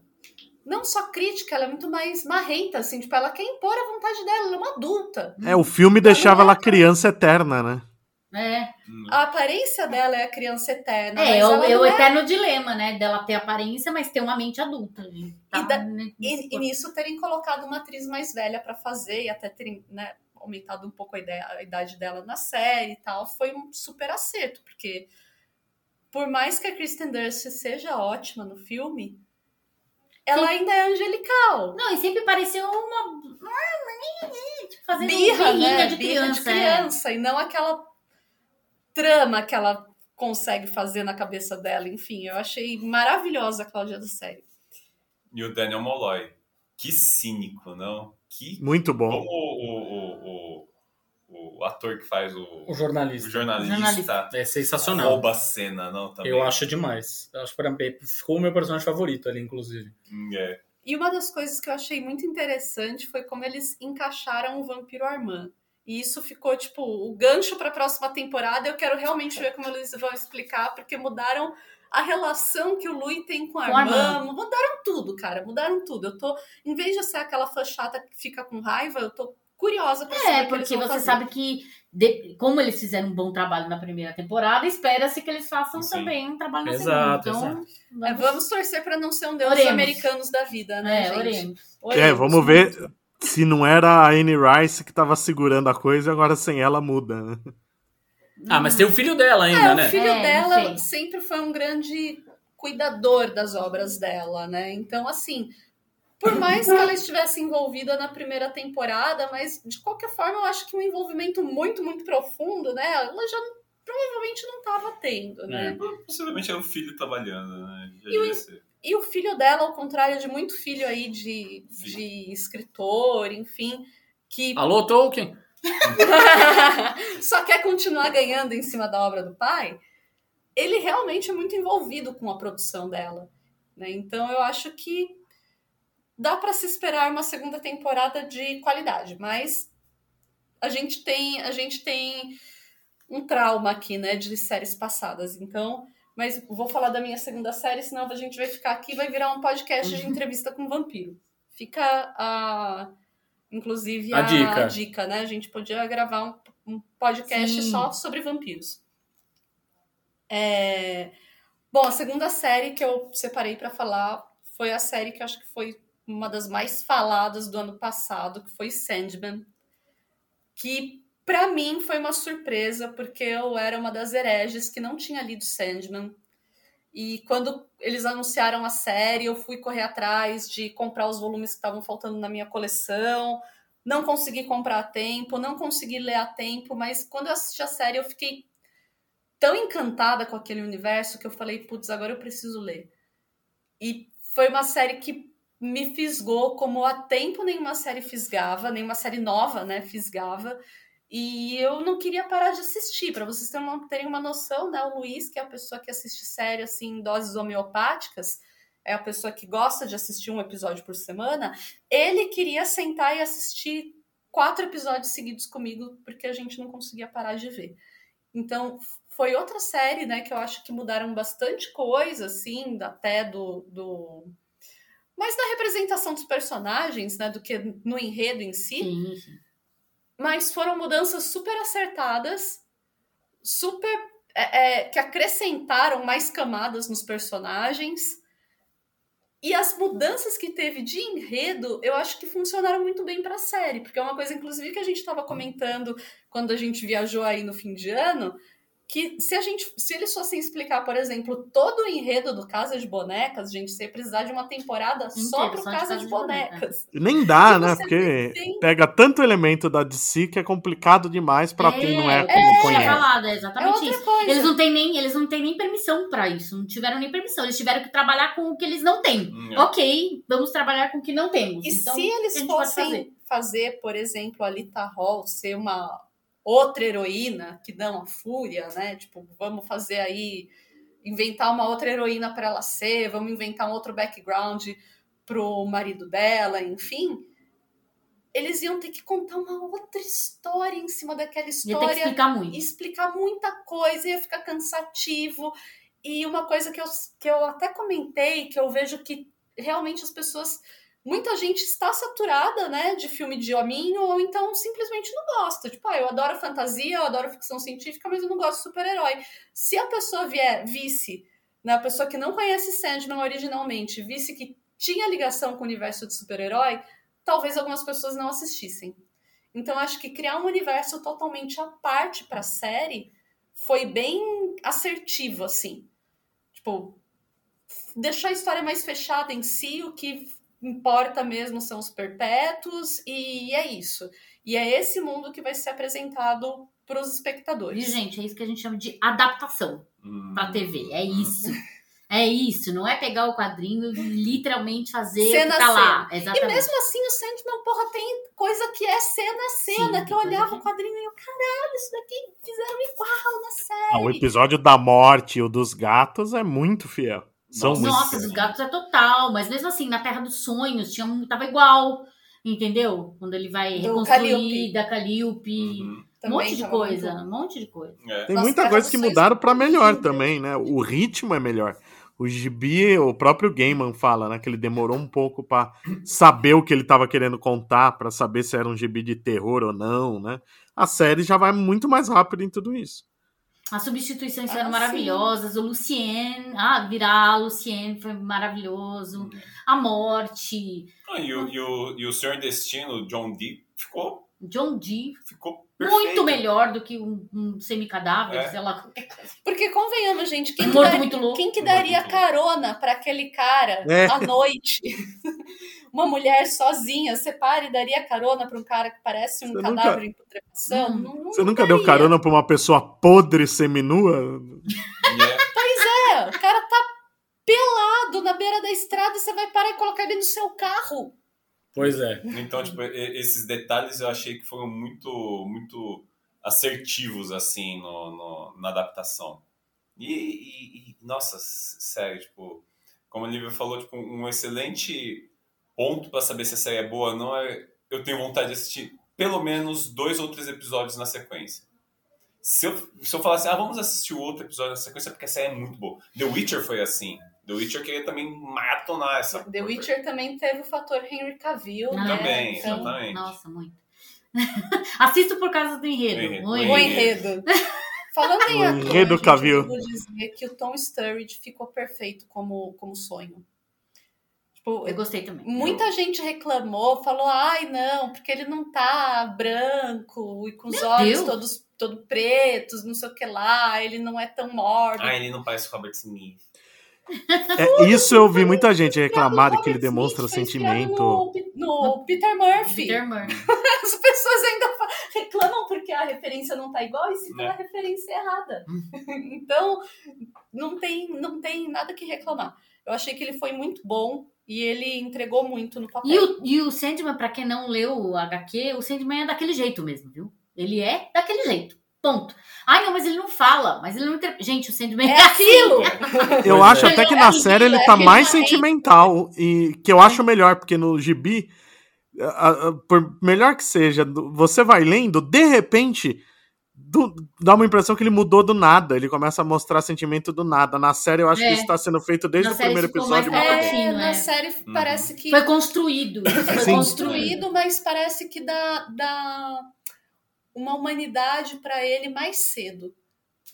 E: Não só crítica, ela é muito mais marrenta, assim, tipo, ela quer impor a vontade dela, ela é uma adulta.
C: É, o filme deixava ela, ela criança eterna, né?
B: É.
E: A aparência dela é a criança eterna.
B: É, é o, é o eterno dilema, né? Dela ter aparência, mas ter uma mente adulta.
E: Tá, e, da, e, e, nisso terem colocado uma atriz mais velha para fazer e até terem né, aumentado um pouco a, ideia, a idade dela na série e tal, foi um super acerto, porque por mais que a Kristen Dunst seja ótima no filme, ela Sim. ainda é angelical.
B: Não, e sempre pareceu uma.
E: Tipo, fazendo birra, um né? de birra criança. de criança, é. e não aquela trama que ela consegue fazer na cabeça dela. Enfim, eu achei maravilhosa a Cláudia da série.
D: E o Daniel Molloy. Que cínico, não? Que...
C: Muito bom.
D: Como o, o, o, o ator que faz o,
A: o jornalista.
D: O jornalista, jornalista.
A: É sensacional.
D: Rouba a cena, não? Também.
A: Eu acho demais. Eu acho que ficou o meu personagem favorito ali, inclusive.
D: Hum, é.
E: E uma das coisas que eu achei muito interessante foi como eles encaixaram o Vampiro Armand. E isso ficou, tipo, o gancho para a próxima temporada. Eu quero realmente ver como eles vão explicar, porque mudaram a relação que o Louis tem com a com irmã. Mudaram tudo, cara. Mudaram tudo. Eu tô, em vez de ser aquela fã chata que fica com raiva, eu tô curiosa pra saber
B: É, porque você fazer. sabe que, de, como eles fizeram um bom trabalho na primeira temporada, espera-se que eles façam Sim. também um trabalho na
A: exato,
E: segunda.
A: Então,
E: vamos... É, vamos torcer para não ser um deus oremos. americanos da vida, né, é, gente?
B: Oremos.
C: oremos. É, vamos ver se não era a Anne Rice que tava segurando a coisa, agora sem ela muda, né?
A: Ah, mas tem o filho dela ainda, é, né?
E: O filho é, dela sempre foi um grande cuidador das obras dela, né? Então, assim, por mais que ela estivesse envolvida na primeira temporada, mas de qualquer forma eu acho que um envolvimento muito, muito profundo, né? Ela já provavelmente não estava tendo, né?
D: É, possivelmente é o filho trabalhando, né? Já
E: e, o, e o filho dela, ao contrário de muito filho aí de, de escritor, enfim, que.
A: Alô, Tolkien!
E: só quer continuar ganhando em cima da obra do pai, ele realmente é muito envolvido com a produção dela. Né? Então eu acho que dá para se esperar uma segunda temporada de qualidade, mas a gente tem a gente tem um trauma aqui, né, de séries passadas. Então, mas vou falar da minha segunda série, senão a gente vai ficar aqui, vai virar um podcast de uhum. entrevista com um vampiro. Fica a Inclusive a, a, dica. a dica, né? A gente podia gravar um, um podcast Sim. só sobre vampiros. É... Bom, a segunda série que eu separei para falar foi a série que eu acho que foi uma das mais faladas do ano passado, que foi Sandman, que para mim foi uma surpresa, porque eu era uma das hereges que não tinha lido Sandman. E quando eles anunciaram a série, eu fui correr atrás de comprar os volumes que estavam faltando na minha coleção. Não consegui comprar a tempo, não consegui ler a tempo, mas quando eu assisti a série, eu fiquei tão encantada com aquele universo que eu falei, putz, agora eu preciso ler. E foi uma série que me fisgou como há tempo nenhuma série fisgava, nenhuma série nova, né, fisgava. E eu não queria parar de assistir, para vocês terem uma, noção, né? O Luiz, que é a pessoa que assiste série assim, em doses homeopáticas, é a pessoa que gosta de assistir um episódio por semana, ele queria sentar e assistir quatro episódios seguidos comigo, porque a gente não conseguia parar de ver. Então, foi outra série, né, que eu acho que mudaram bastante coisa, assim, até do, do... Mas da representação dos personagens, né, do que no enredo em si.
B: Sim
E: mas foram mudanças super acertadas, super é, é, que acrescentaram mais camadas nos personagens. E as mudanças que teve de enredo, eu acho que funcionaram muito bem para a série, porque é uma coisa, inclusive, que a gente estava comentando quando a gente viajou aí no fim de ano, que se a gente, se eles fossem explicar, por exemplo, todo o enredo do Casa de Bonecas, gente, você ia precisar de uma temporada só pro
B: só
E: Casa,
B: de
E: de Bonecas.
C: Nem dá, né? Porque
E: tem-
C: pega tanto elemento da DC que é complicado demais pra quem não é,
B: eu
C: como
B: tinha
C: conhece.
B: falado, é
E: É
B: exatamente
E: outra
B: isso.
E: coisa.
B: Eles não têm nem, eles não têm nem permissão pra isso, não tiveram nem permissão. Eles tiveram que trabalhar com o que eles não têm.
D: Hum,
B: Ok, vamos trabalhar com o que não temos.
E: E
B: então,
E: se eles fossem fazer? por exemplo, a Lita Hall ser uma outra heroína que não a Fúria, né? Tipo, vamos fazer aí inventar uma outra heroína para ela ser, vamos inventar um outro background pro marido dela, enfim. Eles iam ter que contar uma outra história em cima daquela
B: Ia ter que
E: história
B: explicar muito.
E: explicar muita coisa, ia ficar cansativo. E uma coisa que eu, que eu até comentei, que eu vejo que realmente as pessoas. Muita gente está saturada, né, de filme de hominho, ou então simplesmente não gosta. Tipo, ah, eu adoro fantasia, eu adoro ficção científica, mas eu não gosto de super-herói. Se a pessoa vier, visse, né, a pessoa que não conhece Sandman originalmente, visse que tinha ligação com o universo de super-herói, talvez algumas pessoas não assistissem. Então, acho que criar um universo totalmente à parte para a série foi bem assertivo, assim. Tipo, deixar a história mais fechada em si, o que importa mesmo são os perpétuos, e é isso. E é esse mundo que vai ser apresentado para os
B: E,
E: espectadores.
B: gente, é isso que a gente chama de adaptação
D: hum.
B: pra TV. É isso. É isso. Não é pegar o quadrinho e literalmente fazer
E: Cena
B: o que tá lá.
E: E
B: Exatamente.
E: mesmo assim, o Sandman, porra, tem coisa que é cena a cena,
B: Sim,
E: que eu olhava o quadrinho e eu, caralho, isso daqui fizeram igual na série.
C: Ah, o episódio da morte e o dos gatos é muito fiel. São
D: Nossa.
B: Nossa, dos gatos é total, mas mesmo assim, na Terra dos Sonhos tinha um, tava igual, entendeu? Quando ele vai
E: Do
B: reconstruir
E: Calliope.
B: da Calliope,
D: Uhum.
B: um monte de coisa,
E: muito-
B: um monte de coisa.
D: É.
C: Tem
E: Nossa,
C: muita
E: Terra
C: coisa que mudaram pra
E: é
C: melhor também, né? O ritmo é melhor. O gibi, o próprio Gaiman fala, né, que ele demorou um pouco pra saber o que ele tava querendo contar, pra saber se era um gibi de terror ou não, né? A série já vai muito mais rápido em tudo isso.
B: As substituições foram
E: sim.
B: maravilhosas. O Lucien, ah, virar a Lucien foi maravilhoso. A morte,
D: Ah, e, o, e, o, e o Senhor Destino, o John Dee, ficou,
B: John Dee,
D: ficou perfeito.
B: muito melhor do que um, um semi-cadáver,
D: É.
B: sei lá, qualquer coisa.
E: Porque convenhamos, gente, quem que,
B: morto muito louco.
E: quem que
D: morto
E: daria carona para aquele cara
C: É.
E: à noite? Uma mulher sozinha, você para e daria carona para um cara que parece um
C: Você
E: cadáver
C: nunca-
E: em putrefação?
B: Hum.
E: Não, não
C: Você nunca deu
E: daria.
C: carona pra uma pessoa podre seminua?
D: E é-
E: É, o cara tá pelado na beira da estrada e você vai parar e colocar ele no seu carro.
A: Pois é.
D: Então, tipo, esses detalhes eu achei que foram muito, muito assertivos, assim, no, no- na adaptação. E, e- e, nossa, sério, tipo, como a Lívia falou, tipo, um excelente ponto pra saber se a série é boa ou não é eu tenho vontade de assistir pelo menos dois ou três episódios na sequência. Se eu, se eu falasse, ah, vamos assistir o outro episódio na sequência, porque a série é muito boa. The Witcher foi assim. The Witcher queria também maratonar essa.
E: The Witcher também teve o fator Henry Cavill,
B: Ah,
E: né?
D: Também,
E: Então,
D: exatamente.
B: Nossa, muito. Assisto por causa do enredo.
D: Do enredo.
B: O
D: Do
E: O
B: enredo.
E: enredo. Falando em
C: O
E: ator,
C: enredo
E: gente,
C: Cavill.
E: eu vou dizer que o Tom Sturridge ficou perfeito como, como sonho. Tipo,
B: Eu gostei também.
E: muita gente reclamou, falou, ai não, porque ele não tá branco e com os
B: Meu
E: olhos
B: Deus.
E: todos todo pretos, não sei o que lá, ele não é tão mórbido.
D: Ah, ele não parece Robert Smith.
C: É, isso eu vi muita gente reclamar de que ele demonstra sentimento.
E: No, no Peter Murphy.
B: Peter Murray.
E: As pessoas ainda reclamam porque a referência não tá igual e citam
D: Né.
E: a referência errada. Então, não tem, não tem nada que reclamar. Eu achei que ele foi muito bom e ele entregou muito no papel.
B: E o, e o Sandman, pra quem não leu o HQ, o Sandman é daquele jeito mesmo, viu? Ele é daquele jeito. Ponto. Ai, não, mas ele não fala. Mas ele não. Inter... Gente, o Sandman
E: É
B: é,
E: aquilo!
C: Eu acho
A: é.
C: até que
E: É
C: na série ele tá mais sentimental. E que eu acho melhor, porque no gibi, a- a- por melhor que seja, você vai lendo, de repente. do- dá uma impressão que ele mudou do nada. Ele começa a mostrar sentimento do nada. Na série, eu acho
B: É.
C: que isso está sendo feito desde
B: Na
C: o primeiro episódio.
E: É, na
B: é.
E: série
D: Uhum.
E: parece que
B: Foi construído. Foi
C: Sim.
E: construído, mas parece que dá, dá uma humanidade pra ele mais cedo.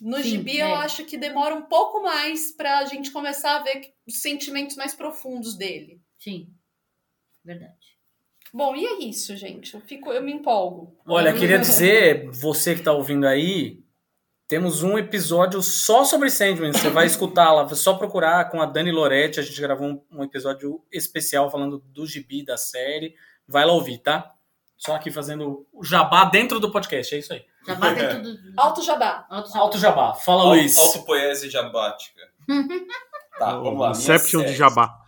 E: No
B: Sim,
E: gibi,
B: é.
E: eu acho que demora um pouco mais pra gente começar a ver os sentimentos mais profundos dele.
B: Sim. Verdade.
E: Bom, e é isso, gente. Eu, fico, eu me empolgo.
A: Olha, queria dizer, você que tá ouvindo aí, temos um episódio só sobre Sandman. Você vai escutar lá, só procurar com a Dani Loretti. A gente gravou um, um episódio especial falando do gibi da série. Vai lá ouvir, tá? Só aqui fazendo o jabá dentro do podcast, é isso aí.
B: Já bateu tudo.
E: Alto Jabá.
B: Alto jabá.
A: Alto jabá. Fala, Luiz.
D: Autopoese jabática. tá, vamos lá.
C: Inception de. Jabá.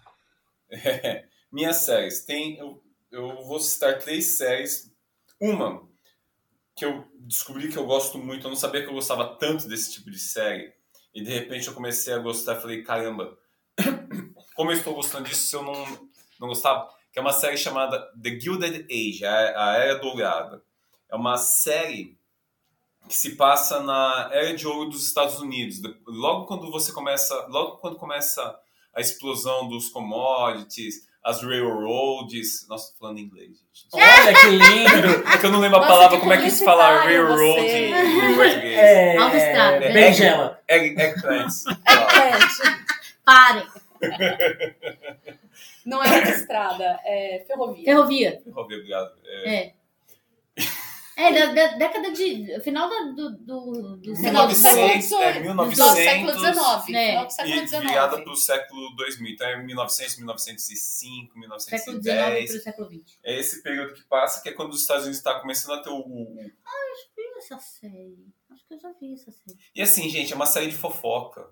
D: Minhas séries. Tem, eu, eu vou citar três séries. Uma que eu descobri que eu gosto muito. Eu não sabia que eu gostava tanto desse tipo de série. E de repente eu comecei a gostar. Falei, caramba, como eu estou gostando disso se eu não, não gostava? Que é uma série chamada The Gilded Age, a, a Era Dourada. É uma série que se passa na Era de Ouro dos Estados Unidos. Logo quando você começa, logo quando começa a explosão dos commodities, as railroads. Nossa, tô falando em inglês, gente.
A: Olha que lindo.
D: É que eu não lembro a
E: Nossa,
D: palavra, como é que se fala railroad em, português.
A: É,
B: Autoestrada.
A: Berinjela.
D: Egg, eggplants.
E: Gente,
B: Parem.
E: não é autoestrada, é ferrovia.
B: Ferrovia.
D: Obrigado. É,
B: É. É, da, da década de. Final da, do, do, do século
D: 1900,
B: XIX.
D: é,
E: Não,
D: 1900,
E: século XIX.
B: É.
E: Final do século
D: e virada
E: XIX.
D: para o século 2000. Então é 1900, 1905,
B: Século XIX
D: 1910.
B: para o século XX.
D: É esse período que passa, que é quando os Estados Unidos está começando a ter o, o-
B: Vi essa série. Acho que eu já vi essa série.
D: E assim, gente, é uma série de fofoca.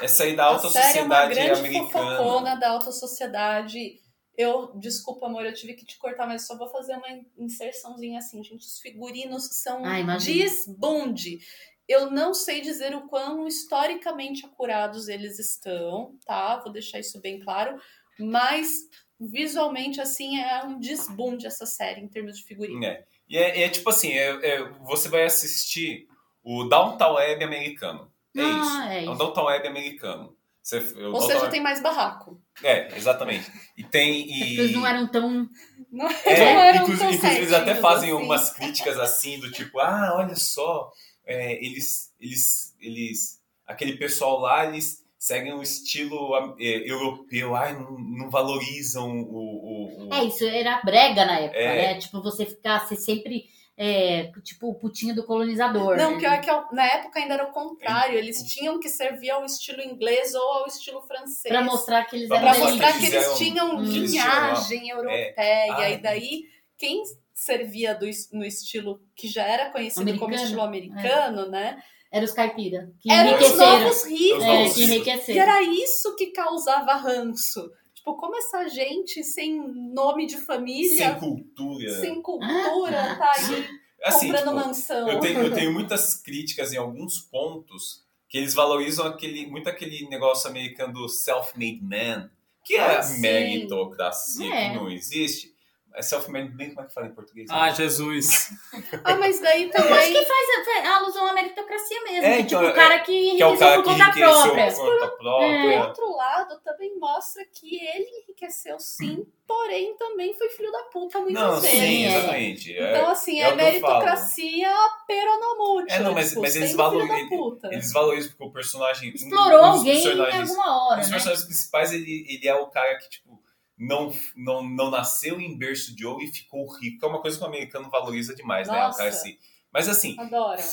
D: É sair da alta
E: a série é uma
D: sociedade
E: grande
D: americana.
E: fofocona da alta sociedade. Eu, desculpa, amor, eu tive que te cortar, mas só vou fazer uma inserçãozinha assim, gente. Os figurinos são
B: Ah, imagino.
E: desbunde. Eu não sei dizer o quão historicamente acurados eles estão, tá? Vou deixar isso bem claro. Mas visualmente, assim, é um desbunde essa série em termos de figurino.
D: É. E é, é tipo assim, é- é- você vai assistir o Downtown Web americano. É
B: Ah,
D: isso.
B: é
D: É um. Downtown Web americano. Você,
E: Ou seja,
D: Web-
E: tem mais barraco.
D: É, exatamente. E tem. E...
B: eles não eram tão.
E: Não,
D: É,
E: não eram
D: inclusive,
E: tão
D: inclusive eles até
E: certinhos
D: fazem
E: assim.
D: algumas críticas assim, do tipo, ah, olha só, é, eles, eles, eles, aquele pessoal lá, eles seguem um estilo é, europeu, ai, não, não valorizam o... o, o-
B: É, isso era brega na época,
D: É.
B: né? Tipo, você ficasse sempre. É, tipo, o putinho do colonizador.
E: Não,
B: né?
E: pior que ao- na época ainda era o contrário. Eles tinham que servir ao estilo inglês ou ao estilo francês.
B: Pra mostrar que eles
D: Pra
B: eram
E: Pra
D: mostrar
E: que eles tinham
B: que
D: eles
E: linhagem europeia.
D: Ah,
E: e daí, quem servia do, no estilo que já era conhecido como
B: Americano.
E: estilo americano, né?
B: Eram os caipira. Que
E: Eram os novos ricos.
D: Os
B: É, que.
E: E
B: enriqueceram.
E: era isso que causava ranço. Tipo, como essa gente sem nome de família,
D: sem cultura.
E: sem cultura, tá aí
D: assim,
E: comprando
D: tipo,
E: mansão.
D: eu, tenho, eu tenho muitas críticas em alguns pontos que eles valorizam aquele, muito aquele negócio americano do self-made man, que é
E: Ah,
D: meritocracia,
B: É.
D: que não existe. É self-made man, como é que fala em português?
A: Ah, Jesus.
E: Ah, mas daí
B: Eu acho
E: também.
B: que faz alusão à meritocracia mesmo.
D: É,
B: que,
D: então,
B: tipo,
D: é-
B: o cara que
D: que é o
B: enriqueceu
D: cara
B: por conta
D: enriqueceu
B: própria.
D: por conta
E: Por
D: própria.
E: outro lado, também mostra que ele enriqueceu sim, porém também foi filho da puta muitas
D: Não,
E: vezes.
D: sim,
B: é.
D: exatamente. É,
E: Então, assim,
D: é
E: é, meritocracia peronomútil.
D: É, não, mas-
E: tipo,
D: mas eles valorizam-
E: da puta.
D: eles valorizam porque o personagem.
B: Explorou
D: um
B: alguém em alguma hora,
D: Um dos
B: né?
D: personagens principais, ele, ele é o cara que, tipo, não, não, não nasceu em berço de ouro e ficou rico. Que é uma coisa que o americano valoriza demais, né? O
E: Nossa.
D: cara assim. Mas assim,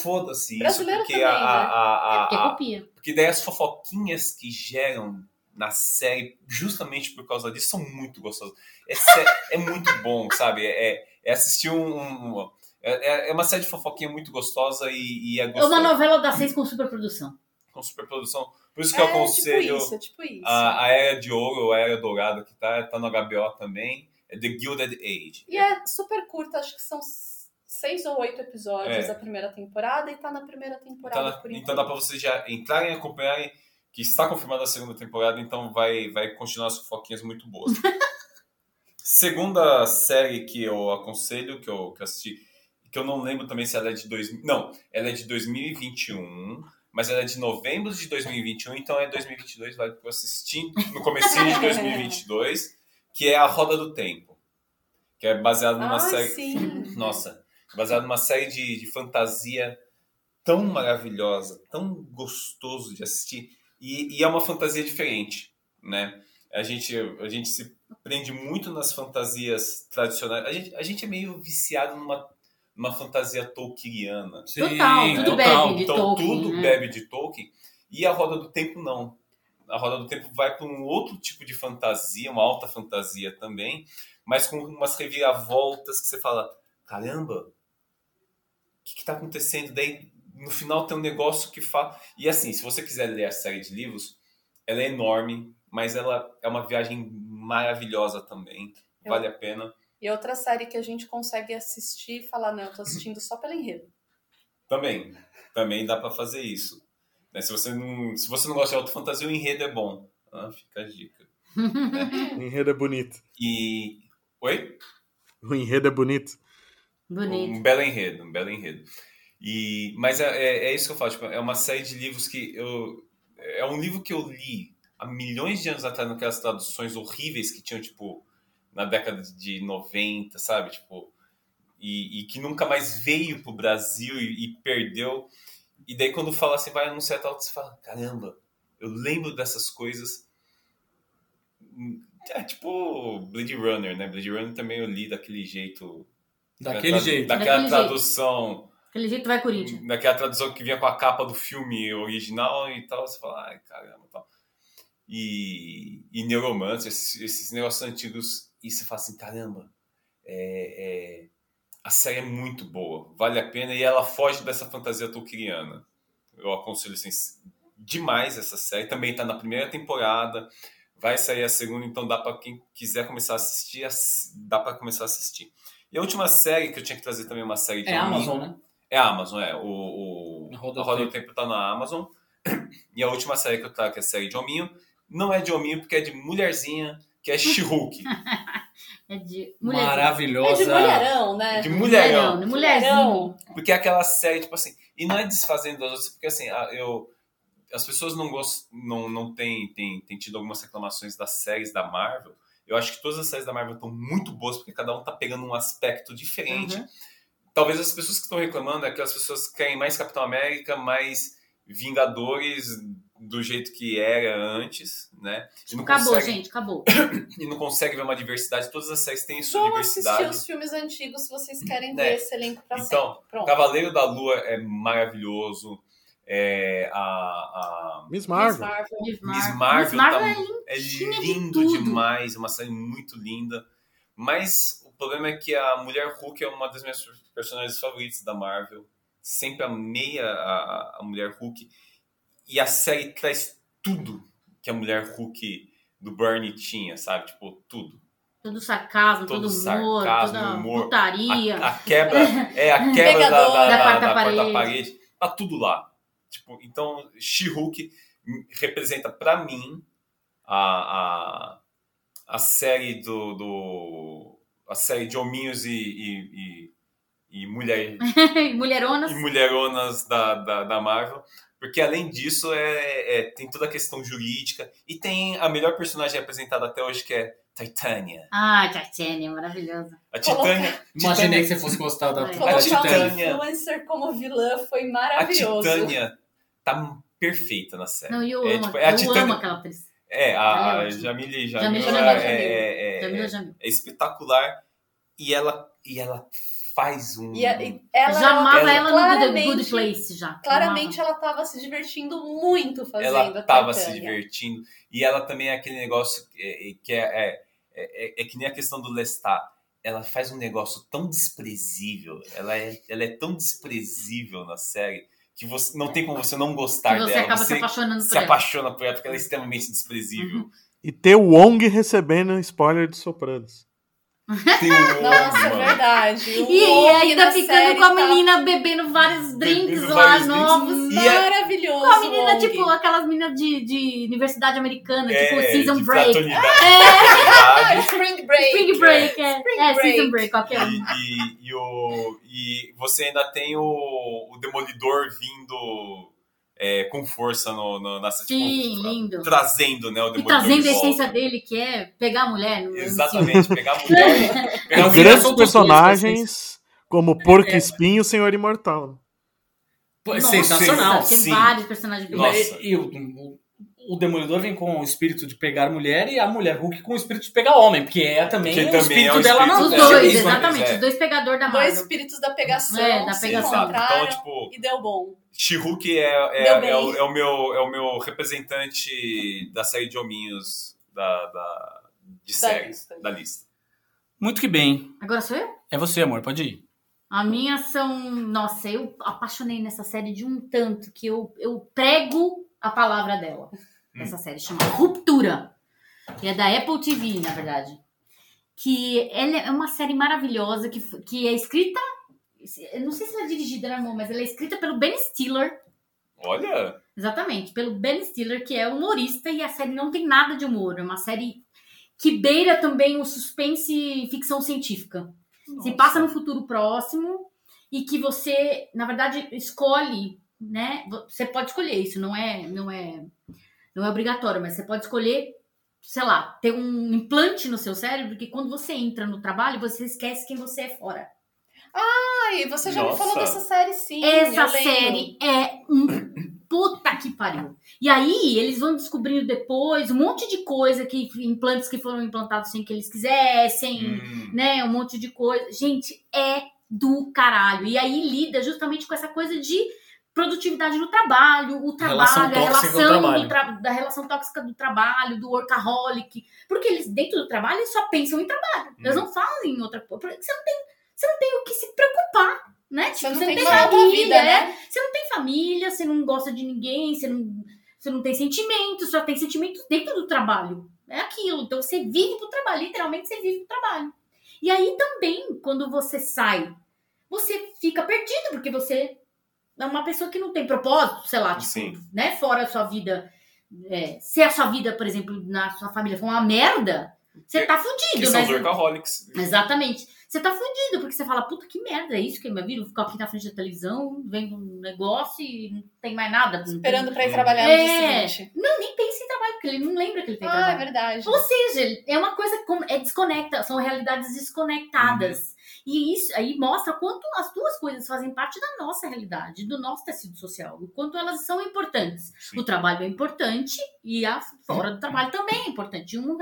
D: foda-se isso, porque
E: também,
D: a,
E: né?
D: a, a,
B: É
D: a-
B: porque
D: a-
B: copia.
D: porque daí as fofoquinhas que geram na série, justamente por causa disso, são muito gostosas. É, é muito bom, sabe? É, é assistir um. um- é, é uma série de fofoquinha muito gostosa e, e é
B: É
D: gostosa.
B: uma novela das seis com superprodução.
D: Com superprodução. Por isso que eu
E: é
D: aconselho
E: tipo isso, é tipo isso.
D: a, a Era de Ouro, ou a Era Dourada, que tá, tá no HBO também. É The Gilded Age.
E: E é super curta, acho que são seis ou oito episódios
D: É.
E: da primeira temporada e tá na primeira temporada
D: Então,
E: por
D: então
E: enquanto.
D: dá pra vocês já entrarem e acompanharem que está confirmada a segunda temporada, então vai, vai continuar as fofoquinhas muito boas. Segunda série que eu aconselho, que eu, que eu assisti, que eu não lembro também se ela é de 2000. Não, ela é de 2021, mas ela é de novembro de 2021, então é 2022, vai que eu assisti no comecinho de 2022, que é A Roda do Tempo. Que é baseado numa
E: Ah,
D: série.
E: sim.
D: Nossa, baseado numa série de, de fantasia tão maravilhosa, tão gostoso de assistir. E, e é uma fantasia diferente, né? A gente, a gente se prende muito nas fantasias tradicionais. A gente, a gente é meio viciado numa, numa fantasia tolkieniana.
A: Sim,
B: Total, tudo
A: total.
B: bebe de
D: Então
B: Tolkien,
D: tudo
B: né?
D: bebe de Tolkien. E a Roda do Tempo não. A Roda do Tempo vai para um outro tipo de fantasia, uma alta fantasia também, mas com umas reviravoltas que você fala, caramba, o que está acontecendo? Daí no final tem um negócio que fala. E assim, se você quiser ler a série de livros, ela é enorme, mas ela é uma viagem maravilhosa também. Vale a pena.
E: E outra série que a gente consegue assistir e falar, não, eu tô assistindo só pelo enredo.
D: Também. Também dá para fazer isso. Né, Se, você não, se você não gosta de alta fantasia, o enredo é bom. Ah, fica a dica.
C: O enredo é bonito.
D: E. Oi?
C: O enredo é bonito.
B: Bonito.
D: Um belo enredo, um belo enredo. E, mas é, é, é isso que eu falo, tipo, é uma série de livros que eu. É um livro que eu li há milhões de anos atrás, naquelas traduções horríveis que tinham, tipo, na década de 90, sabe? Tipo, e, e que nunca mais veio pro Brasil e, e perdeu. E daí, quando fala assim, vai anunciar tal, você fala: caramba, eu lembro dessas coisas. É tipo Blade Runner, né? Blade Runner também eu li daquele jeito.
A: Daquele
D: Da-
A: jeito.
D: Daquela
B: Daquele jeito.
D: tradução.
B: Aquele jeito vai Corinthians.
D: Daquela tradução que vinha com a capa do filme original e tal. Você fala, ai caramba tal. E, e Neuromancer, esses, esses negócios antigos. E você fala assim, caramba, é, é, a série é muito boa, vale a pena. E ela foge dessa fantasia tolkieniana. Eu aconselho assim, demais essa série. Também está na primeira temporada. Vai sair a segunda, então dá para quem quiser começar a assistir, ass- dá para começar a assistir. E a última série que eu tinha que trazer também uma série de
A: É a
D: anime-
A: Amazon, né?
D: é a Amazon, é. O, o
A: Roda
D: a
A: do
D: Roda do
A: Tempo.
D: Tempo tá na Amazon. E a última série que eu trago, que é a série de Hominho, não é de Hominho porque é de mulherzinha, que é She-Hulk.
B: É de mulher.
E: É
A: Maravilhosa.
E: de mulherão, né?
D: de mulherão.
B: Mulherão.
D: Porque é aquela série, tipo assim, e não é desfazendo das outras, porque assim, eu, as pessoas não gostam, não, não têm tem, tem tido algumas reclamações das séries da Marvel. Eu acho que todas as séries da Marvel estão muito boas, porque cada um tá pegando um aspecto diferente.
B: Uhum.
D: Talvez as pessoas que estão reclamando é que as pessoas querem mais Capitão América, mais Vingadores do jeito que era antes, né? E não
B: Acabou,
D: consegue,
B: gente, acabou.
D: E não consegue ver uma diversidade. Todas as séries têm sua
E: Vão assistir
D: diversidade.
E: os filmes antigos se vocês querem
D: Né?
E: ver esse elenco pra
D: Então,
E: sempre. Pronto.
D: Cavaleiro da Lua é maravilhoso. É, a, a
C: Miss
E: Miss
C: Marvel.
E: Marvel.
B: Miss Marvel.
D: Marvel,
B: Miss Marvel
D: tá-
B: é
D: é
B: de
D: lindo
B: tudo.
D: demais. É uma série muito linda. Mas o problema é que a Mulher Hulk é uma das minhas personagens favoritas da Marvel. Sempre amei a, a, a Mulher Hulk. E a série traz tudo que a Mulher Hulk do Bernie tinha, sabe? Tipo, tudo.
B: Todo sarcasmo,
D: Todo
B: todo, humor,
D: sarcasmo,
B: toda
D: humor.
B: putaria.
D: A, a quebra, é a quebra da, da,
B: Da quarta
D: da quarta
B: parede.
D: parede. Tá tudo lá. Tipo, então, She-Hulk representa pra mim a, a, a série do, do a série de hominhos e, e, e, e mulher,
B: Mulheronas.
D: e mulheronas da, da, da Marvel. Porque além disso, é, é- tem toda a questão jurídica. E tem a melhor personagem apresentada até hoje, que é Titânia.
B: Ah, Titânia, maravilhosa.
D: A Titânia.
A: Imaginei que você fosse gostar da,
E: uma
D: Titânia.
E: influencer como vilã foi
D: A
E: maravilhoso.
D: Titânia tá perfeita na série.
B: Não, eu
D: É,
B: amo,
D: tipo, é a
B: eu
D: Titânia-
B: amo aquela atriz.
D: É, a,
B: é
D: a. Jamile
B: Jamile
D: Jamil
B: Jamil.
D: é, é, é,
B: Jamila
D: é,
B: Jamil.
D: é espetacular e ela, e ela faz um.
E: E, a- e ela,
B: já amava
D: ela-
B: ela, no Good,
E: claramente-
B: Good Place, já.
E: claramente ela tava se divertindo muito fazendo
D: ela
E: a
D: tava se divertindo. E ela também é aquele negócio que é, que é, é, é, é que nem a questão do Lestat. Ela faz um negócio tão desprezível. Ela é, ela é tão desprezível na série que você não tem como você não gostar
B: Que você
D: dela.
B: acaba se
D: você
B: apaixonando por
D: se
B: ela.
D: apaixona por ela porque ela é extremamente desprezível.
B: Uhum.
C: E ter o Wong recebendo spoiler de Sopranos.
D: Tem um
E: Nossa, é verdade. O
B: E
E: Wong
B: ainda ficando com a
E: tá
B: menina bebendo vários drinks
D: Bebendo
B: lá
D: vários
B: novos.
D: drinks. E é-
E: maravilhoso.
B: Com a menina,
E: Wong.
B: tipo, aquelas meninas de, de universidade americana, tipo
D: É,
B: Season
D: de
B: Break.
D: fraternidade.
E: Ah, Spring Break.
B: Spring Break, é.
E: Spring
B: é,
E: Break.
B: Season Break, qualquer um.
D: E, e, e, o, e você ainda tem o, o Demolidor vindo é, com força no, no, na
B: Sim, lindo.
D: Trazendo né, o
B: E
D: Demolidor.
B: trazendo
D: de
B: a essência dele, que é pegar a mulher. No,
D: Exatamente, pegar a mulher. pegar mulher
C: Grandes
A: dois,
C: personagens como Porco
A: É.
C: Espinho e o Senhor Imortal.
A: é
B: Nossa,
A: sensacional.
B: Tem
D: sim.
B: vários personagens
D: Nossa.
A: E, e o, o- Demolidor vem com o espírito de pegar mulher e a mulher Hulk com o espírito de pegar homem, porque é também
D: Que
A: o
D: também
A: espírito
D: é o
A: dela
D: espírito
A: na
B: Os
D: dela.
B: dois, exatamente.
D: é.
B: Os dois pegadores da
E: Dois
B: Marvel.
E: espíritos da pegação
B: É, da pegação.
D: Então, tipo,
E: e deu bom.
D: She-Hulk é, é, é, o, é o meu, é o meu representante da série de hominhos da, da, de
E: Da
D: séries,
E: lista.
D: da lista.
A: Muito que bem.
B: Agora sou eu?
A: É você, amor, pode ir.
B: A minha são. Nossa, eu apaixonei nessa série de um tanto que eu, eu prego a palavra dela. Essa série chama Ruptura. Que é da Apple TV, na verdade. Que ela é uma série maravilhosa que, que é escrita. Eu não sei se ela é dirigida, né, amor? Mas ela é escrita pelo Ben Stiller.
D: Olha,
B: Exatamente, pelo Ben Stiller, que é humorista, e a série não tem nada de humor. É uma série que beira também o suspense e ficção científica. Se passa no futuro próximo e que você, na verdade, escolhe, né? Você pode escolher isso, não é, não é, não é obrigatório, mas você pode escolher, sei lá, ter um implante no seu cérebro que quando você entra no trabalho, você esquece quem você é fora.
E: Ai, você já me falou
D: Nossa.
E: dessa série, sim.
B: Essa série é um puta que pariu. E aí, eles vão descobrindo depois um monte de coisa que implantes que foram implantados sem que eles quisessem,
D: hum,
B: né? Um monte de coisa. Gente, é do caralho. E aí lida justamente com essa coisa de produtividade no trabalho, o
A: Relação
B: trabalho, a
A: tóxica com o
B: relação
A: trabalho.
B: tra- da relação tóxica do trabalho, do workaholic. Porque eles, dentro do trabalho, eles só pensam em trabalho. Eles
D: Hum.
B: não falam em outra coisa. Porque Você não tem, você não tem o que se preocupar, né?
E: Você
B: Tipo,
E: não tem uma outra vida,
B: é.
E: né?
B: Você não tem família, você não gosta de ninguém, você não, você não tem sentimentos, só tem sentimentos dentro do trabalho. É aquilo. Então você vive pro trabalho, literalmente você vive pro trabalho. E aí também, quando você sai, você fica perdido, porque você é uma pessoa que não tem propósito, sei lá, tipo,
D: Sim.
B: né? Fora a sua vida. é, se a sua vida, por exemplo, na sua família for uma merda, você tá
D: que
B: fudido,
D: são
B: né?
D: os workaholics.
B: Exatamente. Você tá fudido, porque você fala, puta que merda, é isso que é minha vida? Fico aqui na frente da televisão, vendo um negócio e não tem mais nada.
E: Esperando pra ir trabalhar no
B: É.
E: dia seguinte.
B: Não, nem pensa em trabalho, porque ele não lembra que ele tem
E: Ah, é
B: trabalho.
E: verdade.
B: Ou seja, é uma coisa como é desconecta, são realidades desconectadas. E isso aí mostra quanto as duas coisas fazem parte da nossa realidade, do nosso tecido social, o quanto elas são importantes.
D: Sim.
B: O trabalho é importante e a fora do trabalho também é importante. Um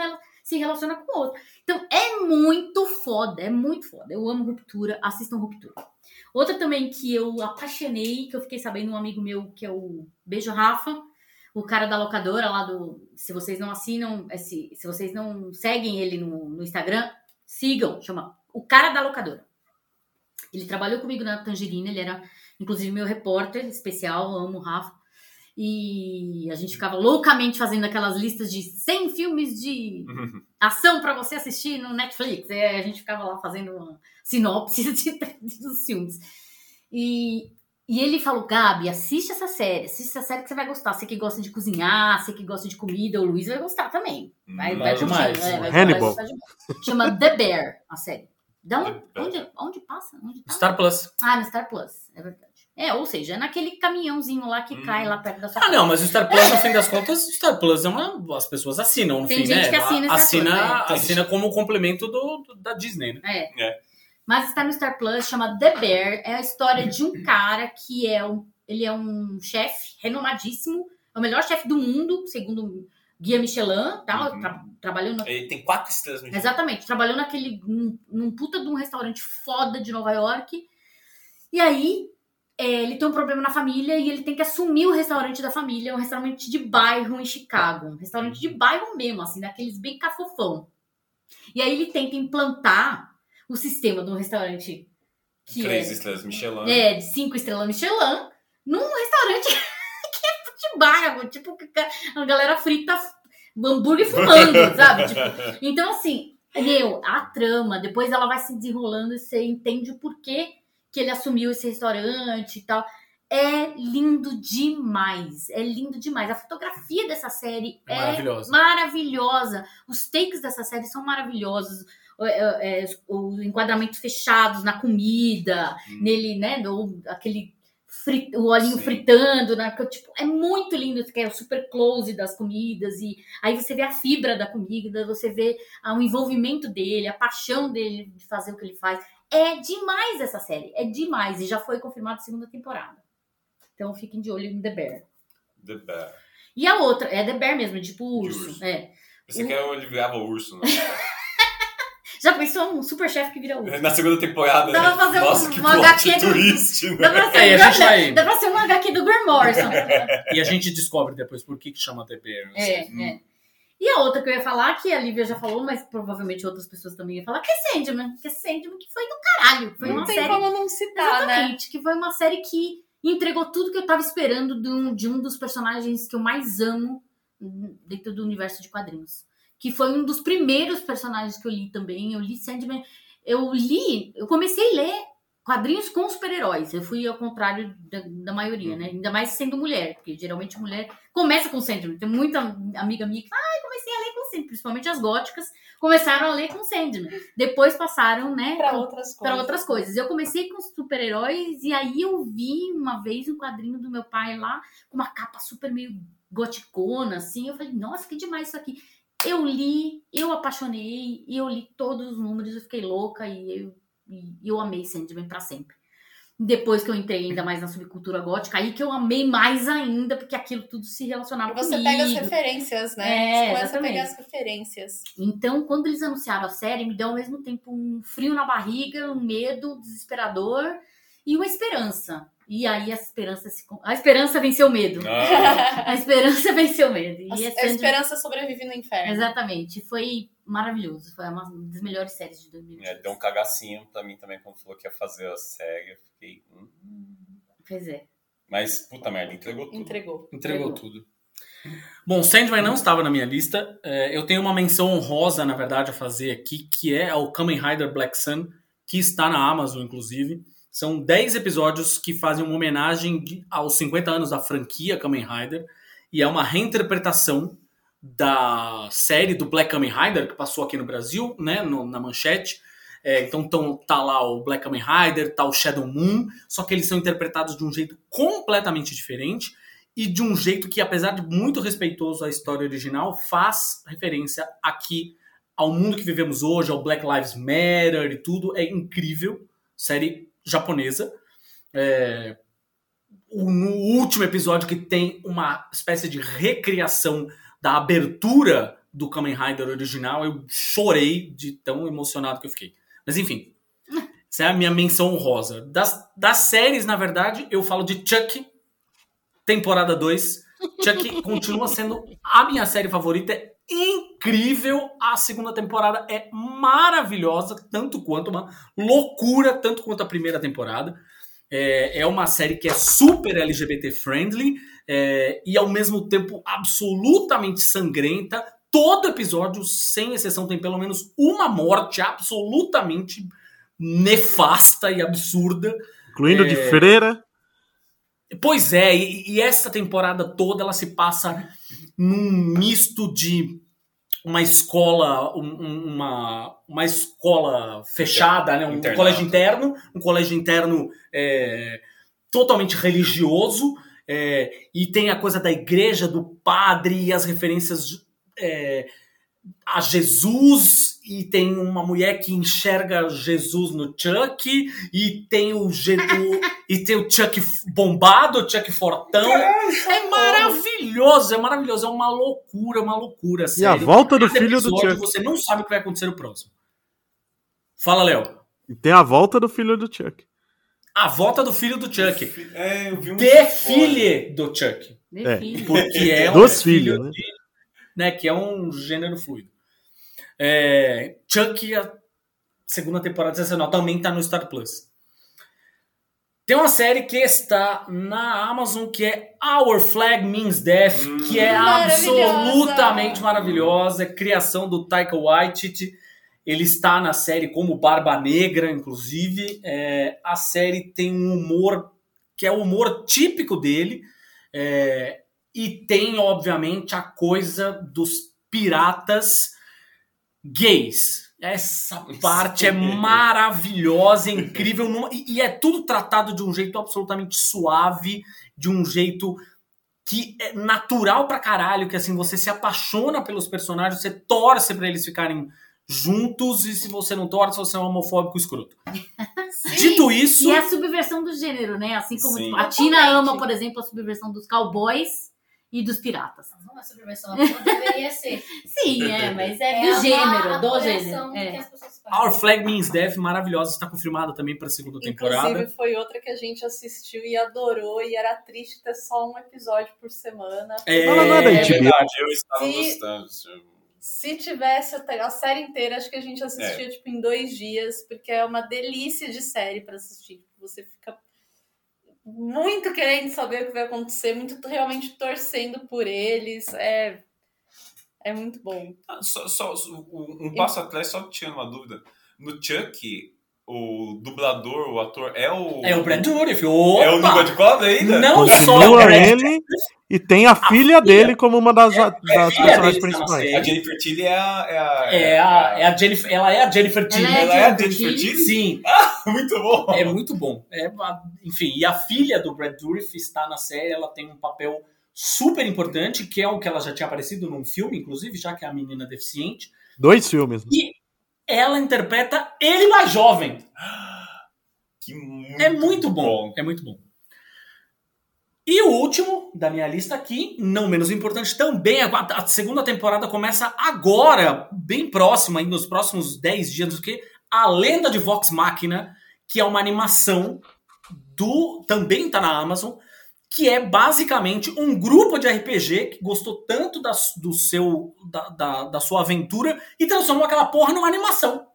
B: se relaciona com outro. Então é muito foda, é muito foda. Eu amo Ruptura, assistam Ruptura. Outra também que eu apaixonei, que eu fiquei sabendo, um amigo meu, que é o Beijo Rafa, o cara da locadora lá do. Se vocês não assinam, esse, se vocês não seguem ele no, no Instagram, sigam, chama O Cara da Locadora. Ele trabalhou comigo na Tangerina, ele era inclusive meu repórter especial, amo o Rafa. E a gente ficava loucamente fazendo aquelas listas de 100 filmes de ação pra você assistir no Netflix. E a gente ficava lá fazendo uma sinopse de, dos filmes. E, e ele falou, Gabi, assiste essa série, assiste essa série que você vai gostar. Você que gosta de cozinhar, você que gosta de comida, o Luiz vai gostar também. Vai, vai curtir,
A: demais.
B: é, vai-
C: Hannibal.
B: vai demais. Chama The Bear, a série. Da onde, onde, onde passa? Onde tá?
A: Star Plus.
B: Ah, no Star Plus, é verdade. É, ou seja, é naquele caminhãozinho lá que
D: Hum.
B: cai lá perto da sua
A: Ah, não, mas o Star Plus, no fim das contas, o Star Plus é uma. As pessoas assinam, no
B: Tem
A: fim,
B: gente
A: né?
B: que assina Star
A: assina,
B: Plus, é.
A: assina como complemento do, do- da Disney, né?
B: É.
D: É.
B: Mas está no Star Plus, chama The Bear. É a história de um cara que é um. Ele é um chefe renomadíssimo. É o melhor chefe do mundo, segundo Guia Michelin, tá?
D: Uhum.
B: Tra- trabalhou no
D: Ele tem quatro estrelas no
B: Exatamente, trabalhou naquele num, num puta de um restaurante foda de Nova York. E aí é, ele tem um problema na família e ele tem que assumir o restaurante da família, um restaurante de bairro em Chicago, um restaurante de bairro mesmo, assim, daqueles bem cafofão. E aí ele tenta implantar o sistema de um restaurante que
D: Três
B: é,
D: estrelas Michelin.
B: é, de cinco estrelas Michelin num restaurante que é de bairro, tipo, a galera frita hambúrguer fumando, sabe? Tipo, então, assim, meu, a trama, depois ela vai se desenrolando e você entende o porquê que ele assumiu esse restaurante e tal. É lindo demais. É lindo demais. A fotografia dessa série
A: É maravilhosa.
B: maravilhosa. Os takes dessa série são maravilhosos. É, é, os enquadramentos fechados na comida,
D: Hum.
B: nele, né? do- aquele fri- o olhinho
D: Sim.
B: fritando, né? Tipo, é muito lindo, que é o super close das comidas e aí você vê a fibra da comida, você vê ah, o envolvimento dele, a paixão dele de fazer o que ele faz. É demais essa série, é demais e já foi confirmada a segunda temporada. Então fiquem de olho em The Bear.
D: The Bear.
B: E a outra, é The Bear mesmo, tipo
D: De
B: urso.
D: urso.
B: É.
D: Você quer ele virava urso, né?
B: Já pensou um super chefe que vira urso?
D: Na segunda temporada,
B: Dá pra
D: né?
B: fazer um-
D: Nossa, que
B: uma
D: plot
B: HQ do-
D: twist,
B: Dá
D: né?
B: pra ser,
A: É,
B: um,
A: vai-
B: dá pra ser um HQ do Graham Morrison.
A: E a gente descobre depois por que, que chama The Bear.
B: É, é. E a outra que eu ia falar, que a Lívia já falou, mas provavelmente outras pessoas também iam falar, que é Sandman. Que é Sandman, que foi do caralho. Foi
E: Não
B: uma
E: tem
B: série.
E: como não citar, né?
B: Exatamente, que foi uma série que entregou tudo que eu tava esperando de um, de um dos personagens que eu mais amo dentro do universo de quadrinhos. Que foi um dos primeiros personagens que eu li também. Eu li Sandman. Eu li, eu comecei a ler quadrinhos com super-heróis. Eu fui ao contrário da, da maioria, né? Ainda mais sendo mulher, porque geralmente mulher começa com Sandman. Tem muita amiga minha que fala, ah, comecei a ler com Sandman. Principalmente as góticas começaram a ler com Sandman. Depois passaram, né? Com-
E: outras coisas.
B: para outras coisas. Eu comecei com super-heróis e aí eu vi uma vez um quadrinho do meu pai lá com uma capa super meio goticona, assim. Eu falei, nossa, que demais isso aqui. Eu li, eu apaixonei, eu li todos os números, eu fiquei louca e eu, e eu amei Sandman pra sempre. Depois que eu entrei ainda mais na subcultura gótica, aí que eu amei mais ainda, porque aquilo tudo se relacionava
E: E você
B: comigo.
E: pega as referências, né?
B: É,
E: você começa a pegar as referências.
B: Então, quando eles anunciaram a série, me deu ao mesmo tempo um frio na barriga, um medo desesperador e uma esperança. E aí a esperança se... a esperança venceu o medo.
D: Ah,
B: A esperança venceu o medo. E
E: A,
B: é
E: a
B: Sandman-
E: esperança sobrevive no inferno.
B: Exatamente. Foi maravilhoso. Foi uma das melhores séries de 2020.
D: é, deu um cagacinho pra mim também quando falou que ia fazer a série. Eu fiquei. hum.
B: Pois é.
D: Mas, puta merda, entregou tudo.
E: Entregou.
A: Entregou tudo. Bom, Sandman não estava na minha lista. É, eu tenho uma menção honrosa, na verdade, a fazer aqui, que é o Kamen Rider Black Sun, que está na Amazon, inclusive. São 10 episódios que fazem uma homenagem aos 50 anos da franquia Kamen Rider. E é uma reinterpretação da série do Black Kamen Rider, que passou aqui no Brasil, né, no- na manchete. É, então tão, tá lá o Black Kamen Rider, tá o Shadow Moon, só que eles são interpretados de um jeito completamente diferente e de um jeito que, apesar de muito respeitoso à história original, faz referência aqui ao mundo que vivemos hoje, ao Black Lives Matter e tudo. É incrível. Série japonesa. É, no último episódio que tem uma espécie de recriação da abertura do Kamen Rider original, eu chorei de tão emocionado que eu fiquei. Mas enfim, essa é a minha menção honrosa. Das, das séries, na verdade, eu falo de Chuck, temporada 2. Chuck continua sendo a minha série favorita. É incrível. A segunda temporada é maravilhosa, tanto quanto uma loucura, tanto quanto a primeira temporada. É, é uma série que é super LGBT friendly é, e ao mesmo tempo absolutamente sangrenta. Todo episódio, sem exceção, tem pelo menos uma morte absolutamente nefasta e absurda.
C: Incluindo
A: É.
C: de freira.
A: Pois é, e, e essa temporada toda ela se passa num misto de uma escola, um- um- uma, uma escola fechada, né? um colégio interno, um colégio interno é, totalmente religioso, é, e tem a coisa da igreja, do padre e as referências é, a Jesus, e tem uma mulher que enxerga Jesus no Chuck, e tem o, o- e tem o Chuck bombado, o Chuck fortão. É maravilhoso, é maravilhoso, é uma loucura, uma loucura.
C: E a volta do
A: Cada
C: filho do Chuck.
A: Você não sabe o que vai acontecer no próximo. Fala, Léo.
C: E tem a volta do filho do Chuck.
A: A volta do filho do Chuck.
D: É, eu vi um.
A: De filho do Chuck.
C: É.
A: Porque é um
C: Dos
A: filho
C: filhos, né?
A: de- né? Que é um gênero fluido. É, Chuck, a segunda temporada sensacional, também tá no Star Plus. Tem uma série que está na Amazon que é Our Flag Means Death,
D: Hum.
A: que é
E: Maravilhosa!
A: absolutamente maravilhosa, é criação do Taika Waititi. Ele está na série como Barba Negra, inclusive. É, a série tem um humor que é o humor típico dele. é, e tem, obviamente, a coisa dos piratas gays. Essa parte é maravilhosa, é incrível. numa- e, e é tudo tratado de um jeito absolutamente suave, de um jeito que é natural pra caralho, que assim, você se apaixona pelos personagens, você torce pra eles ficarem juntos e se você não torce, você é um homofóbico escroto. Dito isso.
B: E é a subversão do gênero, né? Assim como
D: Sim.
B: tipo, a Tina ama, por exemplo, a subversão dos cowboys e dos piratas.
F: Não é subversão, não deveria ser.
B: Sim, é, mas é,
F: É
B: do gênero, do gênero.
F: que
B: É.
F: as pessoas fazem.
A: Our Flag Means Death, maravilhosa, está confirmada também para a segunda temporada.
E: Inclusive, foi outra que a gente assistiu e adorou, e era triste ter só um episódio por semana.
A: É,
C: não é da
D: É
C: HBO.
D: verdade, eu estava
E: Se-
D: gostando.
E: Se tivesse a série inteira, acho que a gente assistia tipo em dois dias, porque é uma delícia de série pra assistir. Você fica muito querendo saber o que vai acontecer, muito realmente torcendo por eles. É, é muito bom.
D: Ah, Só, só- um um passo atrás, só tinha uma dúvida. No Chuck, o dublador, o ator, é o.
A: É o Brad Dourif. Opa!
D: É o Língua de Cobra ainda?
A: Não só
C: Continua
A: Brad
C: ele e tem a filha dele como uma das, das
A: filha
C: personagens
A: dele tá na
C: principais.
D: A Jennifer Tilly é a. É a,
A: É a, é a Jennifer, ela é a Jennifer Tilly.
B: Ela
D: Ela é a
B: Jennifer
D: Jennifer
B: Tilly?
A: Sim,
D: Muito bom.
A: é muito bom. É, enfim, e a filha do Brad Dourif está na série, ela tem um papel super importante, que é o que ela já tinha aparecido num filme, inclusive, já que é a menina deficiente.
C: Dois filmes.
A: Ela interpreta ele mais jovem.
D: Que muito
A: É muito bom. É muito bom. E o último da minha lista aqui, não menos importante também, a, segunda temporada começa agora, bem próxima, nos próximos 10 dias, do que A Lenda de Vox Machina, que é uma animação do também tá na Amazon, que é basicamente um grupo de RPG que gostou tanto da, do seu, da, da, da sua aventura e transformou aquela porra numa animação.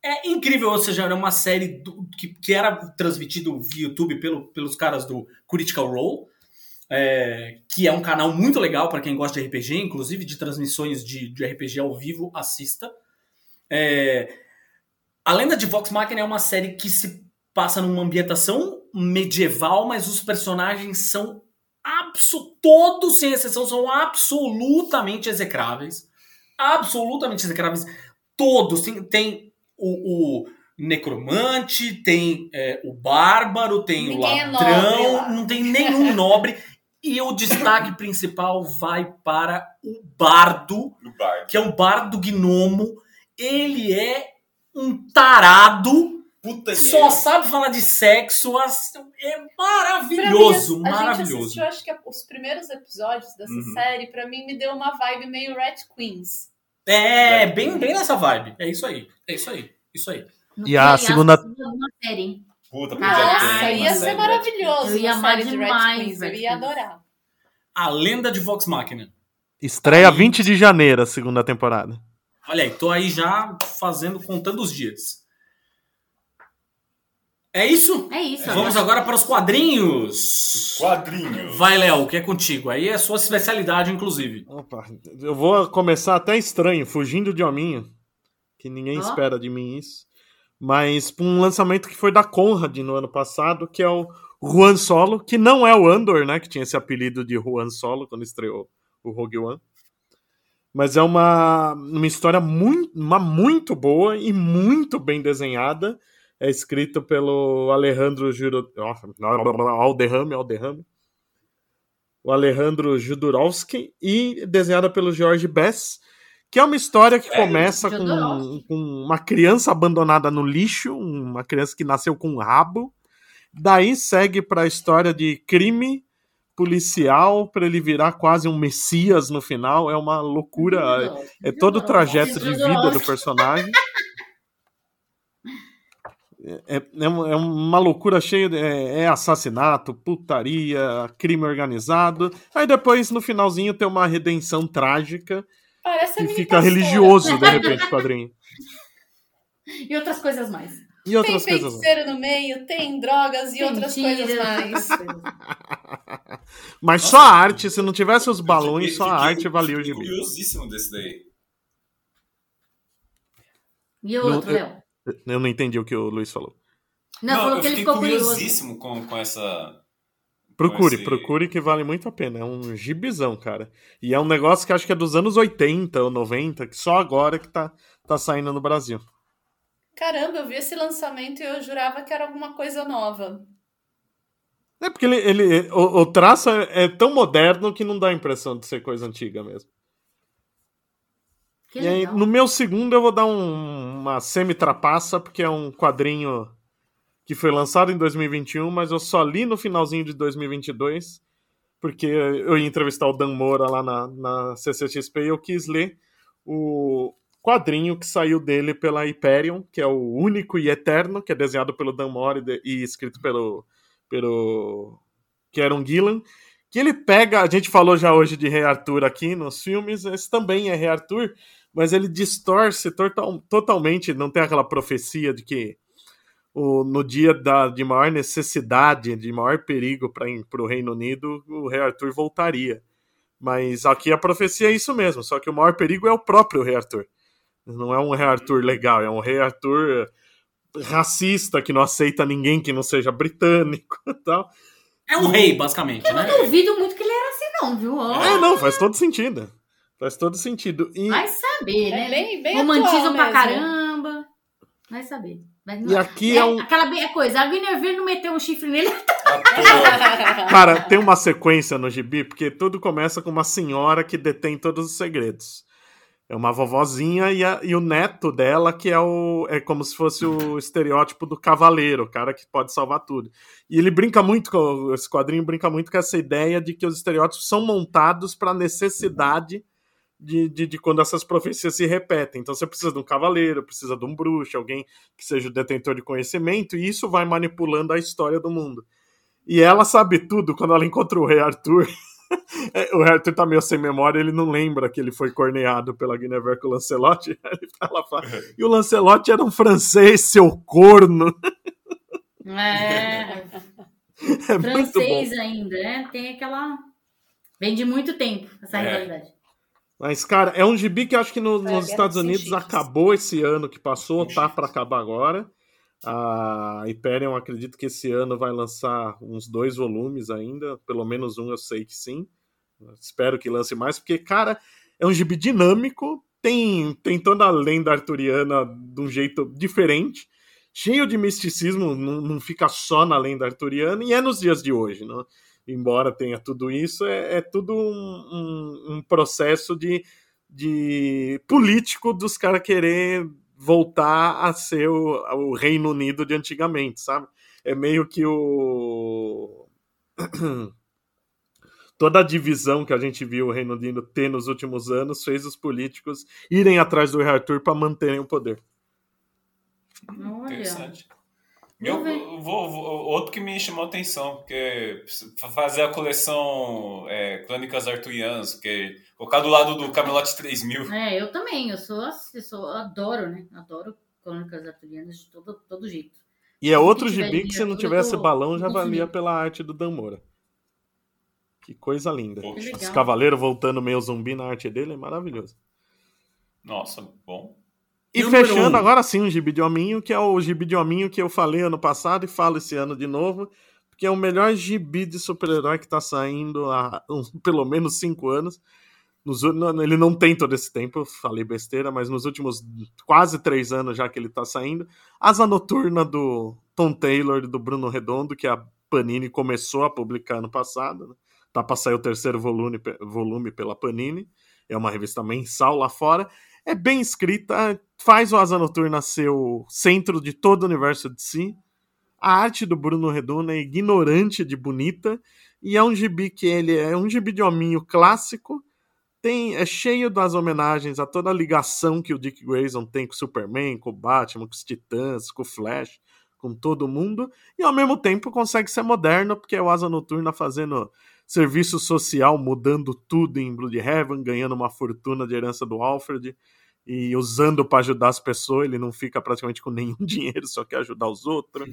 A: É incrível, ou seja, era uma série do- que, que era transmitido via YouTube pelo, pelos caras do Critical Role, é, que é um canal muito legal para quem gosta de RPG, inclusive de transmissões de, de RPG ao vivo, assista. É, a Lenda de Vox Machina é uma série que se passa numa ambientação medieval, mas os personagens são abso todos, sem exceção, são absolutamente execráveis. Absolutamente execráveis. Todos. Tem, tem o, o necromante, tem é, o bárbaro, tem
E: Ninguém
A: o
E: é
A: ladrão,
E: nobre lá.
A: não tem nenhum nobre. E o destaque principal vai para o bardo,
D: No bar.
A: que é um bardo gnomo. Ele é um tarado
D: Puta
A: só sabe falar de sexo, é maravilhoso,
E: mim, a gente
A: maravilhoso.
E: assistiu, acho que os primeiros episódios dessa
D: Uhum.
E: série, pra mim, me deu uma vibe meio Red Queens.
A: É, bem, bem nessa vibe. É isso aí, é isso aí, isso aí.
C: E a segunda-
B: é série?
D: Puta,
B: Nossa,
D: uma
E: ia
D: série
E: ser maravilhoso
B: Eu ia amar
E: série de Red
B: demais
E: Queens. Eu ia adorar.
A: A lenda de Vox Machina.
C: Estreia
A: Aí.
C: 20 de janeiro, a segunda temporada.
A: Olha aí, tô aí já fazendo, contando os dias. É isso?
B: É isso.
A: Vamos agora para os quadrinhos.
D: Quadrinho.
A: Vai, Léo, que é contigo. Aí é a sua especialidade, inclusive.
C: Opa, eu vou começar até estranho, fugindo de hominho, que ninguém espera de mim isso. Mas pra um lançamento que foi da Conrad no ano passado, que é o Juan Solo, que não é o Andor, né? Que tinha esse apelido de Juan Solo quando estreou o Rogue One. Mas é uma, uma história muito, uma muito boa e muito bem desenhada. É escrito pelo Alejandro Juro... Alderrame, Alderrame. O Alejandro Jodorowsky e desenhada pelo George Bess, que é uma história que
D: Sério?
C: começa com,
B: Jodorowsky?
C: com uma criança abandonada no lixo, uma criança que nasceu com um rabo. Daí segue para a história de crime policial para ele virar quase um messias no final. É uma loucura. É todo o trajeto de vida do personagem. É, é uma- é uma loucura cheia de é, é assassinato, putaria, crime organizado. Aí depois, no finalzinho, tem uma redenção trágica
E: Parece
C: e fica
E: pastora.
C: religioso, de repente, o quadrinho.
B: E outras coisas mais.
C: E
E: Tem
C: outras coisas.
E: feiticeiro no meio, tem drogas e
B: Tem
E: outras
B: tiro.
E: coisas mais.
C: Mas só a arte, se não tivesse os balões,
D: Fiquei-
C: só a
D: fiquei-
C: arte valia o gibi.
D: curiosíssimo desse daí.
B: E outro,
C: eu-
B: Léo?
C: Eu não entendi o que o Luiz falou.
B: Não, falou
D: eu
B: que ele ficou curioso.
D: curiosíssimo com, com essa.
C: Procure,
D: esse-
C: procure que vale muito a pena. É um gibizão, cara. E é um negócio que acho que é dos anos 80 ou 90, que só agora que tá, tá saindo no Brasil.
E: Caramba, eu vi esse lançamento e eu jurava que era alguma coisa nova.
C: É porque ele, ele o, o traço é, é tão moderno que não dá a impressão de ser coisa antiga mesmo.
B: Que
C: E aí, no meu segundo, eu vou dar um- uma semi-trapaça, porque é um quadrinho que foi lançado em 2021, mas eu só li no finalzinho de 2022, porque eu ia entrevistar o Dan Moura lá na, na CCXP e eu quis ler o quadrinho que saiu dele pela Hyperion, que é o único e eterno, que é desenhado pelo Dan Moura e, de- e escrito pelo, pelo Kieron Gillan, que ele pega, a gente falou já hoje de Rei Arthur aqui nos filmes, esse também é Rei Arthur, mas ele distorce total, totalmente, não tem aquela profecia de que o, no dia da, de maior necessidade, de maior perigo para o Reino Unido, o Rei Arthur voltaria. Mas aqui a profecia é isso mesmo, só que o maior perigo é o próprio Rei Arthur. Não é um Rei Arthur legal, é um Rei Arthur racista que não aceita ninguém que não seja britânico e tal.
A: É um rei, basicamente,
B: Eu
A: né?
B: não duvido muito que ele era assim, não, viu?
C: É, não, faz todo sentido. Faz todo sentido. E,
B: Vai saber, né?
E: É bem, bem
B: Romantismo
E: atual
B: pra
E: mesmo.
B: caramba. Vai saber. Mas não-
C: e aqui é um.
B: Aquela bem- coisa, a Guinevere não meteu um chifre nele.
C: Cara, tem uma sequência no gibi, porque tudo começa com uma senhora que detém todos os segredos. É uma vovozinha e, a- e o neto dela, que é o. É como se fosse o estereótipo do cavaleiro, o cara que pode salvar tudo. E ele brinca muito com. Esse quadrinho brinca muito com essa ideia de que os estereótipos são montados para necessidade de, de, de quando essas profecias se repetem. Então você precisa de um cavaleiro, precisa de um bruxo, alguém que seja o detentor de conhecimento, e isso vai manipulando a história do mundo. E ela sabe tudo quando ela encontra o rei Arthur. É, o rei Arthur tá meio sem memória, ele não lembra que ele foi corneado pela Guinevere com o Lancelot. Aí ela fala, e o Lancelot era um francês, seu corno.
B: É,
C: É muito bom.
B: francês ainda, né? Tem aquela. Vem de muito tempo essa
D: É.
B: rivalidade.
C: Mas, cara, é um gibi que eu acho que no-
E: É,
C: nos Estados
E: dos
C: Unidos acabou esse ano que passou, tá para acabar agora. A Hyperion, acredito que esse ano vai lançar uns dois volumes ainda, pelo menos um eu sei que sim. Espero que lance mais, porque, cara, é um gibi dinâmico, tem, tem toda a lenda arturiana de um jeito diferente, cheio de misticismo, não, não fica só na lenda arturiana, e é nos dias de hoje, não? Embora tenha tudo isso, é, é tudo um, um- um processo de, de político dos caras querer voltar a ser o, o Reino Unido de antigamente, sabe? É meio que o. Toda a divisão que a gente viu o Reino Unido ter nos últimos anos fez os políticos irem atrás do Rei Arthur para manterem o poder.
B: Olha.
D: Interessante. Eu, vou, vou- outro que me chamou a atenção, porque fazer a coleção é, Crônicas Arturianas, que colocar do lado do Camelot 3000.
B: É, eu também, eu sou, eu sou adoro, né? Adoro crônicas arturianas de todo, todo jeito.
C: E é outro gibi que se não tivesse balão já valia pela arte do Dan Moura. Que coisa linda.
D: Poxa.
C: Os cavaleiros voltando meio zumbi na arte dele é maravilhoso.
D: Nossa, bom.
C: E fechando
A: um.
C: agora sim o gibi de hominho, que é o gibi de hominho que eu falei ano passado e falo esse ano de novo, porque é o melhor gibi de super-herói que tá saindo há uns- pelo menos cinco anos. Nos não, ele não tem todo esse tempo, falei besteira, mas nos últimos quase três anos já que ele tá saindo. Asa Noturna do Tom Taylor e do Bruno Redondo, que a Panini começou a publicar ano passado. Né? Tá pra sair o terceiro volume, volume pela Panini. É uma revista mensal lá fora. É bem escrita, faz o Asa Noturna ser o centro de todo o universo de si. A arte do Bruno Redondo é ignorante de bonita. E é um gibi que ele é um gibi de hominho clássico. Tem, é cheio das homenagens a toda a ligação que o Dick Grayson tem com o Superman, com o Batman, com os Titãs, com o Flash, com todo mundo. E ao mesmo tempo consegue ser moderno, porque é o Asa Noturna fazendo serviço social, mudando tudo em Bloodhaven, ganhando uma fortuna de herança do Alfred e usando para ajudar as pessoas. Ele não fica praticamente com nenhum dinheiro, só quer ajudar os outros.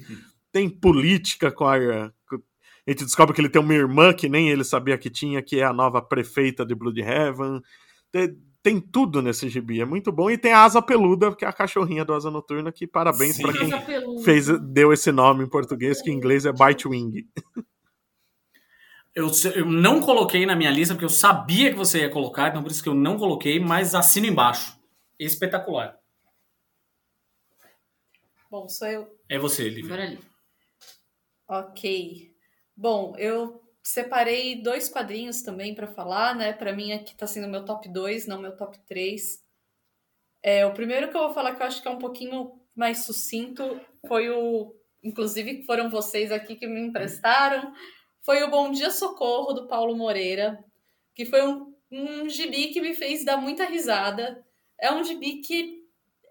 C: Tem política com a. A gente descobre que ele tem uma irmã que nem ele sabia que tinha, que é a nova prefeita de Bloodhaven. Tem, tem tudo nesse gibi, é muito bom. E tem a Asa Peluda, que é a cachorrinha do Asa Noturna, que parabéns para quem fez, deu esse nome em português, que em inglês é Bitewing.
A: Eu, eu não coloquei na minha lista porque eu sabia que você ia colocar, então por isso que eu não coloquei, mas assino embaixo. Espetacular.
E: Bom, sou eu.
A: É você, Lívia.
B: Agora ali.
E: Ok. Bom, eu separei dois quadrinhos também para falar, né? Para mim aqui tá sendo meu top 2, não meu top 3. É, o primeiro que eu vou falar que eu acho que é um pouquinho mais sucinto foi o. Inclusive, foram vocês aqui que me emprestaram. Foi o Bom Dia Socorro, do Paulo Moreira, que foi um, um gibi que me fez dar muita risada. É um gibi que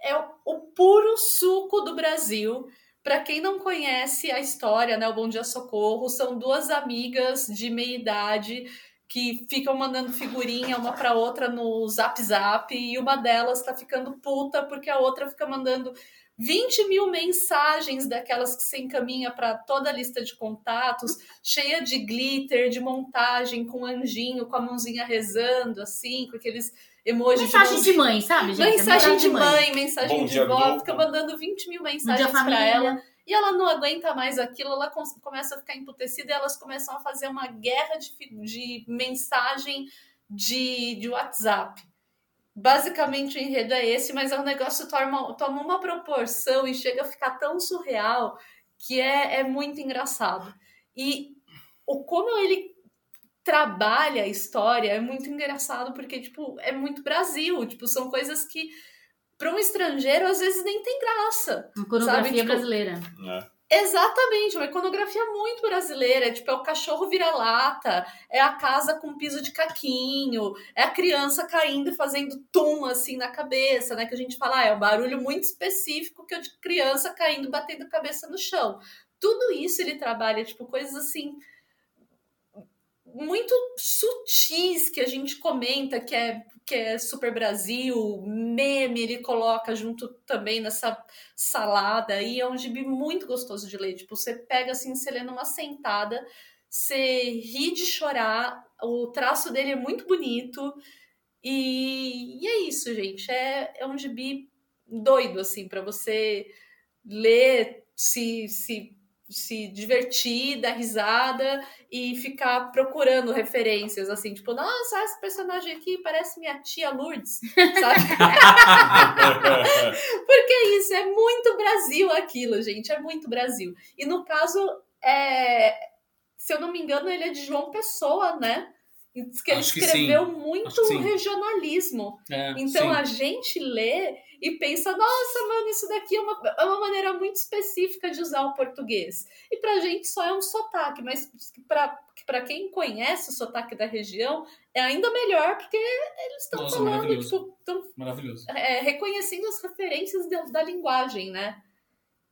E: é o, puro suco do Brasil. Para quem não conhece a história, né, o Bom Dia Socorro, são duas amigas de meia idade que ficam mandando figurinha uma para outra no Zap Zap e uma delas tá ficando puta porque a outra fica mandando 20 mil mensagens daquelas que você encaminha para toda a lista de contatos, cheia de glitter, de montagem, com anjinho, com a mãozinha rezando, assim, com aqueles emojis
B: Mensagem
E: de,
B: de mãe, sabe, gente?
E: Mensagem de mãe, mensagem
D: Bom
E: de vó, fica mandando 20 mil mensagens para ela. E ela não aguenta mais aquilo, ela com- começa a ficar emputecida e elas começam a fazer uma guerra de, de mensagem de, de WhatsApp. Basicamente o enredo é esse, mas o negócio toma, toma uma proporção e chega a ficar tão surreal que é, é muito engraçado. E o como ele trabalha a história é muito engraçado, porque, tipo, é muito Brasil. Tipo, são coisas que, para um estrangeiro, às vezes nem tem graça.
B: Uma
E: Sabe, tipo,
B: brasileira.
D: né?
E: Exatamente, uma iconografia muito brasileira. É, tipo, é o cachorro vira-lata, é a casa com piso de caquinho, é a criança caindo e fazendo tum assim na cabeça, né? Que a gente fala, ah, é um barulho muito específico que é de criança caindo, batendo a cabeça no chão. Tudo isso ele trabalha, tipo, coisas assim muito sutis que a gente comenta que é que é super Brasil, meme ele coloca junto também nessa salada aí, é um gibi muito gostoso de ler, tipo, você pega assim, você lê numa sentada, você ri de chorar, o traço dele é muito bonito e, e é isso, gente, é, é um gibi doido, assim, para você ler, se, se, se divertir, dar risada e ficar procurando referências, assim, tipo, nossa, esse personagem aqui parece minha tia Lourdes, sabe? Porque é isso, é muito Brasil aquilo, gente, é muito Brasil. E no caso, é, se eu não me engano, ele é de João Pessoa, né? E diz que ele
A: Acho
E: escreveu muito
A: que sim.
E: regionalismo.
A: É,
E: Então
A: sim.
E: a gente lê e pensa, nossa, mano, isso daqui é uma, é uma maneira muito específica de usar o português. E pra gente só é um sotaque, mas pra, pra quem conhece o sotaque da região, é ainda melhor, porque eles estão falando,
A: maravilhoso.
E: tipo, estão
A: Maravilhoso.
E: é, reconhecendo as referências da, da linguagem, né?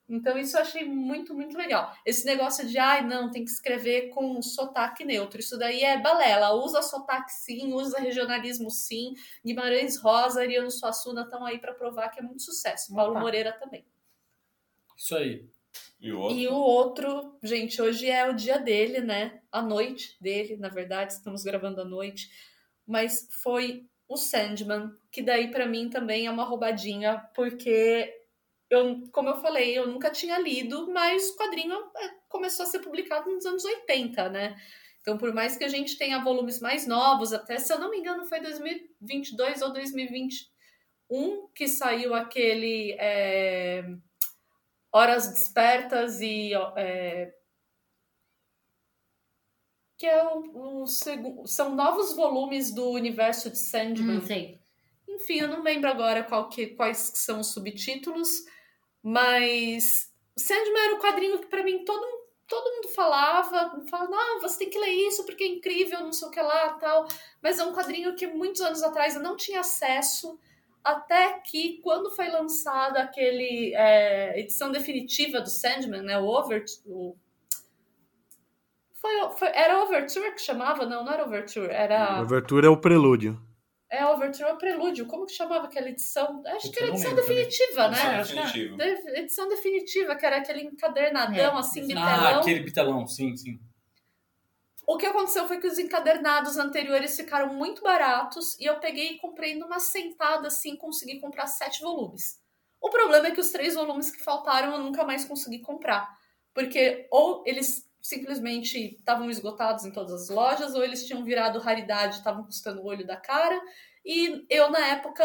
E: Então isso eu achei muito, muito legal. Esse negócio de, ai, não, tem que escrever com sotaque neutro. Isso daí é balela. Usa sotaque sim, usa regionalismo sim. Guimarães Rosa, Ariano Suassuna estão aí para provar que é muito sucesso. Paulo
B: Opa.
E: Moreira também.
A: Isso aí.
D: E o outro?
E: E o outro, gente, hoje é o dia dele, né? A noite dele, na verdade, estamos gravando à noite. Mas foi o Sandman, que daí pra mim também é uma roubadinha, porque eu, como eu falei, eu nunca tinha lido, mas o quadrinho é, começou a ser publicado nos anos 80, né? Então, por mais que a gente tenha volumes mais novos, até se eu não me engano, foi 2022 ou 2021 que saiu aquele é, Horas Despertas e é, que é o, o são novos volumes do universo de Sandman.
B: Não sei.
E: Enfim, eu não lembro agora qual que, quais são os subtítulos, mas Sandman era o quadrinho que pra mim todo, todo mundo falava, falava, não, você tem que ler isso porque é incrível, não sei o que lá, tal. Mas é um quadrinho que muitos anos atrás eu não tinha acesso, até que quando foi lançada aquele é, edição definitiva do Sandman, né, o Over, o foi, foi, era Overture que chamava? Não, não era Overture, era...
C: Overture é o prelúdio.
E: É, Overture ou Prelúdio. Como que chamava aquela edição? Acho que era edição
A: também.
E: definitiva, né?
A: É, acho que é.
D: Definitivo.
E: De- edição definitiva, que era aquele encadernadão,
B: É.
E: assim, bitelão.
A: Ah, aquele bitelão, sim, sim.
E: O que aconteceu foi que os encadernados anteriores ficaram muito baratos e eu peguei e comprei numa sentada, assim, consegui comprar sete volumes. O problema é que os três volumes que faltaram eu nunca mais consegui comprar. Porque ou eles simplesmente estavam esgotados em todas as lojas, ou eles tinham virado raridade, estavam custando o olho da cara. E eu, na época,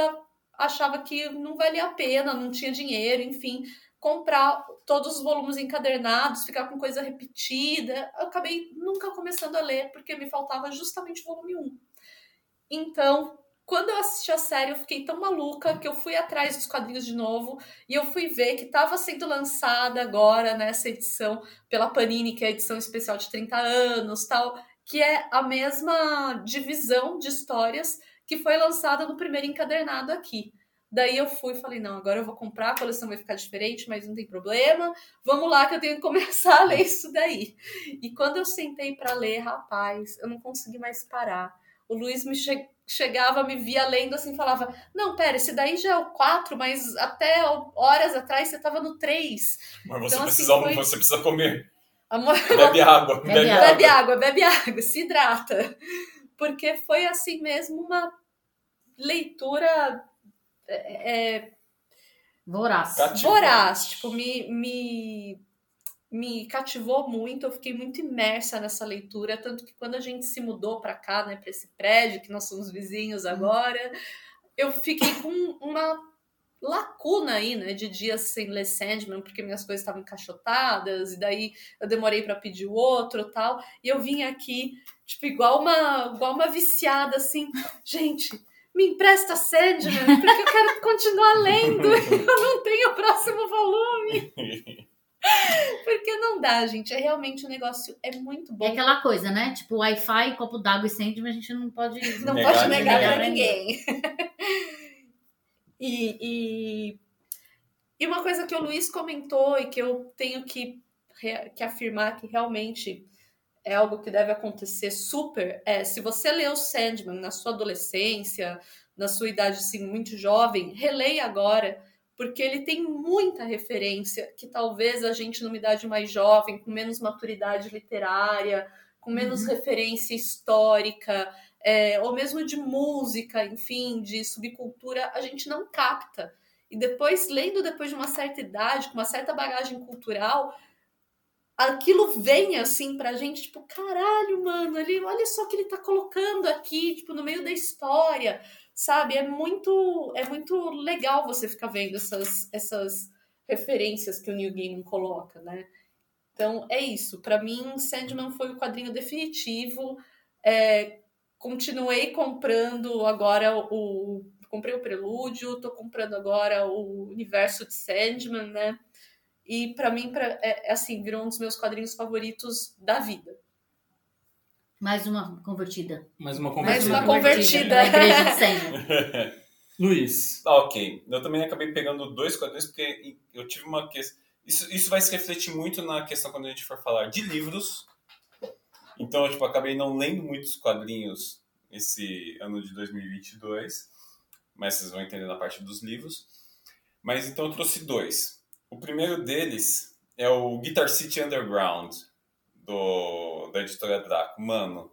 E: achava que não valia a pena, não tinha dinheiro, enfim, comprar todos os volumes encadernados, ficar com coisa repetida. Eu acabei nunca começando a ler, porque me faltava justamente o volume 1. Então, quando eu assisti a série, eu fiquei tão maluca que eu fui atrás dos quadrinhos de novo e eu fui ver que estava sendo lançada agora nessa edição pela Panini, que é a edição especial de 30 anos, tal, que é a mesma divisão de histórias que foi lançada no primeiro encadernado aqui. Daí eu fui e falei, não, agora eu vou comprar, a coleção vai ficar diferente, mas não tem problema. Vamos lá que eu tenho que começar a ler isso daí. E quando eu sentei para ler, rapaz, eu não consegui mais parar. O Luiz me che chegava, me via lendo assim, falava: Não, pera, esse daí já é o 4, mas até horas atrás você tava no 3.
D: Mas você, então, precisa, assim, foi... você precisa comer.
E: Amor...
D: Bebe água.
E: Bebe, bebe, água. bebe água, bebe água, se hidrata. Porque foi assim mesmo uma leitura é, é
B: voraz.
E: Voraz, tipo, me, me, me cativou muito, eu fiquei muito imersa nessa leitura, tanto que quando a gente se mudou para cá, né, para esse prédio, que nós somos vizinhos agora, eu fiquei com uma lacuna aí, né, de dias sem ler Sandman, porque minhas coisas estavam encaixotadas, e daí eu demorei para pedir o outro tal, e eu vim aqui, tipo, igual uma, igual uma viciada, assim, gente, me empresta Sandman, porque eu quero continuar lendo, eu não tenho o próximo volume. Porque não dá, gente. É realmente um negócio, é muito bom.
B: É aquela coisa, né? Tipo, Wi-Fi, copo d'água e Sandman, a gente não pode.
E: Não negar, pode negar, negar pra ninguém. e, e, e uma coisa que o Luiz comentou e que eu tenho que, que afirmar que realmente é algo que deve acontecer super é se você leu Sandman na sua adolescência, na sua idade assim, muito jovem, releia agora, porque ele tem muita referência que talvez a gente numa idade mais jovem, com menos maturidade literária, com menos uhum. referência histórica, é, ou mesmo de música, enfim, de subcultura, a gente não capta. E depois, lendo depois de uma certa idade, com uma certa bagagem cultural, aquilo vem assim pra gente, tipo, caralho, mano, ele, olha só o que ele tá colocando aqui, tipo, no meio da história, sabe? É muito, é muito legal você ficar vendo essas, essas referências que o Neil Gaiman coloca, né? Então, é isso. Para mim, Sandman foi o quadrinho definitivo. É, continuei comprando agora o... Comprei o Prelúdio, tô comprando agora o Universo de Sandman, né? E para mim, pra, é, é, assim, virou um dos meus quadrinhos favoritos da vida.
B: Mais uma convertida.
A: Mais uma convertida.
E: Mais uma convertida.
A: convertida. Luiz.
D: Ah, ok. Eu também acabei pegando dois quadrinhos porque eu tive uma questão. Isso, isso vai se refletir muito na questão quando a gente for falar de livros. Então, eu tipo, acabei não lendo muitos quadrinhos esse ano de 2022, mas vocês vão entender na parte dos livros. Mas então eu trouxe dois. O primeiro deles é o Guitar City Underground, do, da editora Draco. Mano,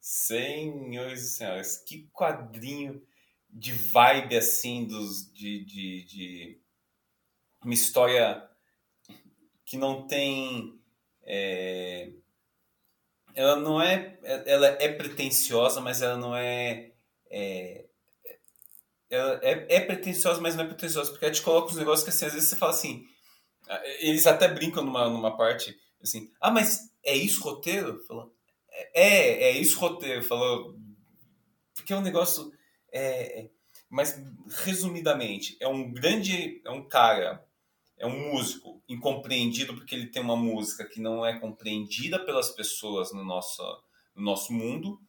D: senhores e senhoras, que quadrinho de vibe assim dos de, de, de uma história que não tem é, ela não é ela é pretensiosa mas ela não é, é ela é, é pretensiosa mas não é pretensiosa porque ela te coloca uns negócios que assim às vezes você fala assim eles até brincam numa, numa parte assim, ah, mas é isso roteiro? Falou, é, é isso roteiro. Falou, porque é um negócio, é, é, mas resumidamente, é um grande, é um cara, é um músico incompreendido porque ele tem uma música que não é compreendida pelas pessoas no nosso, no nosso mundo,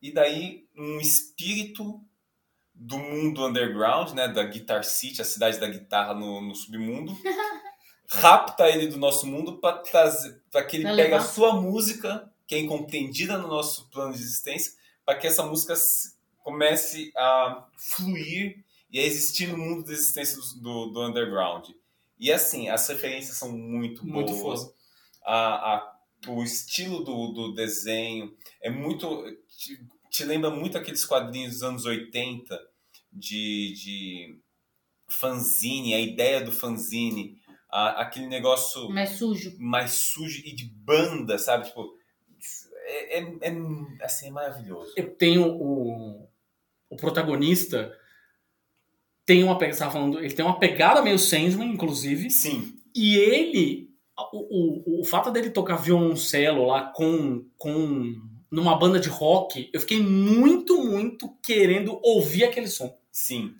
D: e daí um espírito do mundo underground, né, da Guitar City, a cidade da guitarra no, no submundo, rapta ele do nosso mundo para trazer, para que ele pra pegue a sua música, que é incompreendida no nosso plano de existência, para que essa música comece a fluir e a existir no mundo da existência do, do underground. E assim, as referências são muito, muito boas. A, a, o estilo do, do desenho é muito. Te, te, lembra muito aqueles quadrinhos dos anos 80 de, de fanzine, a ideia do fanzine a, aquele negócio
B: mais sujo,
D: mais sujo e de banda, sabe? Tipo, é, é, é assim, é maravilhoso.
A: Eu tenho o, o protagonista tem uma pegada, falando, ele tem uma pegada meio Sandman, inclusive.
D: Sim.
A: E ele, o, o, o fato dele tocar violoncelo lá com, com numa banda de rock, eu fiquei muito, muito querendo ouvir aquele som.
D: Sim.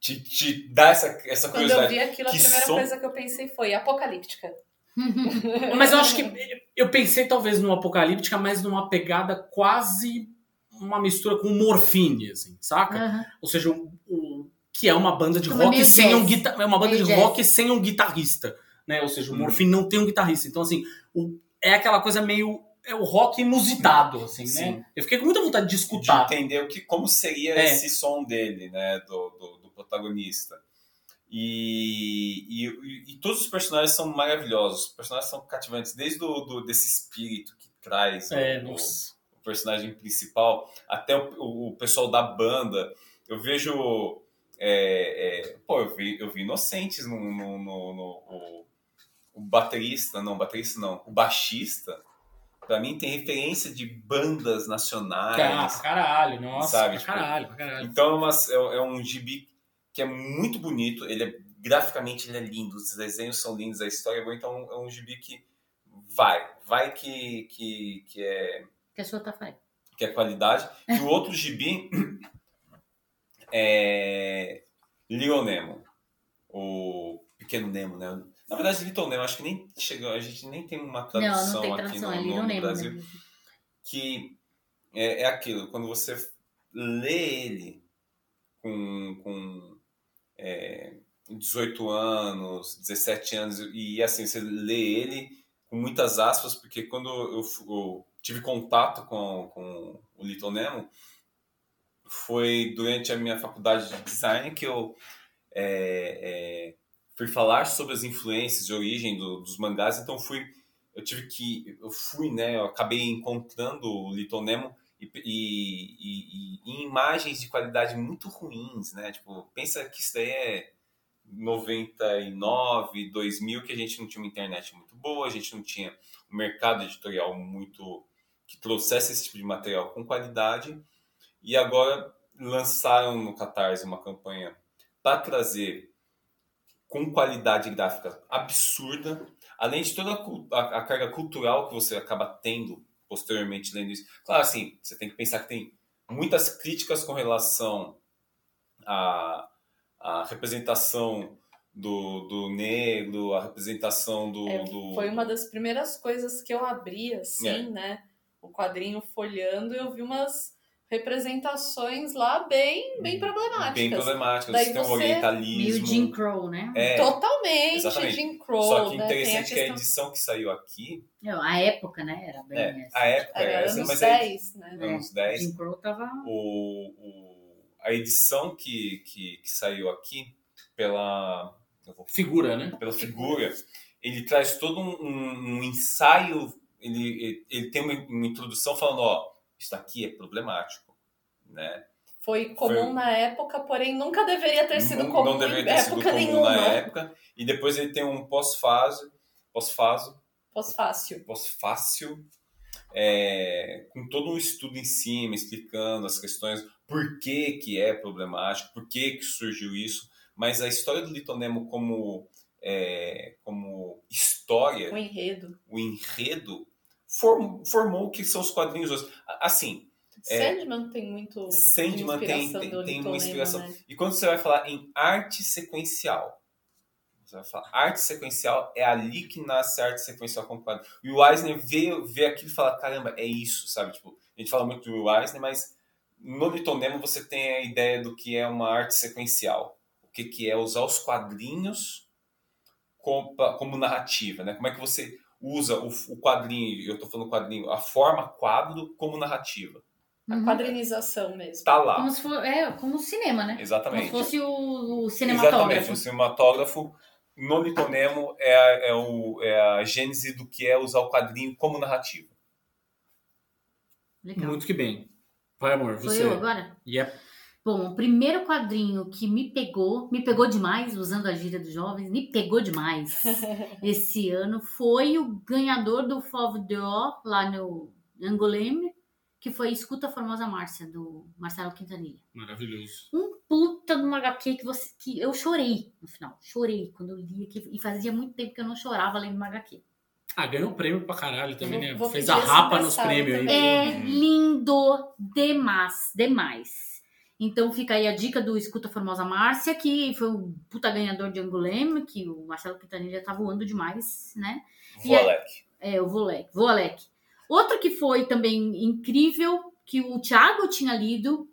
D: Te, te dá essa, essa
E: Quando eu
D: curiosidade.
E: vi aquilo, a
D: Que
E: primeira
D: som-
E: coisa que eu pensei foi apocalíptica.
A: Mas eu acho que eu pensei talvez numa apocalíptica, mas numa pegada quase uma mistura com morfine, assim, saca?
B: Aham.
A: Ou seja, o, o- que é uma banda de
B: Como é
A: rock sem um guitar, é uma banda
B: Meio
A: de
B: jazz.
A: rock sem um guitarrista, né? Ou seja, o
D: Hum.
A: Morphine não tem um guitarrista. Então assim, o- é aquela coisa meio é o rock inusitado, assim,
D: Sim.
A: né? Eu fiquei com muita vontade de
D: de
A: escutar.
D: entender o que, como seria
A: É.
D: esse som dele, né, do, do, do protagonista. E, e, e todos os personagens são maravilhosos, os personagens são cativantes, desde do, do- desse espírito que traz
A: É,
D: o, o personagem principal, até o, o- pessoal da banda. Eu vejo. é, é, pô, eu vi, eu vi Inocentes no. no, no- no- o, o baterista, não, baterista não, o baixista. Pra mim tem referência de bandas nacionais.
A: Pra caralho, nossa,
D: Sabe,
A: pra
D: tipo,
A: caralho, pra caralho.
D: Então é, uma- é- é um gibi que é muito bonito, ele é graficamente ele é lindo, os desenhos são lindos, a história é boa, então é um gibi que vai, vai que, que, que, é,
B: Que a sua tá faz.
D: que é qualidade. E o outro gibi é Little Nemo, o Pequeno Nemo, né? Na verdade, Little Nemo, acho que nem chegou, a gente nem tem uma
B: Não,
D: tradução
B: não tem
D: aqui
B: tradução,
D: no,
B: é
D: no- Brasil
B: mesmo.
D: que é, é aquilo, quando você lê ele com, com é, 18 anos, 17 anos, e assim, você lê ele com muitas aspas, porque quando eu, eu tive contato com, com o Little Nemo, foi durante a minha faculdade de design que eu é, é, fui falar sobre as influências e origem do- dos mangás, então fui eu tive que eu fui né eu acabei encontrando o Little Nemo e, e, e- e imagens de qualidade muito ruins né? Tipo pensa que isso daí é 99 2000 que a gente não tinha uma internet muito boa a gente não tinha um mercado editorial muito que trouxesse esse tipo de material com qualidade. E agora lançaram no Catarse uma campanha para trazer com qualidade gráfica absurda, além de toda a, a- a carga cultural que você acaba tendo posteriormente lendo isso. Claro, assim, você tem que pensar que tem muitas críticas com relação à, à representação do, do negro, a representação do,
E: É,
D: do-
E: Foi uma das primeiras coisas que eu abri, assim,
D: É.
E: né? O quadrinho folhando e eu vi umas representações lá bem, bem problemáticas.
D: bem problemáticas.
E: Daí
D: Você tem o
E: você-
D: orientalismo.
B: Meio Jim Crow, né?
D: É,
E: Totalmente,
D: Exatamente.
E: Jim Crow,
D: só que
E: né?
D: Interessante que a edição que saiu aqui,
B: Não, a época, né? Era bem
D: é,
B: essa.
D: a época
E: Era
D: é essa,
E: anos
D: mas a edi-
E: 10, né?
D: anos 10,
B: Jim Crow tava.
D: o, o- a edição que, que, que saiu aqui pela, eu vou-
A: Figura, né?
D: pela figura, ele traz todo um, um- um ensaio, ele, ele, ele tem uma, uma introdução falando, ó, isso aqui é problemático, né?
E: Foi comum
D: Foi-
E: na época, porém nunca deveria ter sido
D: não,
E: comum
D: não deveria ter sido
E: época
D: comum
E: nenhuma.
D: na época. E depois ele tem um pós-fase, pós-fase,
E: Pós-fácil.
D: pós-fácil, é, com todo um estudo em cima, explicando as questões, por que, que é problemático, por que, que surgiu isso. Mas a história do Little Nemo como, é, como história,
E: O enredo.
D: o enredo, formou o que são os quadrinhos hoje. Assim, É.
E: Sandman tem muito
D: Sandman tem, tem, tem uma inspiração.
E: né?
D: E quando você vai falar em arte sequencial, você vai falar arte sequencial, é ali que nasce a arte sequencial com quadro. E o Eisner vê, vê aquilo e fala, caramba, é isso, sabe? Tipo, a gente fala muito do Eisner, mas no Little Nemo você tem a ideia do que é uma arte sequencial. O que, que é usar os quadrinhos como, como narrativa, né? Como é que você usa o, o quadrinho, eu estou falando quadrinho, a forma quadro como narrativa.
E: A
B: Uhum.
E: quadrinização mesmo.
D: Tá lá.
B: Como se fosse. É, como o cinema, né? Como
D: Exatamente.
B: se fosse o, o
D: Exatamente,
B: cinematógrafo.
D: o cinematógrafo no Little Nemo é a, é, o, é a gênese do que é usar o quadrinho como narrativa.
B: Legal.
A: Muito que bem. Vai, amor,
B: Sou
A: você.
B: eu agora?
A: Yep.
B: Bom, o primeiro quadrinho que me pegou, me pegou demais, usando a gíria dos jovens, me pegou demais esse ano foi o ganhador do Fauve d'Or lá no Angoulême, que foi Escuta a Formosa Márcia, do Marcelo Quintanilha.
A: Maravilhoso.
B: Um puta de uma HQ que, você, que eu chorei no final. Chorei quando eu li aqui. E fazia muito tempo que eu não chorava lendo uma HQ.
A: Ah, ganhou prêmio pra caralho também,
E: Vou-
A: né?
E: vou
A: Fez a rapa nos prêmios aí.
B: É lindo demais, demais. Então fica aí a dica do Escuta Formosa Márcia, que foi o puta ganhador de Angolema, que o Marcelo Quintanilha tá voando demais, né? E é-
D: Volek.
B: É, o Volek. Volek. Outro que foi também incrível, que o Thiago tinha lido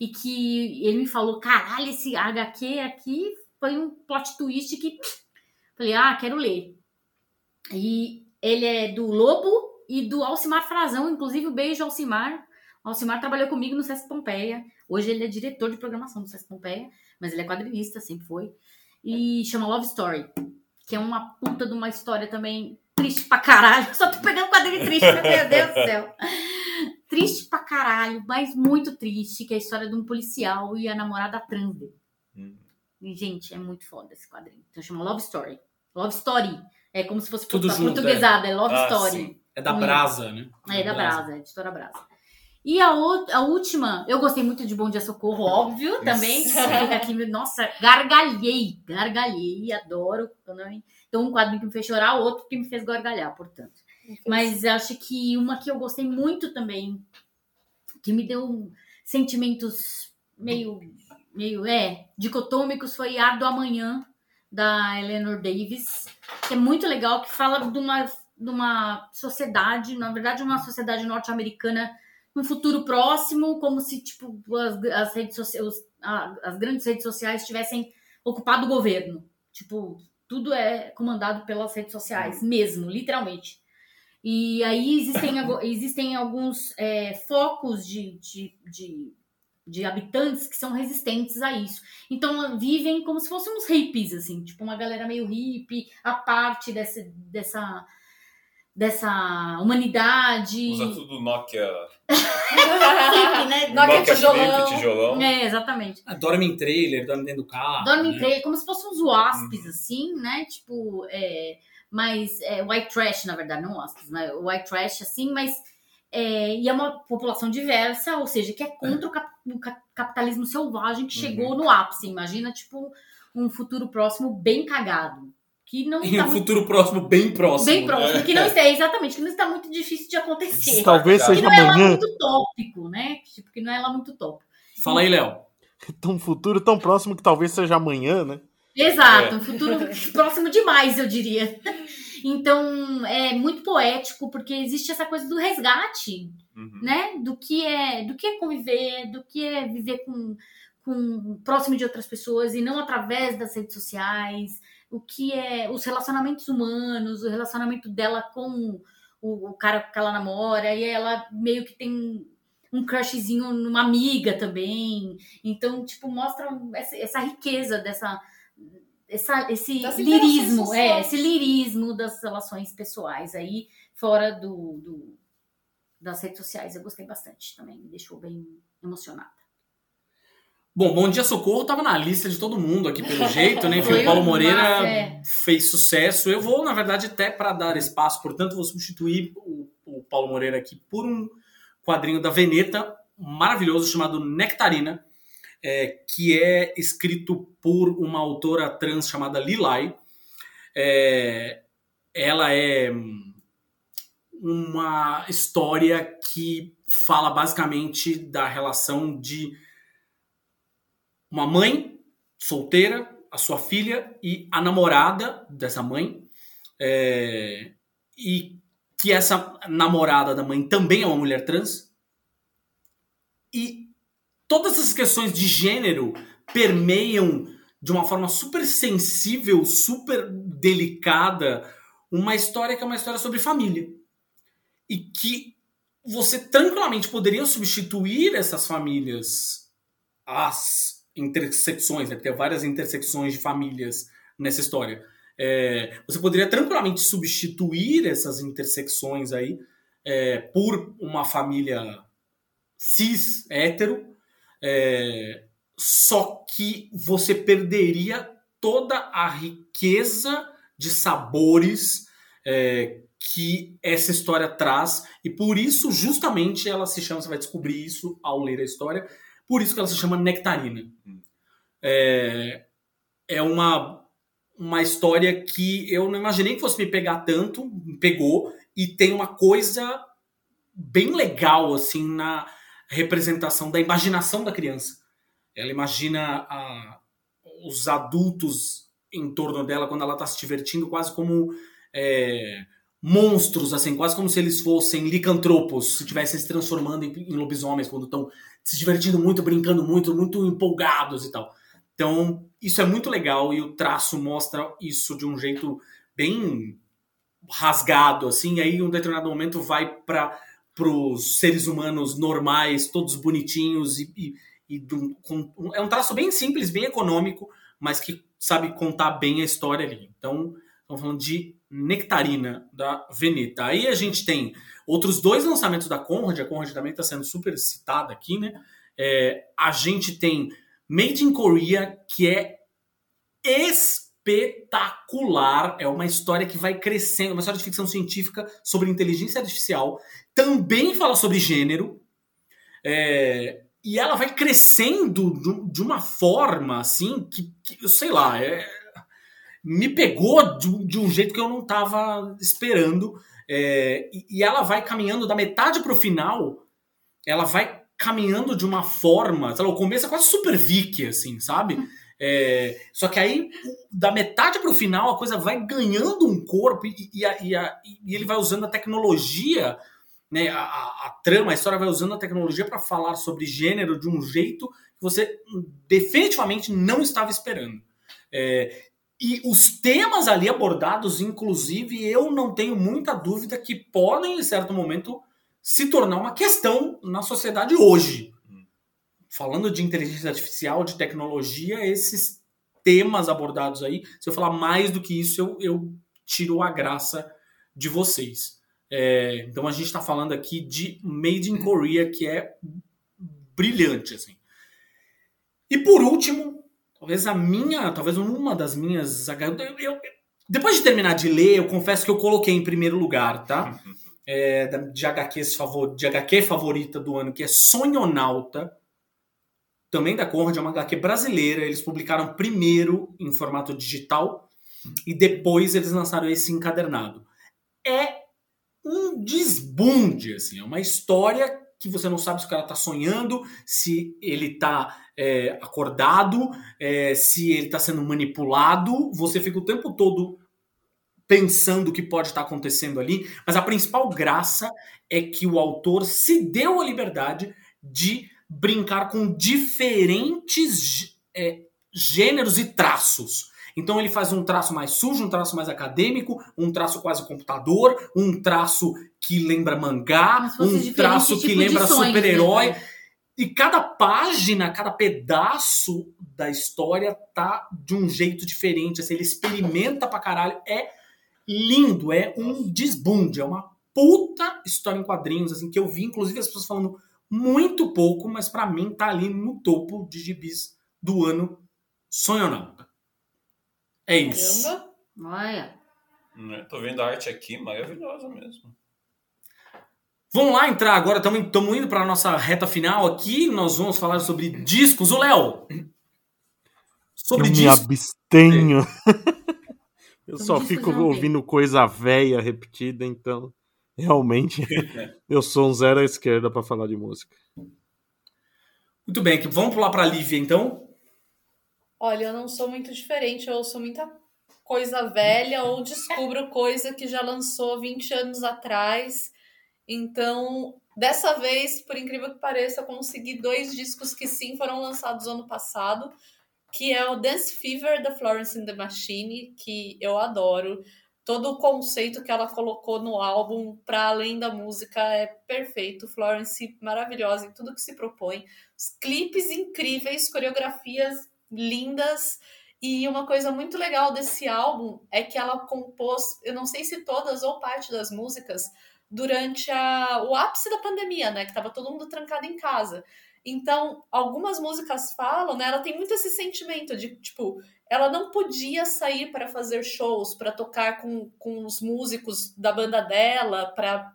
B: e que ele me falou, caralho, esse HQ aqui foi um plot twist que... Falei, ah, quero ler. E ele é do Lobo e do Alcimar Frazão, inclusive um beijo Alcimar. O Alcimar trabalhou comigo no Sesc Pompeia. Hoje ele é diretor de programação do Sesc Pompeia, mas ele é quadrinista, sempre foi. E chama Love Story, que é uma puta de uma história também triste pra caralho. Só tô pegando quadrinho triste, meu Deus do céu. Triste pra caralho, mas muito triste, que é a história de um policial e a namorada trans dele.
D: Hum.
B: E, gente, é muito foda esse quadrinho. Então chama Love Story. Love Story. É como se fosse
A: Tudo junto,
B: portuguesada, é, Love
D: Ah,
B: Story.
D: sim.
A: É da. Brasa, né?
B: É, da Brasa, é editora Brasa. E a, a última, eu gostei muito de Bom Dia Socorro, óbvio, também. que Fica aqui, nossa, gargalhei, gargalhei, adoro. também. Então, um quadrinho que me fez chorar, outro que me fez gargalhar, portanto. Mas acho que uma que eu gostei muito também, que me deu sentimentos meio, meio, é, dicotômicos, foi Ar do Amanhã, da Eleanor Davis, que é muito legal, que fala de uma, de uma sociedade, na verdade, uma sociedade norte-americana num futuro próximo, como se, tipo, as, as redes sociais, as grandes redes sociais tivessem ocupado o governo. Tipo, tudo é comandado pelas redes sociais, mesmo, literalmente. E aí existem, existem alguns é, focos de, de, de, de habitantes que são resistentes a isso. Então vivem como se fossem uns hippies, assim, tipo uma galera meio hippie, a parte dessa, dessa, dessa humanidade.
D: Usa tudo Nokia.
B: Hippie, né?
E: Nokia
D: Nokia
E: tijolão.
D: Flip, tijolão.
B: É, exatamente.
A: Ah, dorme em trailer, dorme dentro do carro.
B: Dorme em
A: né?
B: trailer, como se fossem uns waspes,
D: Uhum.
B: assim, né? Tipo, é, mas é, white trash, na verdade, não waspes, né? White trash, assim, mas. É, e é uma população diversa, ou seja, que é contra o, cap- o ca- capitalismo selvagem que
D: Uhum.
B: chegou no ápice. Imagina, tipo, um futuro próximo bem cagado. Que não
A: Em
B: está
A: um
B: muito,
A: futuro próximo, bem próximo.
B: bem próximo,
A: né?
B: que não está, exatamente, que não está muito difícil de acontecer.
C: Talvez
D: Que
B: Que
C: seja
B: não é lá
C: amanhã.
B: muito tópico, né? Tipo, que não é lá muito tópico.
A: Fala aí, Léo.
C: Um futuro tão próximo que talvez seja amanhã, né?
B: Exato,
D: É.
B: um futuro próximo demais, eu diria. Então, é muito poético, porque existe essa coisa do resgate,
D: Uhum.
B: né? Do que é, do que é conviver, do que é viver com, com próximo de outras pessoas e não através das redes sociais, o que é os relacionamentos humanos, o relacionamento dela com o, o cara que ela namora, e ela meio que tem um crushzinho numa amiga também. Então, tipo, mostra essa, essa riqueza dessa. Essa, esse
E: Das
B: lirismo, é, esse lirismo das relações pessoais aí, fora do, do- das redes sociais. Eu gostei bastante também, me deixou bem emocionada.
A: Bom, Bom Dia Socorro tava na lista de todo mundo aqui, pelo jeito, né? Enfim, o Paulo Moreira
B: massa, é.
A: fez sucesso. Eu vou, na verdade, até para dar espaço, portanto, vou substituir o, o Paulo Moreira aqui por um quadrinho da Veneta, maravilhoso, chamado Nectarina, é, que é escrito por uma autora trans chamada Lilai. É, ela é hum, uma história que fala basicamente da relação de uma mãe solteira, a sua filha e a namorada dessa mãe. é, e que essa namorada da mãe também é uma mulher trans. E todas essas questões de gênero permeiam de uma forma super sensível, super delicada, uma história que é uma história sobre família. E que você tranquilamente poderia substituir essas famílias as intersecções, né? Tem várias intersecções de famílias nessa história. É, você poderia tranquilamente substituir essas intersecções aí é, por uma família cis, hétero, é, só que você perderia toda a riqueza de sabores é, que essa história traz, e por isso, justamente, ela se chama, você vai descobrir isso ao ler a história, por isso que ela se chama Nectarina. É, é uma uma história que eu não imaginei que fosse me pegar tanto, me pegou, e tem uma coisa bem legal, assim, na representação da imaginação da criança. Ela imagina a, os adultos em torno dela quando ela está se divertindo quase como é, monstros, assim, quase como se eles fossem licantropos, se estivessem se transformando em, em lobisomens quando estão se divertindo muito, brincando muito, muito empolgados e tal. Então, isso é muito legal e o traço mostra isso de um jeito bem rasgado, assim. Aí, em um determinado momento, vai para os seres humanos normais, todos bonitinhos e, e, e do, com, é um traço bem simples, bem econômico, mas que sabe contar bem a história ali. Então, estamos falando de Nectarina, da Veneta. Aí a gente tem outros dois lançamentos da Conrad, a Conrad também está sendo super citada aqui, né? É, a gente tem Made in Korea, que é espetacular. É uma história que vai crescendo, uma história de ficção científica sobre inteligência artificial. Também fala sobre gênero. É, e ela vai crescendo de uma forma assim que, que eu sei lá, é, me pegou de, de, um jeito que eu não estava esperando. É, e, e ela vai caminhando da metade para o final. Ela vai caminhando de uma forma, sei lá, o começo é quase super Vicky, assim, sabe? É, só que aí, da metade para o final, a coisa vai ganhando um corpo e, e, a, e, a, ele vai usando a tecnologia, né, a, a, trama, a história vai usando a tecnologia para falar sobre gênero de um jeito que você definitivamente não estava esperando. É, e os temas ali abordados, inclusive, eu não tenho muita dúvida que podem, em certo momento, se tornar uma questão na sociedade hoje. Falando de inteligência artificial, de tecnologia, esses temas abordados aí, se eu falar mais do que isso, eu, eu tiro a graça de vocês. É, então a gente está falando aqui de Made in Korea, que é brilhante, assim. E por último, talvez a minha, talvez uma das minhas. Eu, eu, depois de terminar de ler, eu confesso que eu coloquei em primeiro lugar, tá? é, de, HQs favor, de HQ favorita do ano, que é Sonhonauta, também da Conrad, é uma HQ brasileira. Eles publicaram primeiro em formato digital e depois eles lançaram esse encadernado. É um desbunde, assim, é uma história que você não sabe se o cara tá sonhando, se ele tá é, acordado, é, se ele tá sendo manipulado. Você fica o tempo todo pensando o que pode estar acontecendo ali, mas a principal graça é que o autor se deu a liberdade de brincar com diferentes é, gêneros e traços. Então ele faz um traço mais sujo, um traço mais acadêmico, um traço quase computador, um traço que lembra mangá, um traço que tipo lembra super-herói. Né? E cada página, cada pedaço da história tá de um jeito diferente. Assim, ele experimenta pra caralho. É lindo, é um desbunde, é uma puta história em quadrinhos, assim, que eu vi, inclusive, as pessoas falando muito pouco, mas para mim tá ali no topo de gibis do ano Sonhonauta. É isso.
B: Caramba. Olha.
D: É, tô vendo a arte aqui, maravilhosa mesmo.
A: Vamos lá entrar agora, estamos indo para a nossa reta final aqui. Nós vamos falar sobre discos. O Léo!
C: Sobre eu discos. me abstenho. Eu só fico ouvindo coisa velha repetida, então realmente eu sou um zero à esquerda para falar de música.
A: Muito bem, vamos pular para a Lívia então?
E: Olha, eu não sou muito diferente, eu ouço muita coisa velha ou descubro coisa que já lançou 20 anos atrás. Então, dessa vez, por incrível que pareça, eu consegui dois discos que sim foram lançados ano passado que é o Dance Fever da Florence and the Machine, que eu adoro. Todo o conceito que ela colocou no álbum, para além da música, é perfeito. Florence maravilhosa em tudo que se propõe. Os clipes incríveis, coreografias lindas. E uma coisa muito legal desse álbum é que ela compôs, eu não sei se todas ou parte das músicas, durante a, o ápice da pandemia, né? Que tava todo mundo trancado em casa. Então, algumas músicas falam, né? Ela tem muito esse sentimento de, tipo, ela não podia sair para fazer shows, para tocar com, com os músicos da banda dela, para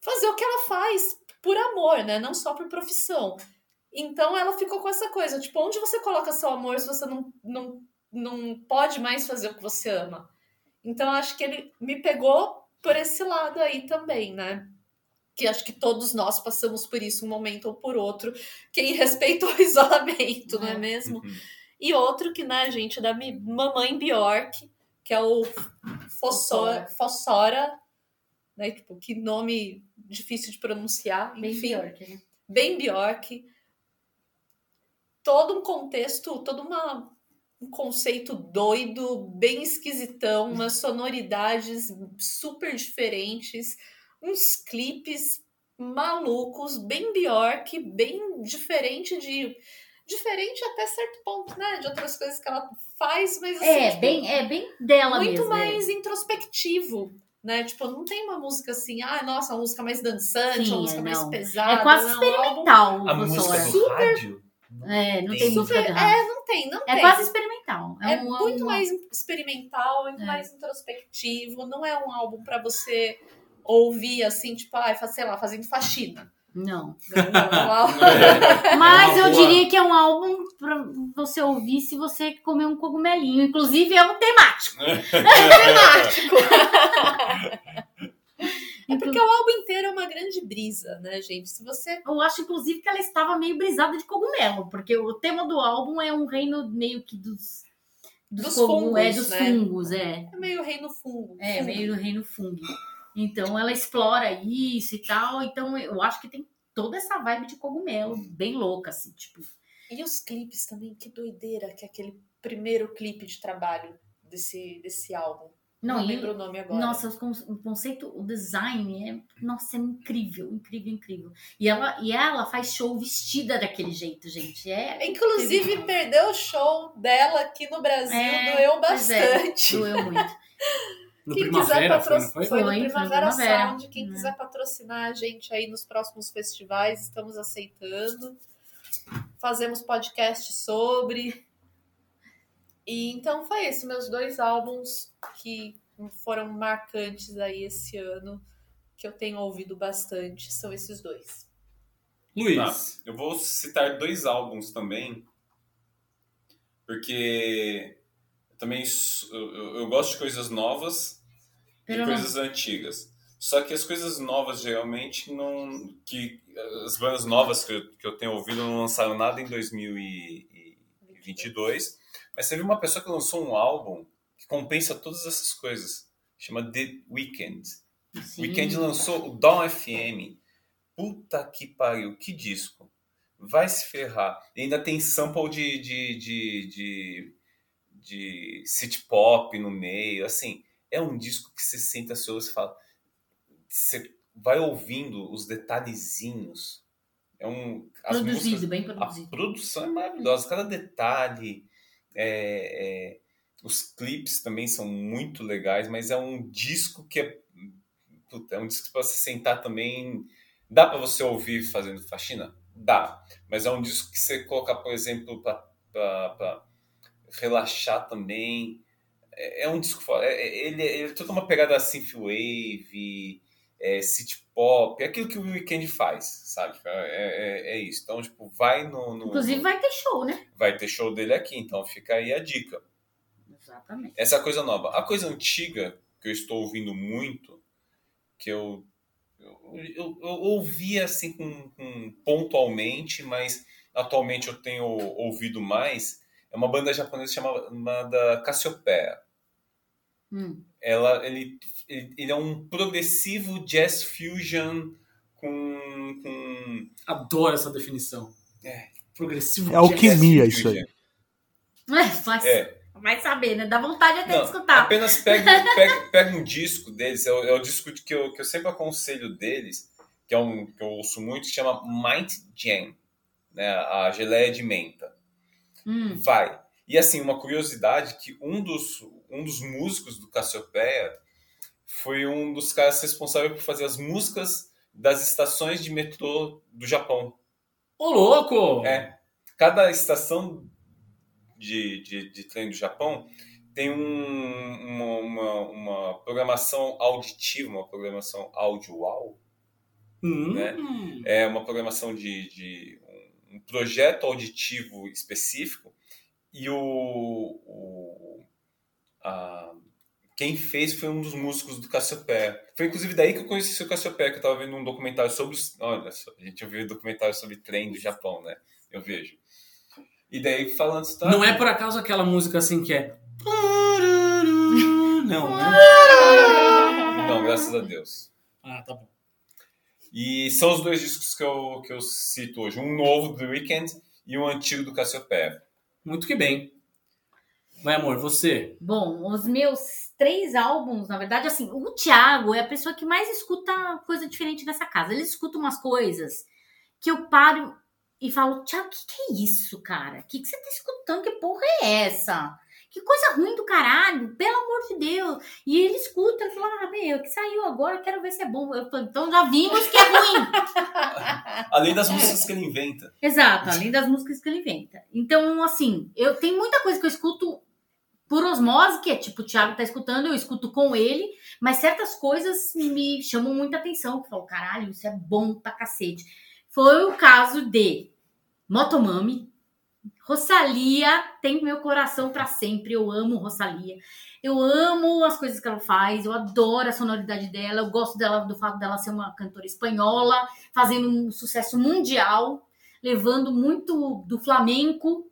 E: fazer o que ela faz por amor, né? Não só por profissão. Então ela ficou com essa coisa, tipo, onde você coloca seu amor se você não, não, não pode mais fazer o que você ama. Então acho que ele me pegou por esse lado aí também, né? Que acho que todos nós passamos por isso um momento ou por outro, quem respeitou o isolamento, não é mesmo?
D: Uhum.
E: E outro que, né, gente, da mi- mamãe Bjork, que é o Fossora, Fossora né? Tipo, que nome difícil de pronunciar.
B: Bem
E: Enfim,
B: Bjork, né?
E: bem Bjork. Todo um contexto, todo uma, um conceito doido, bem esquisitão, umas sonoridades super diferentes, uns clipes malucos, bem Bjork, bem diferente de. Diferente até certo ponto, né? De outras coisas que ela faz, mas assim,
B: É,
E: tipo,
B: bem, é bem dela
E: muito
B: mesmo. é.
E: mais introspectivo, né? Tipo, não tem uma música assim, ah, nossa, uma música mais dançante,
B: Sim,
E: uma música
B: é,
E: mais
B: não.
E: pesada.
B: É quase
E: não,
B: experimental,
D: A
B: o
D: música do rádio?
B: É, não tem
D: Tem
B: música
E: Super,
B: de
E: é, não tem, não
B: É
E: tem.
B: quase experimental.
E: É,
B: um-
E: muito
B: uma-
E: mais experimental, muito
B: É.
E: mais introspectivo. Não é um álbum pra você ouvir assim, tipo, ah, sei lá, fazendo faxina.
B: Não.
E: Não, não, é um
B: Mas
G: É
B: eu diria que é um álbum pra você ouvir se você comer um cogumelinho. Inclusive, é um temático.
E: temático. É porque o álbum inteiro é uma grande brisa, né, gente? Se você.
B: Eu acho, inclusive, que ela estava meio brisada de cogumelo, porque o tema do álbum é um reino meio que dos.
E: Dos
B: cogu-
E: fungos,
B: É, dos
E: né?
B: fungos, é.
E: É meio reino fungo.
B: É,
E: fungo.
B: meio reino fungo. Então ela explora isso e tal. Então eu acho que tem toda essa vibe de cogumelo, bem louca, assim, tipo.
E: E os clipes também, que doideira que é aquele primeiro clipe de trabalho desse, desse álbum.
B: Não,
E: Não
B: e-
E: lembro o nome agora.
B: Nossa, o conceito, o design é, nossa, é incrível, incrível, incrível. E ela, e ela faz show vestida daquele jeito, gente. É
E: Inclusive, perdeu o show dela aqui no Brasil,
B: É,
E: doeu
B: é.
E: bastante.
B: doeu muito.
G: No
E: Quem quiser
G: Primavera,
E: patrocinar.
G: foi?
E: Foi no
B: Foi, foi no
E: Primavera
B: Primavera.
E: Sound. Quem
B: É.
E: quiser patrocinar a gente aí nos próximos festivais, estamos aceitando. Fazemos podcast sobre. E então foi esse, meus dois álbuns que foram marcantes aí esse ano, que eu tenho ouvido bastante, são esses dois.
G: Luiz.
D: Tá. Eu vou citar dois álbuns também, porque eu também eu, eu- gosto de coisas novas e coisas antigas. Só que as coisas novas geralmente não. que As bandas novas que eu, que eu tenho ouvido não lançaram nada em 2022. Mas teve uma pessoa que lançou um álbum que compensa todas essas coisas. Chama The Weeknd.
B: Sim.
D: Weekend lançou o Dawn FM. Puta que pariu, que disco. Vai se ferrar. E ainda tem sample de, de, de, de, de city pop no meio. Assim, é um disco que você senta, se ouve e fala. Você vai ouvindo os detalhezinhos. É um. As
B: Produzido,
D: músicas,
B: bem
D: a
B: produzido.
D: produção é maravilhosa, cada detalhe. É, é, os clipes também são muito legais, mas é um disco que é. puta, é um disco pra você sentar também. Dá para você ouvir fazendo faxina? Dá. Mas é um disco que você colocar, por exemplo, para relaxar também. É, é um disco. é- é- ele, ele tem toda uma pegada synthwave, é, city pop, é aquilo que o Weekend faz, sabe? É, é- é isso. Então, tipo, vai no. no-
B: Inclusive vai ter show, né?
D: vai ter show dele aqui, então fica aí a dica.
B: Exatamente.
D: Essa é coisa nova. A coisa antiga, que eu estou ouvindo muito, que eu, eu, eu, eu ouvi assim com, com- pontualmente, mas atualmente eu tenho ouvido mais, é uma banda japonesa chamada Cassiopeia.
B: Hum.
D: Ela, ele, ele, é um progressivo jazz fusion com... com
G: Adoro essa definição.
D: É.
G: Progressivo
C: É alquimia
D: jazz
C: isso aí.
B: É, faz,
D: É.
B: vai saber, né? Dá vontade até
D: Não,
B: de escutar.
D: Apenas pega, pega, pega um disco deles, é o, é o disco que eu, que eu sempre aconselho deles, que é um que eu ouço muito, que chama Mind Jam, né? A geleia de menta.
B: Hum.
D: Vai. E assim, uma curiosidade que um dos, um dos músicos do Cassiopeia foi um dos caras responsáveis por fazer as músicas das estações de metrô do Japão.
G: Ô, louco!
D: É. Cada estação de, de, de trem do Japão tem um- uma, uma, uma programação auditiva, uma programação audiovisual,
G: Hum.
D: né? é uma programação de, de um, um projeto auditivo específico e o, o a- quem fez foi um dos músicos do Cassiopeia. Foi inclusive daí que eu conheci o Cassiopeia, que eu tava vendo um documentário sobre os. Olha só, a gente ouviu um documentário sobre trem do Japão, né? Eu vejo. E daí falando isso.
G: Não é por acaso aquela música assim que é. Não, né?
D: Não, graças a Deus.
G: Ah, tá bom.
D: E são os dois discos que eu, que eu cito hoje. Um novo do The Weeknd e um antigo do Cassiopeia.
G: Muito que bem. Vai, amor, você.
B: Bom, os meus três álbuns, na verdade, assim, o Thiago é a pessoa que mais escuta coisa diferente nessa casa. Ele escuta umas coisas que eu paro e falo, Thiago, o que, que é isso, cara? O que, que você tá escutando? Que porra é essa? Que coisa ruim do caralho, pelo amor de Deus. E ele escuta, ele fala, ah, meu, que saiu agora, quero ver se é bom. Eu então já vimos que é ruim.
D: Além das músicas que ele inventa.
B: Exato, além das músicas que ele inventa. Então, assim, eu tenho muita coisa que eu escuto por osmose, que é tipo, o Thiago tá escutando, eu escuto com ele, mas certas coisas me chamam muita atenção. Eu falo, caralho, isso é bom pra cacete. Foi o caso de Motomami. Rosalia tem meu coração pra sempre. Eu amo Rosalia. Eu amo as coisas que ela faz. Eu adoro a sonoridade dela. Eu gosto dela do fato dela ser uma cantora espanhola, fazendo um sucesso mundial, levando muito do flamenco,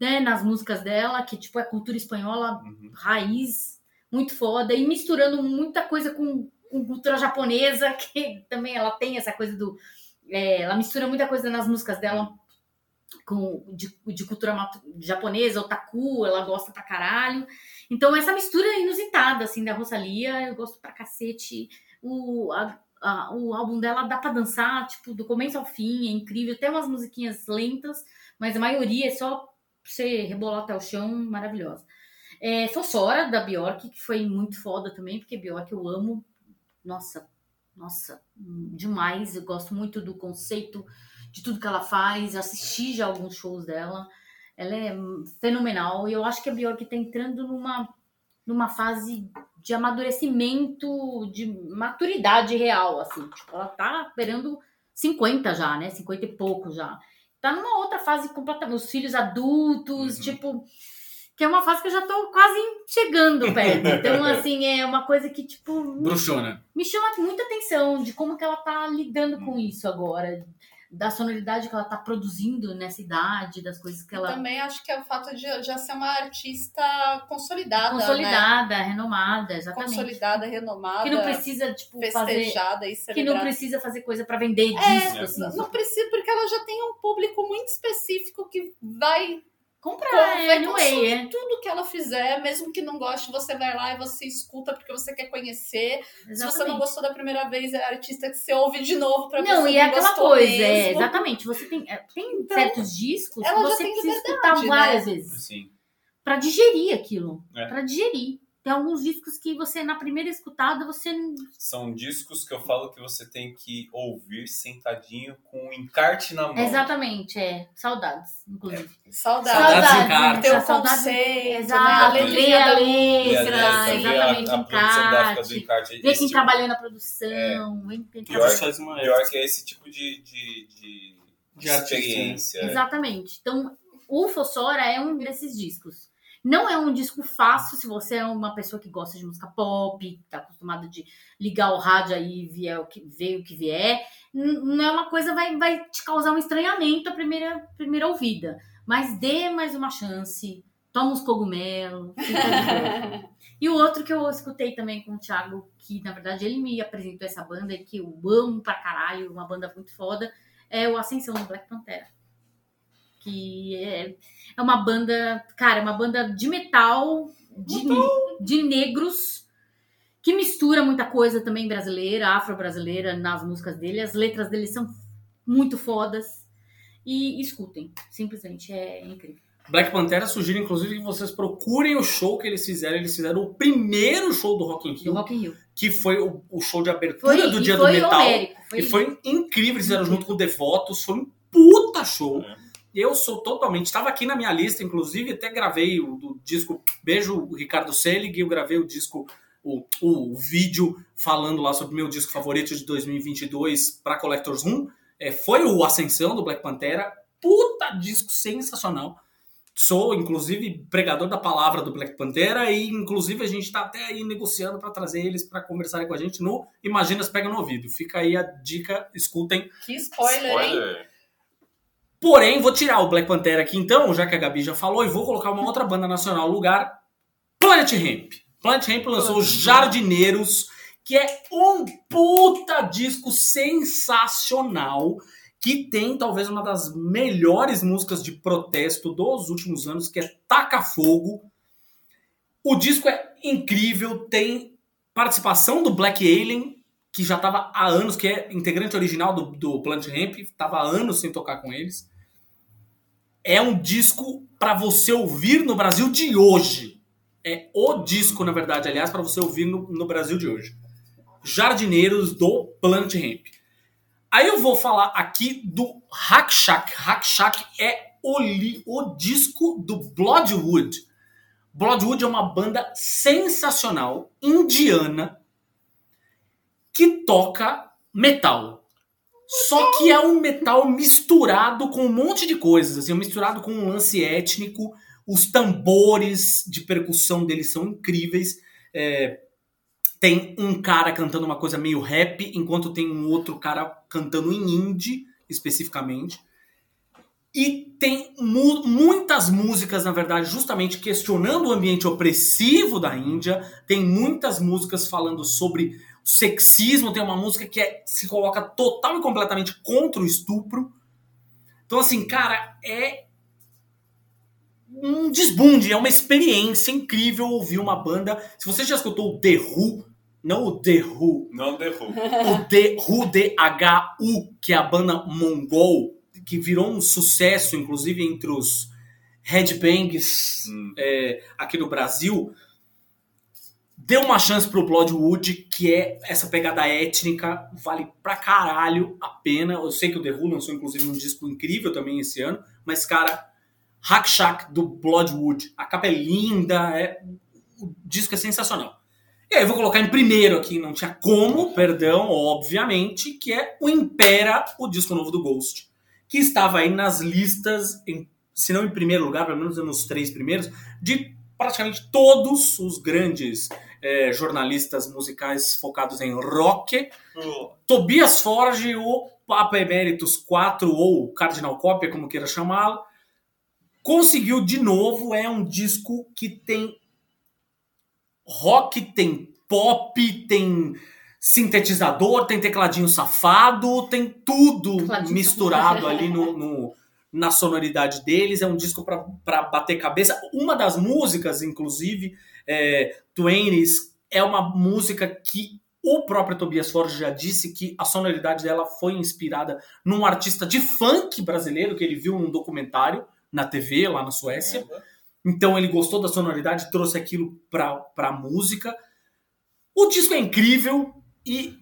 B: né, nas músicas dela, que tipo é cultura espanhola
D: Uhum.
B: raiz, muito foda, e misturando muita coisa com, com cultura japonesa, que também ela tem essa coisa do. é, ela mistura muita coisa nas músicas dela com, de, de cultura japonesa, otaku, ela gosta pra caralho. Então, essa mistura inusitada, assim, da Rosalia, eu gosto pra cacete. O, a- a- o álbum dela dá pra dançar, tipo, do começo ao fim, é incrível. Tem umas musiquinhas lentas, mas a maioria é só você rebolar até o chão, maravilhosa. É, Fossora, da Bjork, que foi muito foda também, porque Bjork eu amo. Nossa, nossa, demais. Eu gosto muito do conceito de tudo que ela faz. Assisti já alguns shows dela. Ela é fenomenal. E eu acho que a Bjork tá entrando numa, numa fase de amadurecimento, de maturidade real, assim. Tipo, ela tá esperando 50 já, né? 50 e pouco já. Tá numa outra fase completamente. Os filhos adultos,
D: Uhum.
B: tipo. Que é uma fase que eu já tô quase chegando perto. Então, assim, é uma coisa que, tipo,
G: Bruxona.
B: me chama muita atenção de como que ela tá lidando com
D: Uhum.
B: isso agora. Da sonoridade que ela tá produzindo nessa idade, das coisas que ela.
E: Também acho que é o fato de já ser uma artista consolidada. Né?
B: Consolidada, renomada, exatamente.
E: Consolidada, renomada.
B: Que não precisa, tipo, fazer.
E: festejada e
B: Que não precisa fazer coisa pra vender
E: É,
B: disco, assim.
E: Não precisa, porque ela já tem um público muito específico que vai,
B: comprar,
E: vai
B: é, no
E: consumir
B: é.
E: tudo que ela fizer, mesmo que não goste, você vai lá e você escuta porque você quer conhecer. Se você não
B: Exatamente.
E: gostou da primeira vez, é artista que você ouve de novo pra ver
B: Não, e é aquela coisa,
E: mesmo.
B: é, exatamente. Você tem, é, tem
E: Então,
B: certos discos que você
E: tem
B: precisa escutar várias
E: né?
B: vezes.
D: Assim.
B: Pra digerir aquilo.
D: É.
B: Pra digerir. Tem alguns discos que você, na primeira escutada, você.
D: São discos que eu falo que você tem que ouvir sentadinho com o encarte na mão.
B: Exatamente, é. Saudades, inclusive.
E: Saudade.
G: Saudades, cara.
E: Ter o
B: Saudades,
E: conceito, né? a
B: Exato,
E: letrinha
B: a
E: da
B: letra,
D: a,
B: exatamente,
D: a do
B: encarte.
D: encarte.
B: Ver quem
D: tipo-
B: trabalhou na produção, ver quem
D: Pior, pior que é esse tipo de, de, de,
C: De artista, né?
D: experiência.
B: Exatamente. Então, o Fossora é um desses discos. Não é um disco fácil se você é uma pessoa que gosta de música pop, tá acostumado de ligar o rádio aí e ver o que, ver o que vier. Não é uma coisa vai vai te causar um estranhamento a primeira primeira ouvida, mas dê mais uma chance. Toma uns cogumelos. E o outro que eu escutei também com o Thiago, que na verdade ele me apresentou essa banda e que eu amo pra caralho, uma banda muito foda, é o Ascensão do Black Pantera. Que é, é uma banda, cara, é uma banda de metal, de, de negros, que mistura muita coisa também brasileira, afro-brasileira nas músicas dele. As letras dele são muito fodas. E escutem, simplesmente é incrível.
G: Black Pantera sugiro, inclusive, que vocês procurem o show que eles fizeram. Eles fizeram o primeiro show do Rock in
B: Do
G: Rio,
B: Rock in Rio.
G: que foi o, o show de abertura
B: Foi,
G: do
B: e
G: Dia
B: foi
G: do Metal.
B: homérico, foi
G: E foi incrível, eles fizeram junto com o Devotos, foi um puta show.
D: É.
G: Eu sou totalmente, estava aqui na minha lista, inclusive, até gravei o do disco, beijo o Ricardo Selig, eu gravei o disco, o, o vídeo falando lá sobre o meu disco favorito de 2022 para Collector's Room. É, foi o Ascensão do Black Pantera, puta disco sensacional.
A: Sou, inclusive, pregador da palavra do Black Pantera e, inclusive, a gente está até aí negociando para trazer eles para conversarem com a gente no Imaginas Pega no Ouvido. Fica aí a dica, escutem.
E: Que spoiler, hein?
A: Porém, vou tirar o Black Panther aqui então, já que a Gabi já falou, e vou colocar uma outra banda nacional no lugar, Planet Hemp. Planet Hemp lançou Jardineiros, que é um puta disco sensacional, que tem talvez uma das melhores músicas de protesto dos últimos anos, que é Taca Fogo. O disco é incrível, tem participação do Black Alien, que já estava há anos, que é integrante original do, do Planet Hemp, estava há anos sem tocar com eles. É um disco para você ouvir no Brasil de hoje. É o disco, na verdade, aliás, para você ouvir no, no Brasil de hoje. Jardineiros do Planet Hemp. Aí eu vou falar aqui do Hack Shack. Hack Shack é o, li- o disco do Bloodwood. Bloodwood é uma banda sensacional, indiana, que toca metal. Só que é um metal misturado com um monte de coisas, assim, misturado com um lance étnico. Os tambores de percussão deles são incríveis. É, tem um cara cantando uma coisa meio rap, enquanto tem um outro cara cantando em indie, especificamente. E tem mu- muitas músicas, na verdade, justamente questionando o ambiente opressivo da Índia. Tem muitas músicas falando sobre o sexismo. Tem uma música que é- se coloca total e completamente contra o estupro. Então, assim, cara, é um desbunde, é uma experiência incrível ouvir uma banda. Se você já escutou o The Who, não o The Who,
D: Não derrubou.
A: o The Who, D-H-U, que é a banda mongol, que virou um sucesso, inclusive, entre os headbangs
D: Hum.
A: é, aqui no Brasil, deu uma chance pro Bloodwood, que é essa pegada étnica, vale pra caralho a pena. Eu sei que o The Who lançou, inclusive, um disco incrível também esse ano, mas, cara, Hack Shack do Bloodwood, a capa é linda, é... o disco é sensacional. E aí eu vou colocar em primeiro aqui, não tinha como, perdão, obviamente, que é o Impera, o disco novo do Ghost, que estava aí nas listas, em, se não em primeiro lugar, pelo menos nos três primeiros, de praticamente todos os grandes eh, jornalistas musicais focados em rock. Tobias Forge, o Papa Emeritus 4, ou Cardinal Cópia, como queira chamá-lo, conseguiu de novo, é um disco que tem rock, tem pop, tem sintetizador, tem tecladinho safado, tem tudo
B: Tecladinho
A: misturado ali no, no- na sonoridade deles. É um disco pra- pra bater cabeça. Uma das músicas, inclusive, é, Twain's, é uma música que o próprio Tobias Forge já disse que a sonoridade dela foi inspirada num artista de funk brasileiro que ele viu num documentário na TV lá na Suécia. Então ele gostou da sonoridade, trouxe aquilo pra, pra música. O disco é incrível e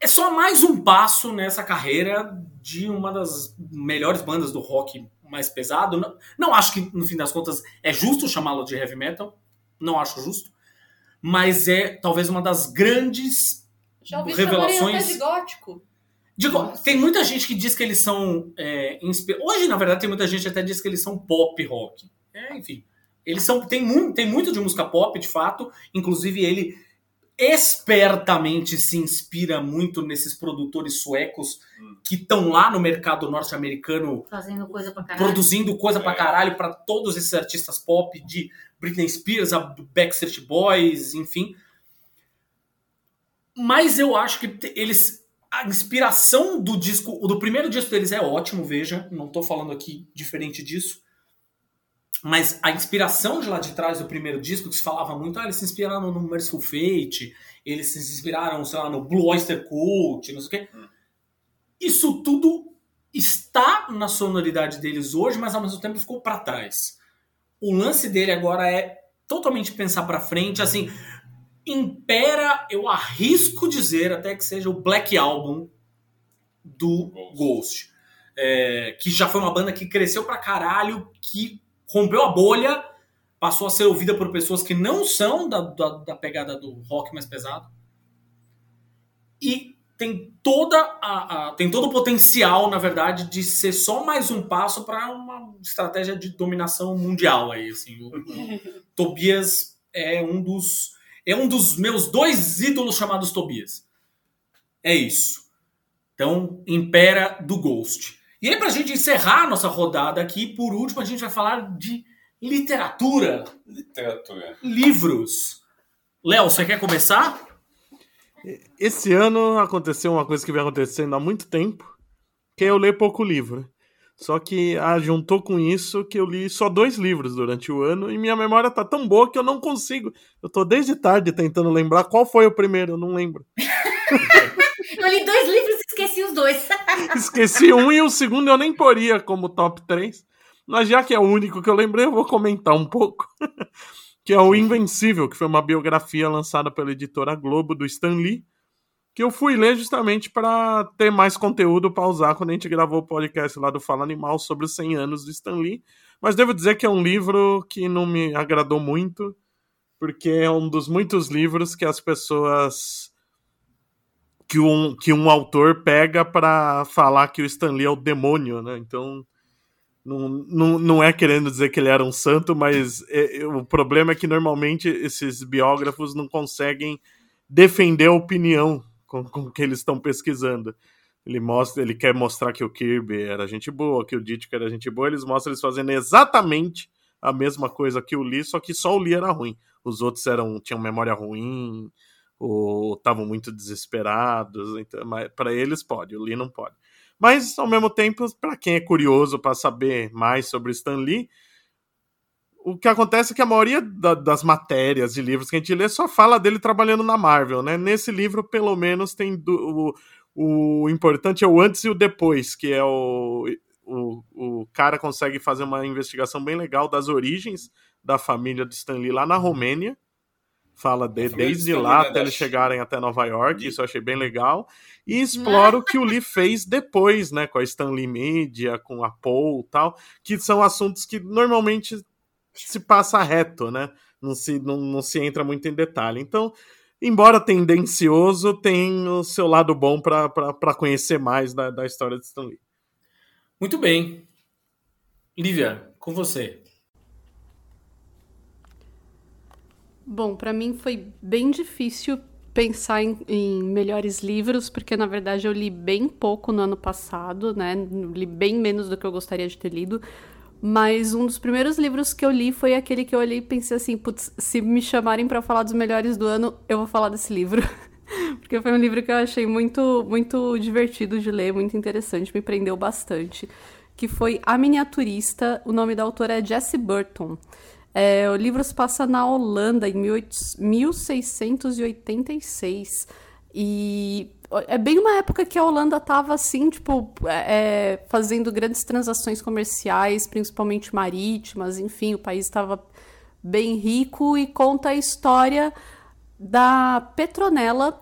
A: é só mais um passo nessa carreira de uma das melhores bandas do rock mais pesado. Não, não acho que, no fim das contas, é justo chamá-lo de heavy metal. Não acho justo. Mas é talvez uma das grandes
E: Já ouvi
A: Revelações-
E: de gótico.
A: Digo,
B: Nossa.
A: tem muita gente que diz que eles são. é, inspi- Hoje, na verdade, tem muita gente que até diz que eles são pop rock. É, enfim. Eles são. Tem, mu tem muito de música pop, de fato. Inclusive, ele espertamente se inspira muito nesses produtores suecos
D: Hum.
A: que estão lá no mercado norte-americano
B: Fazendo coisa pra caralho.
A: produzindo coisa pra
D: É.
A: caralho pra todos esses artistas pop, de Britney Spears a Backstreet Boys, enfim. Mas eu acho que eles. A inspiração do disco. O do primeiro disco deles é ótimo, veja. Não tô falando aqui diferente disso. Mas a inspiração de lá de trás do primeiro disco, que se falava muito, ah, eles se inspiraram no Merciful Fate, eles se inspiraram, sei lá, no Blue Oyster Cult, não sei o quê. Isso tudo está na sonoridade deles hoje, mas ao mesmo tempo ficou para trás. O lance dele agora é totalmente pensar para frente, assim, impera, eu arrisco dizer até que seja o Black Album do
D: Ghost.
A: Ghost. É, que já foi uma banda que cresceu pra caralho, que rompeu a bolha, passou a ser ouvida por pessoas que não são da, da, da pegada do rock mais pesado. E
G: tem toda a, a- tem todo o potencial, na verdade, de ser só mais um passo para uma estratégia de dominação mundial aí, assim. O, o Tobias é um dos é um dos meus dois ídolos chamados Tobias. É isso. Então, impera do Ghost. E aí, pra gente encerrar a nossa rodada aqui, por último, a gente vai falar de literatura,
D: Literatura.
G: livros. Léo, você quer começar?
C: Esse ano aconteceu uma coisa que vem acontecendo há muito tempo, que é eu ler pouco livro. Só que ah, juntou com isso que eu li só dois livros durante o ano e minha memória tá tão boa que eu não consigo. Eu tô desde tarde tentando lembrar qual foi o primeiro, eu não lembro.
B: Eu li dois livros e esqueci os dois.
C: Esqueci um e o segundo eu nem poria como top 3. Mas já que é o único que eu lembrei, eu vou comentar um pouco. que é o Invencível, que foi uma biografia lançada pela editora Globo do Stan Lee, que eu fui ler justamente para ter mais conteúdo para usar quando a gente gravou o podcast lá do Fala Animal sobre os 100 anos do Stan Lee. Mas devo dizer que é um livro que não me agradou muito, porque é um dos muitos livros que as pessoas que um, que um autor pega para falar que o Stan Lee é o demônio, né? Então, não, não, não é querendo dizer que ele era um santo, mas é- é- o problema é que normalmente esses biógrafos não conseguem defender a opinião com, com que eles estão pesquisando. Ele mostra, ele quer mostrar que o Kirby era gente boa, que o Ditko era gente boa, eles mostram eles fazendo exatamente a mesma coisa que o Lee, só que só o Lee era ruim. Os outros eram tinham memória ruim, ou estavam muito desesperados, então, para eles pode, o Lee não pode. Mas ao mesmo tempo, para quem é curioso para saber mais sobre Stan Lee, o que acontece é que a maioria da- das matérias de livros que a gente lê só fala dele trabalhando na Marvel, né? Nesse livro, pelo menos, tem do- o, o importante é o antes e o depois, que é o, o, o cara consegue fazer uma investigação bem legal das origens da família de Stan Lee lá na Romênia. Fala de, desde lá até eles chegarem até Nova York, isso eu achei bem legal. E explora o que o Lee fez depois, né? Com a Stanley Media, com a Paul e tal, que são assuntos que normalmente se passa reto, né? Não se, não, não se entra muito em detalhe. Então, embora tendencioso, tem o seu lado bom para conhecer mais da, da história de Stan Lee.
G: Muito bem. Lívia, com você.
E: Bom, para mim foi bem difícil pensar em, em melhores livros, porque na verdade eu li bem pouco no ano passado, né? Li bem menos do que eu gostaria de ter lido. Mas um dos primeiros livros que eu li foi aquele que eu olhei e pensei assim, putz, se me chamarem para falar dos melhores do ano, eu vou falar desse livro. porque foi um livro que eu achei muito muito divertido de ler, muito interessante, me prendeu bastante, que foi A Miniaturista. O nome da autora é Jessie Burton. É, o livro se passa na Holanda, em 18- 1686. E é bem uma época que a Holanda estava assim, tipo, é, fazendo grandes transações comerciais, principalmente marítimas, enfim, o país estava bem rico e conta a história da Petronella,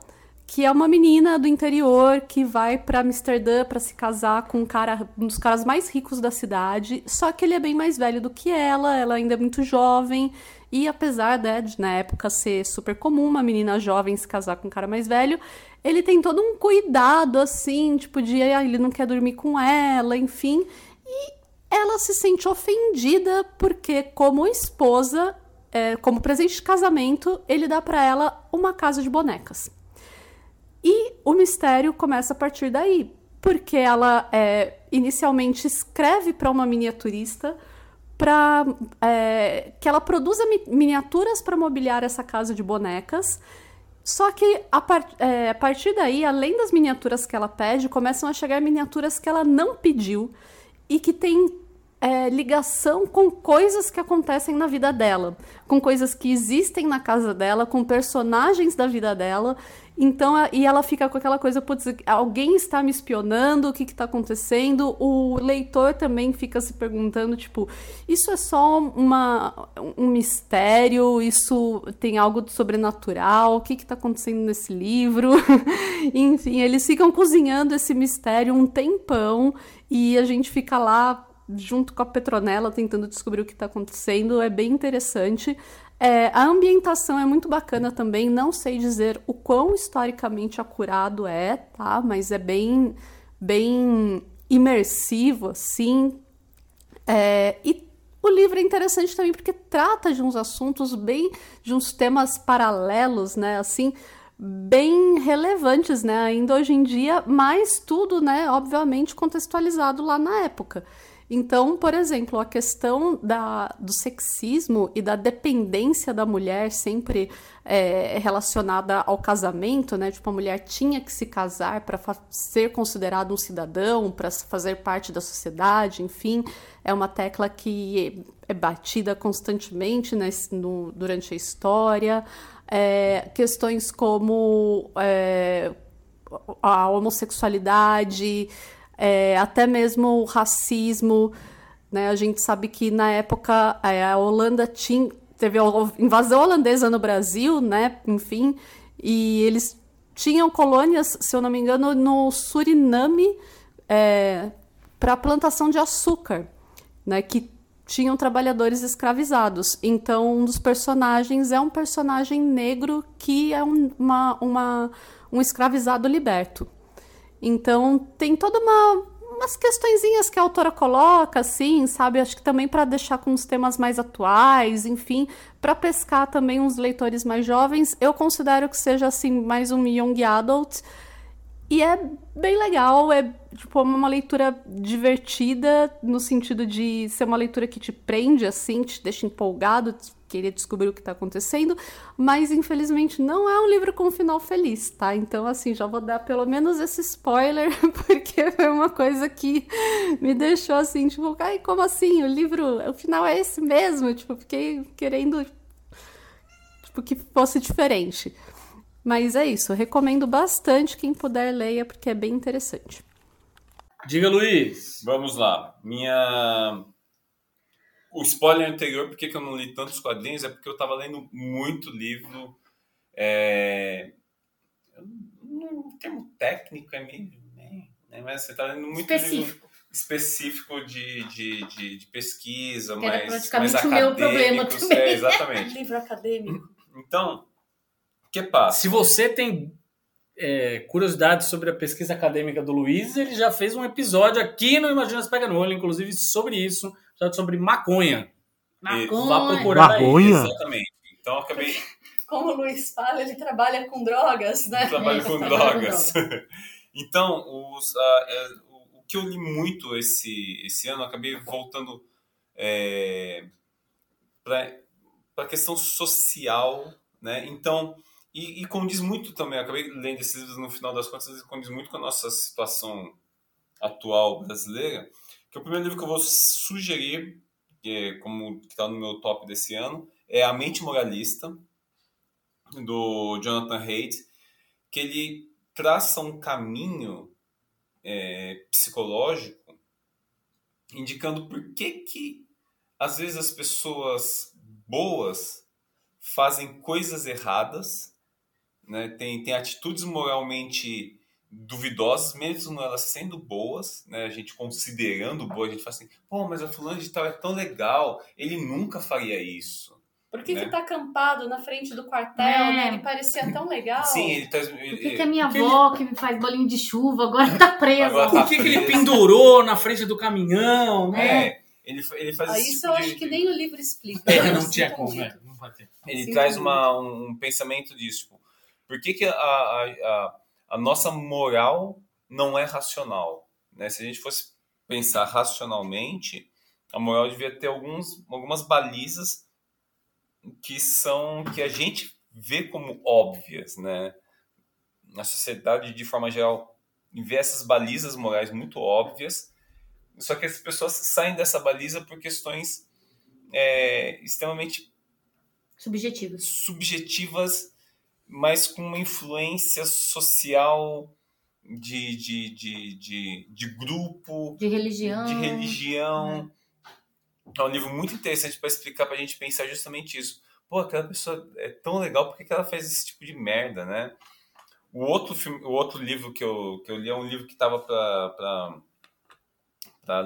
E: que é uma menina do interior que vai para Amsterdã para se casar com um cara, um dos caras mais ricos da cidade. Só que ele é bem mais velho do que ela, ela ainda é muito jovem. E apesar né, de na época ser super comum uma menina jovem se casar com um cara mais velho, ele tem todo um cuidado assim, tipo de ah, ele não quer dormir com ela, enfim. E ela se sente ofendida porque como esposa, é, como presente de casamento, ele dá para ela uma casa de bonecas. E o mistério começa a partir daí, porque ela é, inicialmente escreve para uma miniaturista para é, que ela produza mi miniaturas para mobiliar essa casa de bonecas. Só que a, par é, a partir daí, além das miniaturas que ela pede, começam a chegar miniaturas que ela não pediu e que tem é, ligação com coisas que acontecem na vida dela, com coisas que existem na casa dela, com personagens da vida dela. Então, e ela fica com aquela coisa, putz, alguém está me espionando, o que está acontecendo? O leitor também fica se perguntando, tipo, isso é só uma, um mistério? Isso tem algo de sobrenatural? O que está acontecendo nesse livro? Enfim, eles ficam cozinhando esse mistério um tempão e a gente fica lá junto com a Petronella tentando descobrir o que está acontecendo. É bem interessante. É, a ambientação é muito bacana também. Não sei dizer o quão historicamente acurado é, tá? Mas é bem, bem imersivo, assim. É, e o livro é interessante também porque trata de uns assuntos bem, de uns temas paralelos, né? Assim, bem relevantes, né? Ainda hoje em dia, mas tudo, né? Obviamente contextualizado lá na época. Então, por exemplo, a questão da, do sexismo e da dependência da mulher sempre é, relacionada ao casamento, né? Tipo, a mulher tinha que se casar para ser considerado um cidadão, para fazer parte da sociedade, enfim, é uma tecla que é batida constantemente né, no, durante a história. É, questões como é, a homossexualidade, é, até mesmo o racismo. Né? A gente sabe que na época é, a Holanda tinha, teve a invasão holandesa no Brasil, né? enfim, e eles tinham colônias, se eu não me engano, no Suriname é, para plantação de açúcar, né? que tinham trabalhadores escravizados. Então, um dos personagens é um personagem negro que é um, uma, uma, um escravizado liberto. Então tem toda uma umas questõezinhas que a autora coloca, assim, sabe? Acho que também para deixar com os temas mais atuais, enfim, para pescar também uns leitores mais jovens. Eu considero que seja assim mais um young adult e é bem legal, é tipo uma leitura divertida no sentido de ser uma leitura que te prende assim, te deixa empolgado, querer descobrir o que está acontecendo, mas infelizmente não é um livro com um final feliz, tá? Então, assim, já vou dar pelo menos esse spoiler, porque foi uma coisa que me deixou assim, tipo, ai, como assim? O livro, o final é esse mesmo? Tipo, fiquei querendo tipo, que fosse diferente. Mas é isso, recomendo bastante quem puder leia, porque é bem interessante.
A: Diga, Luiz.
D: Vamos lá. Minha o spoiler anterior, por que eu não li tantos quadrinhos, é porque eu estava lendo muito livro. É... Um termo técnico é meio. Né? Mas você está lendo muito
B: específico.
D: livro específico de, de, de, de pesquisa,
B: que era
D: mais,
B: praticamente
D: mais
B: o meu problema também.
D: É, exatamente.
H: Livro acadêmico.
D: Então, o que passa?
A: Se você tem é, curiosidade sobre a pesquisa acadêmica do Luiz, ele já fez um episódio aqui no Imagina Se Pega no Olho, inclusive sobre isso sobre maconha.
B: Maconha.
A: Vá procurar
C: Maconha?
A: aí.
D: Exatamente. Então, acabei
H: Como o Luiz fala, ele trabalha com drogas, né?
D: trabalho
B: Isso,
D: com drogas. então, os, é, o, que eu li muito esse, esse ano, acabei voltando é, para a questão social, né? Então, e, e condiz muito também, acabei lendo esses livros no final das contas, eles condiz muito com a nossa situação atual brasileira, que o primeiro livro que eu vou sugerir, que é, como está no meu top desse ano, é A Mente Moralista, do Jonathan Haidt, que ele traça um caminho é, psicológico indicando por que que às vezes as pessoas boas fazem coisas erradas, né? tem, tem atitudes moralmente duvidosas, mesmo elas sendo boas, né? A gente considerando boas, a gente fala assim, pô, mas a fulana de tal é tão legal, ele nunca faria isso.
H: Por que
D: Né?
H: que tá acampado na frente do quartel,
B: É.
H: né? Ele parecia tão legal.
D: Sim, ele tá...
B: Por que, que a minha avó, que me faz bolinho de chuva, agora tá presa?
D: Agora
A: Por que, que ele pendurou na frente do caminhão, né?
D: É, ele, ele faz
H: Ah, isso
D: tipo
H: eu
D: de-
H: acho que nem o livro explica.
A: É, não
H: sinto
A: tinha como, né? Não vai ter.
D: ele
H: Sim.
D: traz uma, um, um pensamento disso. Por que, que a, a, a, a nossa moral não é racional? Né? Se a gente fosse pensar racionalmente, a moral devia ter alguns, algumas balizas que são que a gente vê como óbvias, né? Na sociedade, de forma geral, vê essas balizas morais muito óbvias, só que as pessoas saem dessa baliza por questões é, extremamente
B: Subjetivos.
D: subjetivas, mas com uma influência social de, de, de, de, de grupo,
B: De religião.
D: de religião. É um livro muito interessante para explicar para a gente pensar justamente isso. Pô, aquela pessoa é tão legal, por que que ela faz esse tipo de merda, né? O outro, filme, o outro livro que eu, que eu li é um livro que estava para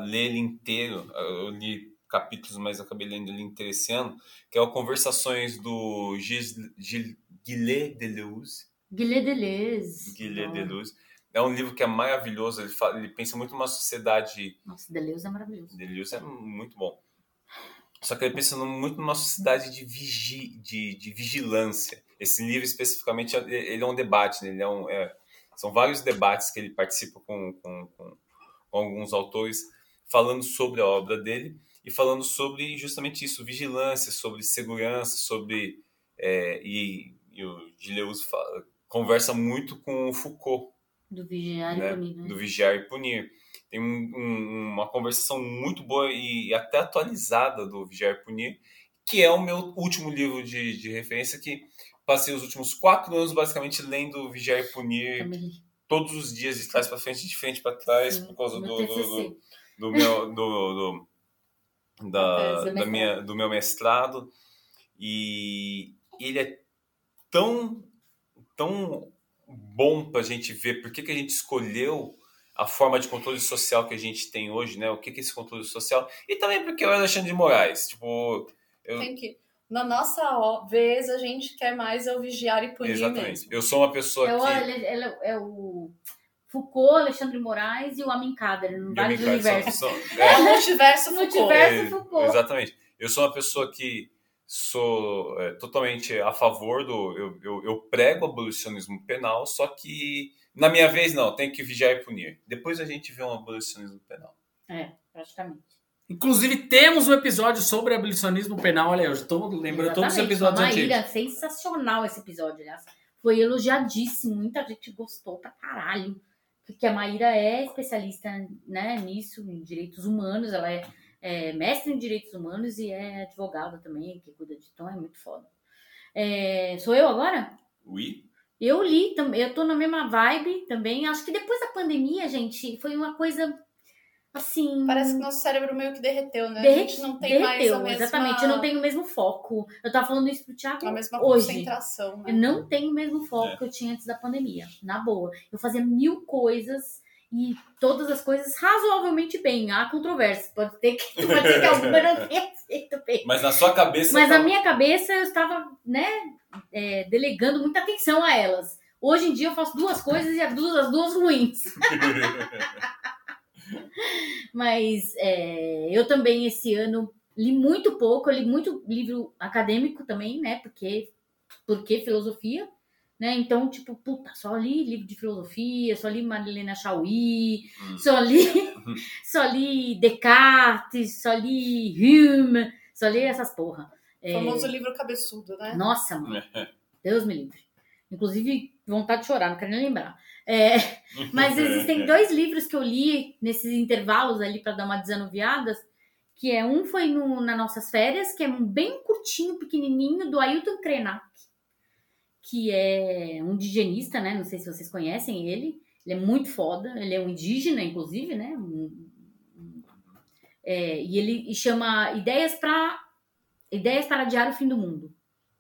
D: ler ele inteiro. Eu li capítulos, mas acabei lendo ele inteiro esse ano, que é o Conversações do Gilles, Gilles, Guillet Deleuze.
B: Guilherme Deleuze.
D: Guilherme Deleuze. É um livro que é maravilhoso, ele, fala, ele pensa muito numa sociedade...
B: Nossa, Deleuze é maravilhoso.
D: Deleuze é muito bom. Só que ele pensa muito numa sociedade de, vigi, de, de vigilância. Esse livro, especificamente, ele é um debate, né? ele é um, é, são vários debates que ele participa com, com, com, com alguns autores, falando sobre a obra dele e falando sobre justamente isso, vigilância, sobre segurança, sobre... É, e, e o Deleuze fala, conversa muito com o Foucault,
B: Do Vigiar
D: né,
B: e Punir. né?
D: do Vigiar e Punir. Tem um- um- uma conversação muito boa e até atualizada do Vigiar e Punir, que é o meu último livro de, de referência, que passei os últimos quatro anos basicamente lendo Vigiar e Punir
B: Também
D: todos os dias, de trás para frente, de frente para trás,
B: Sim,
D: por causa do, do, do, do meu, do, do- da, da minha, do meu mestrado. E ele é tão, tão bom para a gente ver por que, que a gente escolheu a forma de controle social que a gente tem hoje, né? O que, que é esse controle social. E também porque é o Alexandre de Moraes. Tipo, eu,
E: Tem que. Na nossa vez, a gente quer mais é o vigiar e punir
D: exatamente.
E: mesmo.
D: Eu sou uma pessoa
B: É o,
D: que.
B: ele- ele- é o Foucault, Alexandre Moraes e o Amin Kader, vários
D: Eu me encaixo-
B: universos.
D: sou-
E: É
D: é,
E: o multiverso Foucault.
B: Multiverso
D: É,
B: Foucault.
D: Exatamente. Eu sou uma pessoa que sou é, totalmente a favor do. Eu, eu, eu prego abolicionismo penal, só que na minha vez não, tem que vigiar e punir. Depois a gente vê um abolicionismo penal.
B: É, praticamente.
G: Inclusive, temos um episódio sobre abolicionismo penal. Olha, eu estou lembrando todos os episódios
B: Maíra,
G: antigos.
B: sensacional esse episódio, aliás. Foi elogiadíssimo, muita gente gostou pra caralho. Porque a Maíra é especialista né, nisso, em direitos humanos, ela é, é mestre em direitos humanos e é advogada também, que cuida de então é muito foda. É, sou eu agora?
D: Oui?
B: Eu li também, eu tô na mesma vibe também. Acho que depois da pandemia, gente, foi uma coisa assim.
E: Parece que nosso cérebro meio que derreteu, né? a
B: derre-
E: gente não tem mais
B: derreteu,
E: a mesma,
B: Exatamente, eu não tenho o mesmo foco. Eu tava falando isso pro Thiago
E: a mesma
B: hoje.
E: concentração, né?
B: Eu não tenho o mesmo foco
D: É.
B: que eu tinha antes da pandemia, na boa. Eu fazia mil coisas e todas as coisas razoavelmente bem. Há controvérsias. Pode ter que, pode ser que alguma não tenha feito bem.
D: Mas na sua cabeça.
B: Mas
D: tá-
B: na minha cabeça eu estava, né, é, delegando muita atenção a elas. Hoje em dia eu faço duas coisas e as duas, as duas ruins. Mas é, eu também esse ano li muito pouco, eu li muito livro acadêmico também, né? Porque, porque filosofia, né? Então, tipo, puta, só li livro de filosofia, só li Marilena Chauí,
D: Hum.
B: só li, só li Descartes, só li Hume, só li essas porra.
E: O famoso livro cabeçudo, né?
B: Nossa, mano. Deus me livre. Inclusive, vontade de chorar, não quero nem lembrar. É, mas existem dois livros que eu li nesses intervalos ali para dar uma desanuviada, que é um foi no, nas nossas férias, que é um bem curtinho, pequenininho, do Ailton Krenak, que é um indigenista, né? Não sei se vocês conhecem ele. Ele é muito foda, ele é um indígena, inclusive, né? Um- é, e ele chama Ideias para Ideias para adiar o fim do mundo.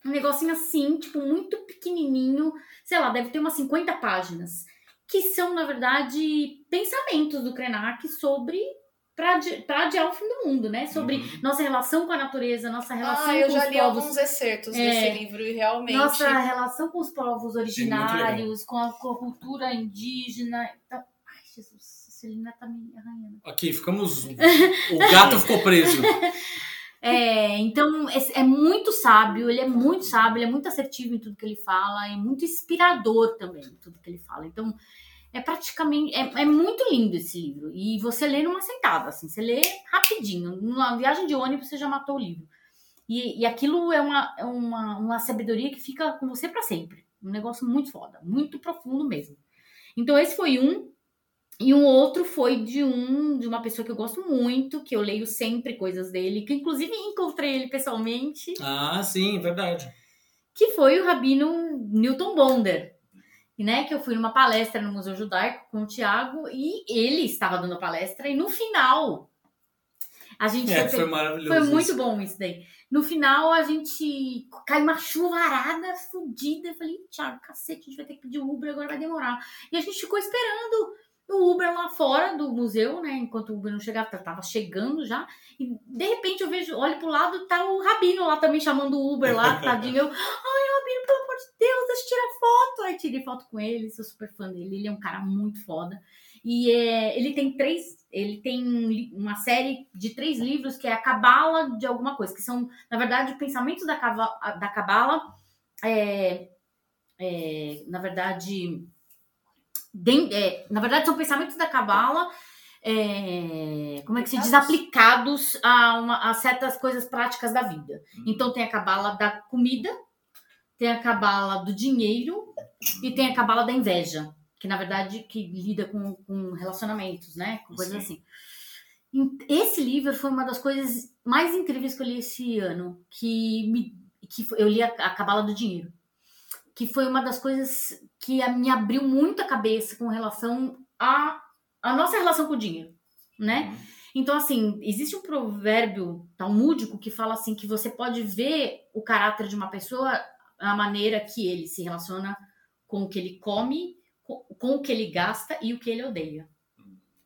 B: Um negocinho assim, tipo, muito pequenininho, sei lá, deve ter umas 50 páginas, que são, na verdade, pensamentos do Krenak sobre para adiar o fim do mundo, né? Sobre
D: Uhum.
B: nossa relação com a natureza, nossa relação
E: Ah, eu
B: com
E: já
B: os
E: li
B: povos
E: alguns excertos
B: É.
E: desse livro e realmente.
B: nossa relação com os povos originários, com a, com a cultura indígena. Então, ai, Jesus, a Celina tá me arranhando.
G: Aqui, ficamos. O gato ficou preso.
B: É, então, é, é muito sábio, ele é muito sábio, ele é muito assertivo em tudo que ele fala, e muito inspirador também em tudo que ele fala. Então, é praticamente, é, é muito lindo esse livro. E você lê numa sentada, assim, você lê rapidinho. Numa viagem de ônibus, você já matou o livro. E, e aquilo é uma, é uma, uma sabedoria que fica com você para sempre. Um negócio muito foda, muito profundo mesmo. Então, esse foi um. E um outro foi de um de uma pessoa que eu gosto muito, que eu leio sempre coisas dele, que inclusive encontrei ele pessoalmente,
G: Ah, sim, verdade.
B: que foi o Rabino Newton Bonder. E, Né, que eu fui numa palestra no Museu Judaico com o Tiago e ele estava dando a palestra e no final a gente
G: É,
B: foi,
G: maravilhoso.
B: foi muito
G: isso.
B: bom isso daí. No final, a gente caiu uma chuvarada fodida. Eu falei, Thiago, cacete, a gente vai ter que pedir Uber, agora vai demorar. E a gente ficou esperando. O Uber lá fora do museu, né? Enquanto o Uber não chegava, tava chegando já. E de repente eu vejo, olho pro lado, tá o Rabino lá também chamando o Uber lá, tadinho. Eu, ai, Rabino, pelo amor de Deus, deixa eu tirar foto. Aí tirei foto com ele, sou super fã dele. Ele é um cara muito foda. E é, ele tem três, ele tem uma série de três livros que é a Cabala de alguma coisa, que são, na verdade, pensamentos da Cava- da Cabala. É, é, na verdade, den- é, na verdade, são pensamentos da Cabala. é, como é que se diz? Aplicados a, uma- a certas coisas práticas da vida. Então tem a cabala da comida, tem a cabala do dinheiro e tem a cabala da inveja, que na verdade que lida com, com relacionamentos, né? Com coisas
D: Sim.
B: assim. Esse livro foi uma das coisas mais incríveis que eu li esse ano, que me que eu li a, a cabala do dinheiro, que foi uma das coisas que me abriu muito a cabeça com relação a a nossa relação com o dinheiro, né? Então, assim, existe um provérbio talmúdico que fala assim que você pode ver o caráter de uma pessoa a maneira que ele se relaciona com o que ele come, com, com o que ele gasta e o que ele odeia.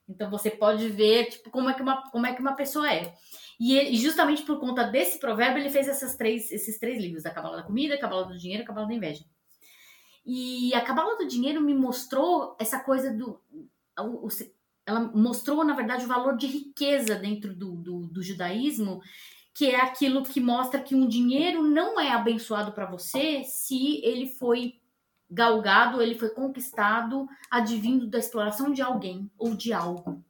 B: Então você pode ver tipo, como, é que uma, como é que uma pessoa é. E, ele- justamente por conta desse provérbio, ele fez essas três, esses três livros: a Cabala da Comida, a Cabala do Dinheiro e a Cabala da Inveja. E a Cabala do Dinheiro me mostrou essa coisa do. ela mostrou, na verdade, o valor de riqueza dentro do, do, do judaísmo, que é aquilo que mostra que um dinheiro não é abençoado para você se ele foi galgado, ele foi conquistado advindo da exploração de alguém ou de algo.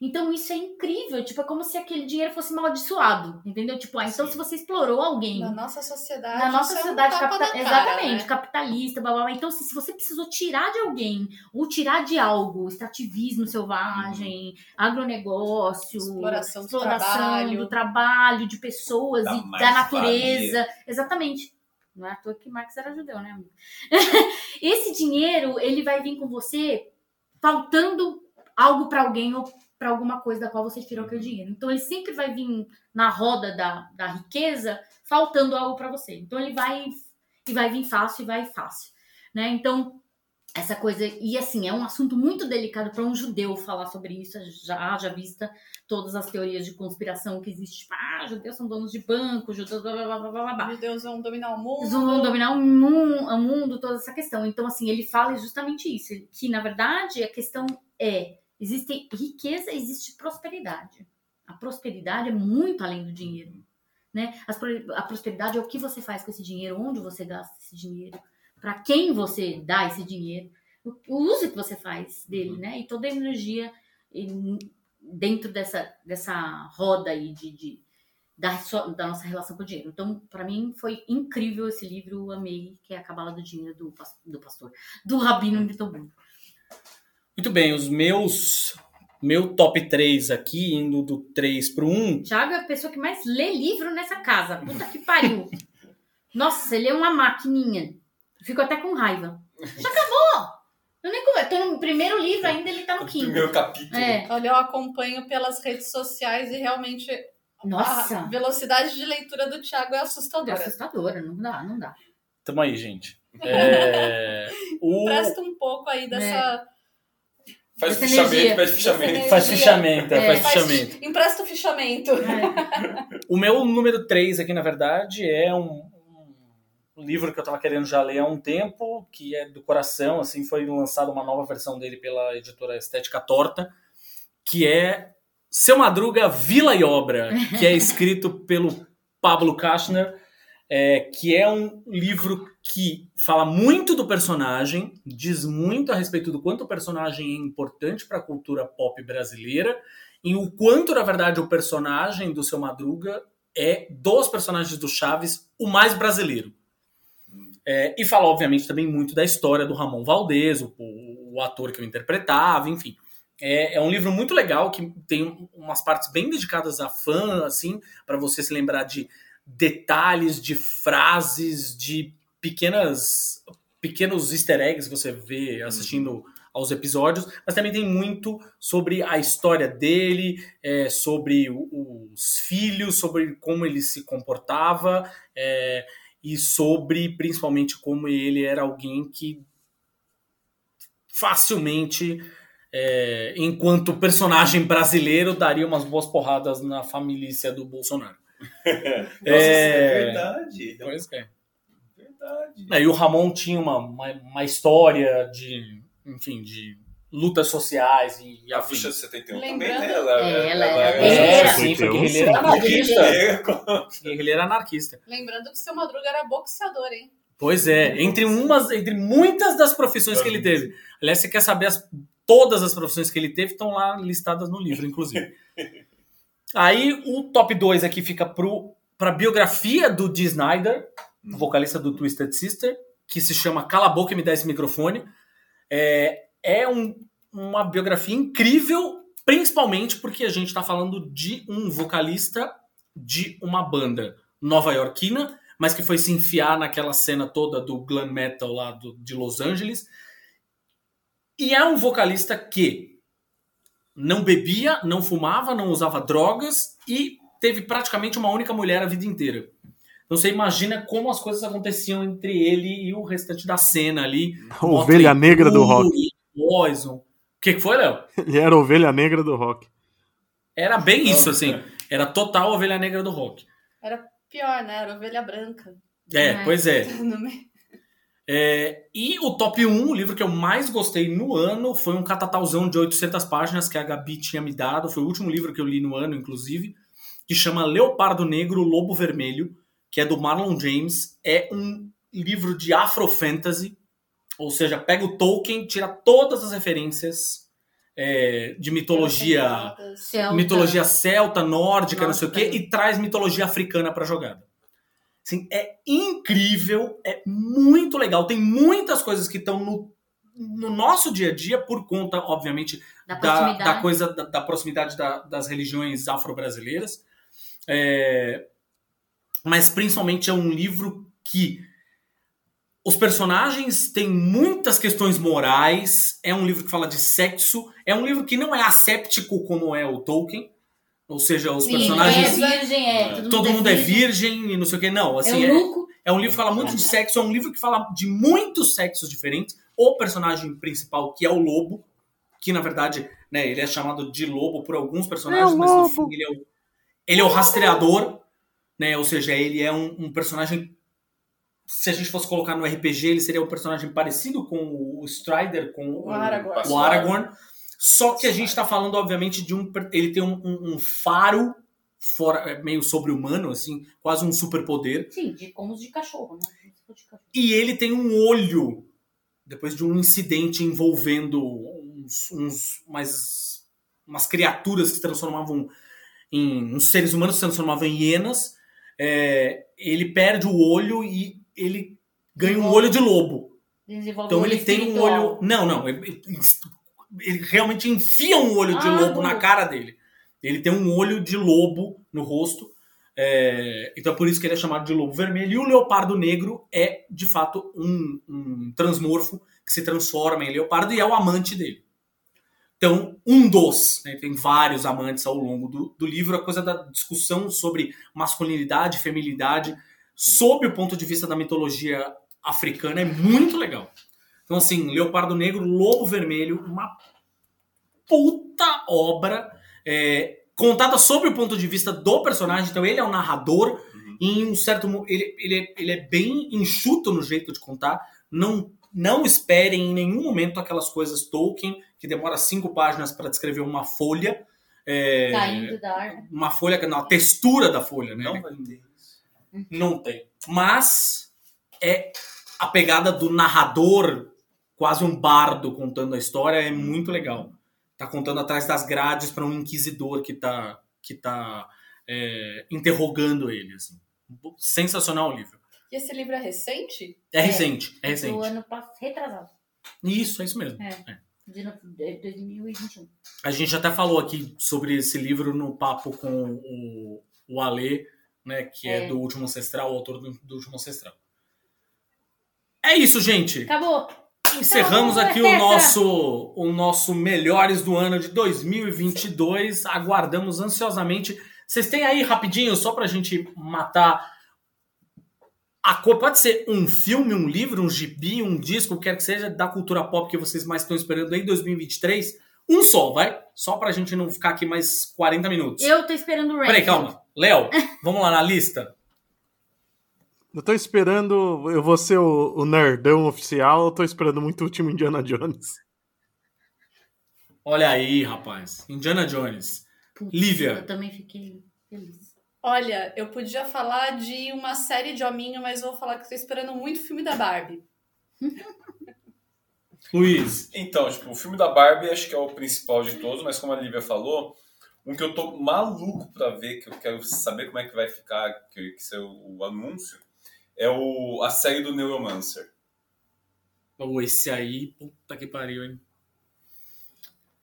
B: Então isso é incrível, tipo, é como se aquele dinheiro fosse amaldiçoado, entendeu? Tipo, ah, então
D: Sim.
B: se você explorou alguém
E: Na nossa sociedade.
B: na nossa
E: isso é um
B: sociedade
E: tapa
B: capita-
E: na cara,
B: exatamente,
E: né?
B: capitalista, blá, blá, blá. Então, assim, se você precisou tirar de alguém, ou tirar de algo, extrativismo selvagem, agronegócio,
E: Exploração do
B: exploração
E: trabalho.
B: do trabalho, de pessoas
D: Da
B: e da natureza. Exatamente. Não é à toa que Marx era judeu, né, amigo? Esse dinheiro, ele vai vir com você faltando algo para alguém ou para alguma coisa da qual você tirou aquele dinheiro. Então ele sempre vai vir na roda da, da riqueza faltando algo para você. Então ele vai e vai vir fácil e vai fácil, né? Então essa coisa e assim é um assunto muito delicado para um judeu falar sobre isso. Já já vista todas as teorias de conspiração que existem, tipo, ah, judeus são donos de banco, judeus blá blá blá blá blá.
E: judeus vão dominar o mundo.
B: Eles vão dominar o mundo, o mundo, toda essa questão. Então, assim, ele fala justamente isso: que na verdade a questão é: existe riqueza, existe prosperidade. A prosperidade é muito além do dinheiro. Né? A prosperidade é o que você faz com esse dinheiro, onde você gasta esse dinheiro, para quem você dá esse dinheiro, o uso que você faz dele, né? E toda a energia dentro dessa, dessa roda aí de, de- da, da nossa relação com o dinheiro. Então, para mim, foi incrível esse livro, amei, que é a Cabala do Dinheiro do, do pastor, do Rabino Bruno.
A: Muito bem, os meus. Meu top 3 aqui, indo do 3 pro 1.
B: Thiago é a pessoa que mais lê livro nessa casa. Puta que pariu. Nossa, ele é uma maquininha. Fico até com raiva. Já acabou! Eu nem come- tô no primeiro livro ainda, ele tá no quinto.
D: Primeiro capítulo.
B: É.
E: Olha, eu acompanho pelas redes sociais e realmente a
B: Nossa,
E: velocidade de leitura do Thiago é
B: é
E: assustadora.
B: assustadora. Não dá, não dá.
A: Tamo aí, gente. É, o...
E: Presta um pouco aí dessa.
D: Faz
B: Essa
D: fichamento,
B: energia.
D: faz fichamento.
A: Faz fichamento, é,
B: É.
A: faz
E: Faz-
A: fichamento.
E: Empresta o fichamento.
A: O meu número 3 aqui, na verdade, é um, um livro que eu tava querendo já ler há um tempo, que é do coração, assim, foi lançada uma nova versão dele pela editora Estética Torta, que é Seu Madruga, Vila e Obra, que é escrito pelo Pablo Kastner, é, que é um livro que fala muito do personagem, diz muito a respeito do quanto o personagem é importante para a cultura pop brasileira, e o quanto, na verdade, o personagem do Seu Madruga é, dos personagens do Chaves, o mais brasileiro. É, e fala, obviamente, também muito da história do Ramon Valdez, o, o ator que eu interpretava, enfim. É, é um livro muito legal, que tem umas partes bem dedicadas a fã, assim, para você se lembrar de detalhes, de frases, de pequenas pequenos easter eggs que você vê assistindo aos episódios, mas também tem muito sobre a história dele, é, sobre os filhos, sobre como ele se comportava é, e sobre principalmente como ele era alguém que facilmente é, enquanto personagem brasileiro, daria umas boas porradas na família do Bolsonaro.
D: Nossa,
A: É.
D: é verdade.
A: Pois é.
D: Verdade.
A: É, e o Ramon tinha uma, uma, uma história de, enfim, de lutas sociais e, e
D: A de 71 também,
E: Lembrando-
D: né? Ela,
B: É, ela
D: ela-
B: era
A: É,
B: guerreira.
A: sim, foi
C: 51,
A: guerrilheira
C: sim.
A: anarquista.
D: É,
A: Guerrilheira anarquista.
E: Lembrando que o seu Madruga era boxeador, hein?
A: Pois é, entre umas, entre muitas das profissões que ele teve. Aliás, você quer saber as- todas as profissões que ele teve estão lá listadas no livro, inclusive. Aí o top 2 aqui fica pro para biografia do Dee Snyder, vocalista do Twisted Sister, que se chama Cala a boca e me dá esse microfone. É, é um- uma biografia incrível, principalmente porque a gente está falando de um vocalista de uma banda nova-iorquina, mas que foi se enfiar naquela cena toda do glam metal lá do- de Los Angeles. E é um vocalista que não bebia, não fumava, não usava drogas e teve praticamente uma única mulher a vida inteira. Então você imagina como as coisas aconteciam entre ele e o restante da cena ali.
C: A ovelha
A: Motley
C: negra do rock.
A: Poison. O que, que foi, Léo?
C: Ele era a ovelha negra do rock.
A: Era bem isso, assim. Era total ovelha negra do rock.
E: Era pior, né? Era ovelha branca.
A: É,
B: É.
A: pois é. É, e o top 1, o livro que eu mais gostei no ano, foi um catatauzão de 800 páginas que a Gabi tinha me dado. Foi o último livro que eu li no ano, inclusive, que chama Leopardo Negro, Lobo Vermelho, que é do Marlon James. É um livro de afrofantasy, ou seja, pega o Tolkien, tira todas as referências é, de mitologia
B: Celta.
A: mitologia celta, nórdica, não sei o quê, e traz mitologia africana pra jogada. Assim, é incrível, é muito legal. Tem muitas coisas que estão no, no nosso dia a dia, por conta, obviamente,
B: Da
A: da,
B: proximidade.
A: da coisa da, da proximidade da- das religiões afro-brasileiras. É, mas principalmente é um livro que os personagens têm muitas questões morais. É um livro que fala de sexo. É um livro que não é asséptico como é o Tolkien. Ou seja, os
B: Sim,
A: personagens.
B: É virgem, é.
A: todo mundo é virgem e não sei o que. Não, assim,
B: é
A: é,
B: eunuco.
A: é um livro que fala muito de sexo, é um livro que fala de muitos sexos diferentes. O personagem principal, que é o lobo, que na verdade, né, ele é chamado de lobo por alguns personagens,
C: É
A: mas no fim ele é o, ele é o rastreador, né? Ou seja, ele é um, um personagem. Se a gente fosse colocar no RPG, ele seria um personagem parecido com o Strider, com o,
E: O Aragorn.
A: o Aragorn. Só que a gente está falando, obviamente, de um. Ele tem um, um- um faro fora, é, meio sobre-humano, assim, quase um superpoder.
B: Sim, de, como os de cachorro, né? De cachorro.
A: E ele tem um olho, depois de um incidente envolvendo uns, uns umas, umas criaturas que se transformavam em. uns seres humanos que se transformavam em hienas. é, ele perde o olho e ele ganha um olho de lobo. Então ele tem um olho. Não, não. Ele, ele- realmente enfia um olho de
B: Ah,
A: lobo na cara dele. Ele tem um olho de lobo no rosto. é, então é por isso que ele é chamado de lobo vermelho. E o leopardo negro é, de fato, um, um transmorfo que se transforma em leopardo e é o amante dele. Então, um dos, né, tem vários amantes ao longo do, do livro, a coisa da discussão sobre masculinidade, feminilidade, sob o ponto de vista da mitologia africana, é muito legal. Então, assim, Leopardo Negro, Lobo Vermelho, uma puta obra, é, contada sob o ponto de vista do personagem. Então, ele é o narrador, e em um certo. Ele, ele, é- ele é bem enxuto no jeito de contar. Não, não esperem em nenhum momento aquelas coisas Tolkien, que demora cinco páginas para descrever uma folha. é,
B: Caindo da árvore.
A: uma folha, não, a textura da folha, né?
D: Não isso.
A: Não tem. Mas é a pegada do narrador, quase um bardo contando a história, é muito legal. Tá contando atrás das grades para um inquisidor que tá, que tá é, interrogando ele. Assim. Sensacional o livro.
E: E esse livro é recente?
A: É
B: É,
A: recente, é
B: Do
A: recente.
B: ano passado, retrasado.
A: Isso, é isso mesmo.
B: É.
A: É.
B: De no- de 2021.
A: A gente até falou aqui sobre esse livro no papo com o, o Ale, né, que é,
B: É.
A: do Último Ancestral, o autor do, do Último Ancestral. É isso, gente.
B: Acabou.
A: Encerramos
B: Então,
A: aqui o nosso, o nosso Melhores do Ano de 2022. Aguardamos ansiosamente. Vocês têm aí rapidinho, só pra gente matar a cor. Pode ser um filme, um livro, um gibi, um disco, o que quer que seja, da cultura pop que vocês mais estão esperando em 2023. Um só, vai? Só pra gente não ficar aqui mais 40 minutos.
B: Eu tô esperando o.
A: Peraí, calma. Léo, vamos lá na lista?
C: Eu tô esperando. Eu vou ser o, o nerdão oficial, eu tô esperando muito o último Indiana Jones.
A: Olha aí, rapaz. Indiana Jones. Lívia.
B: Eu também fiquei feliz.
E: Olha, eu podia falar de uma série de hominho, mas vou falar que estou esperando muito o filme da Barbie.
A: Luiz.
D: Então, tipo, o filme da Barbie acho que é o principal de todos, mas como a Lívia falou, um que eu tô maluco pra ver, que eu quero saber como é que vai ficar, que, que é o, o anúncio, é o, a série do Neuromancer.
A: Oh, esse aí, puta que pariu, hein?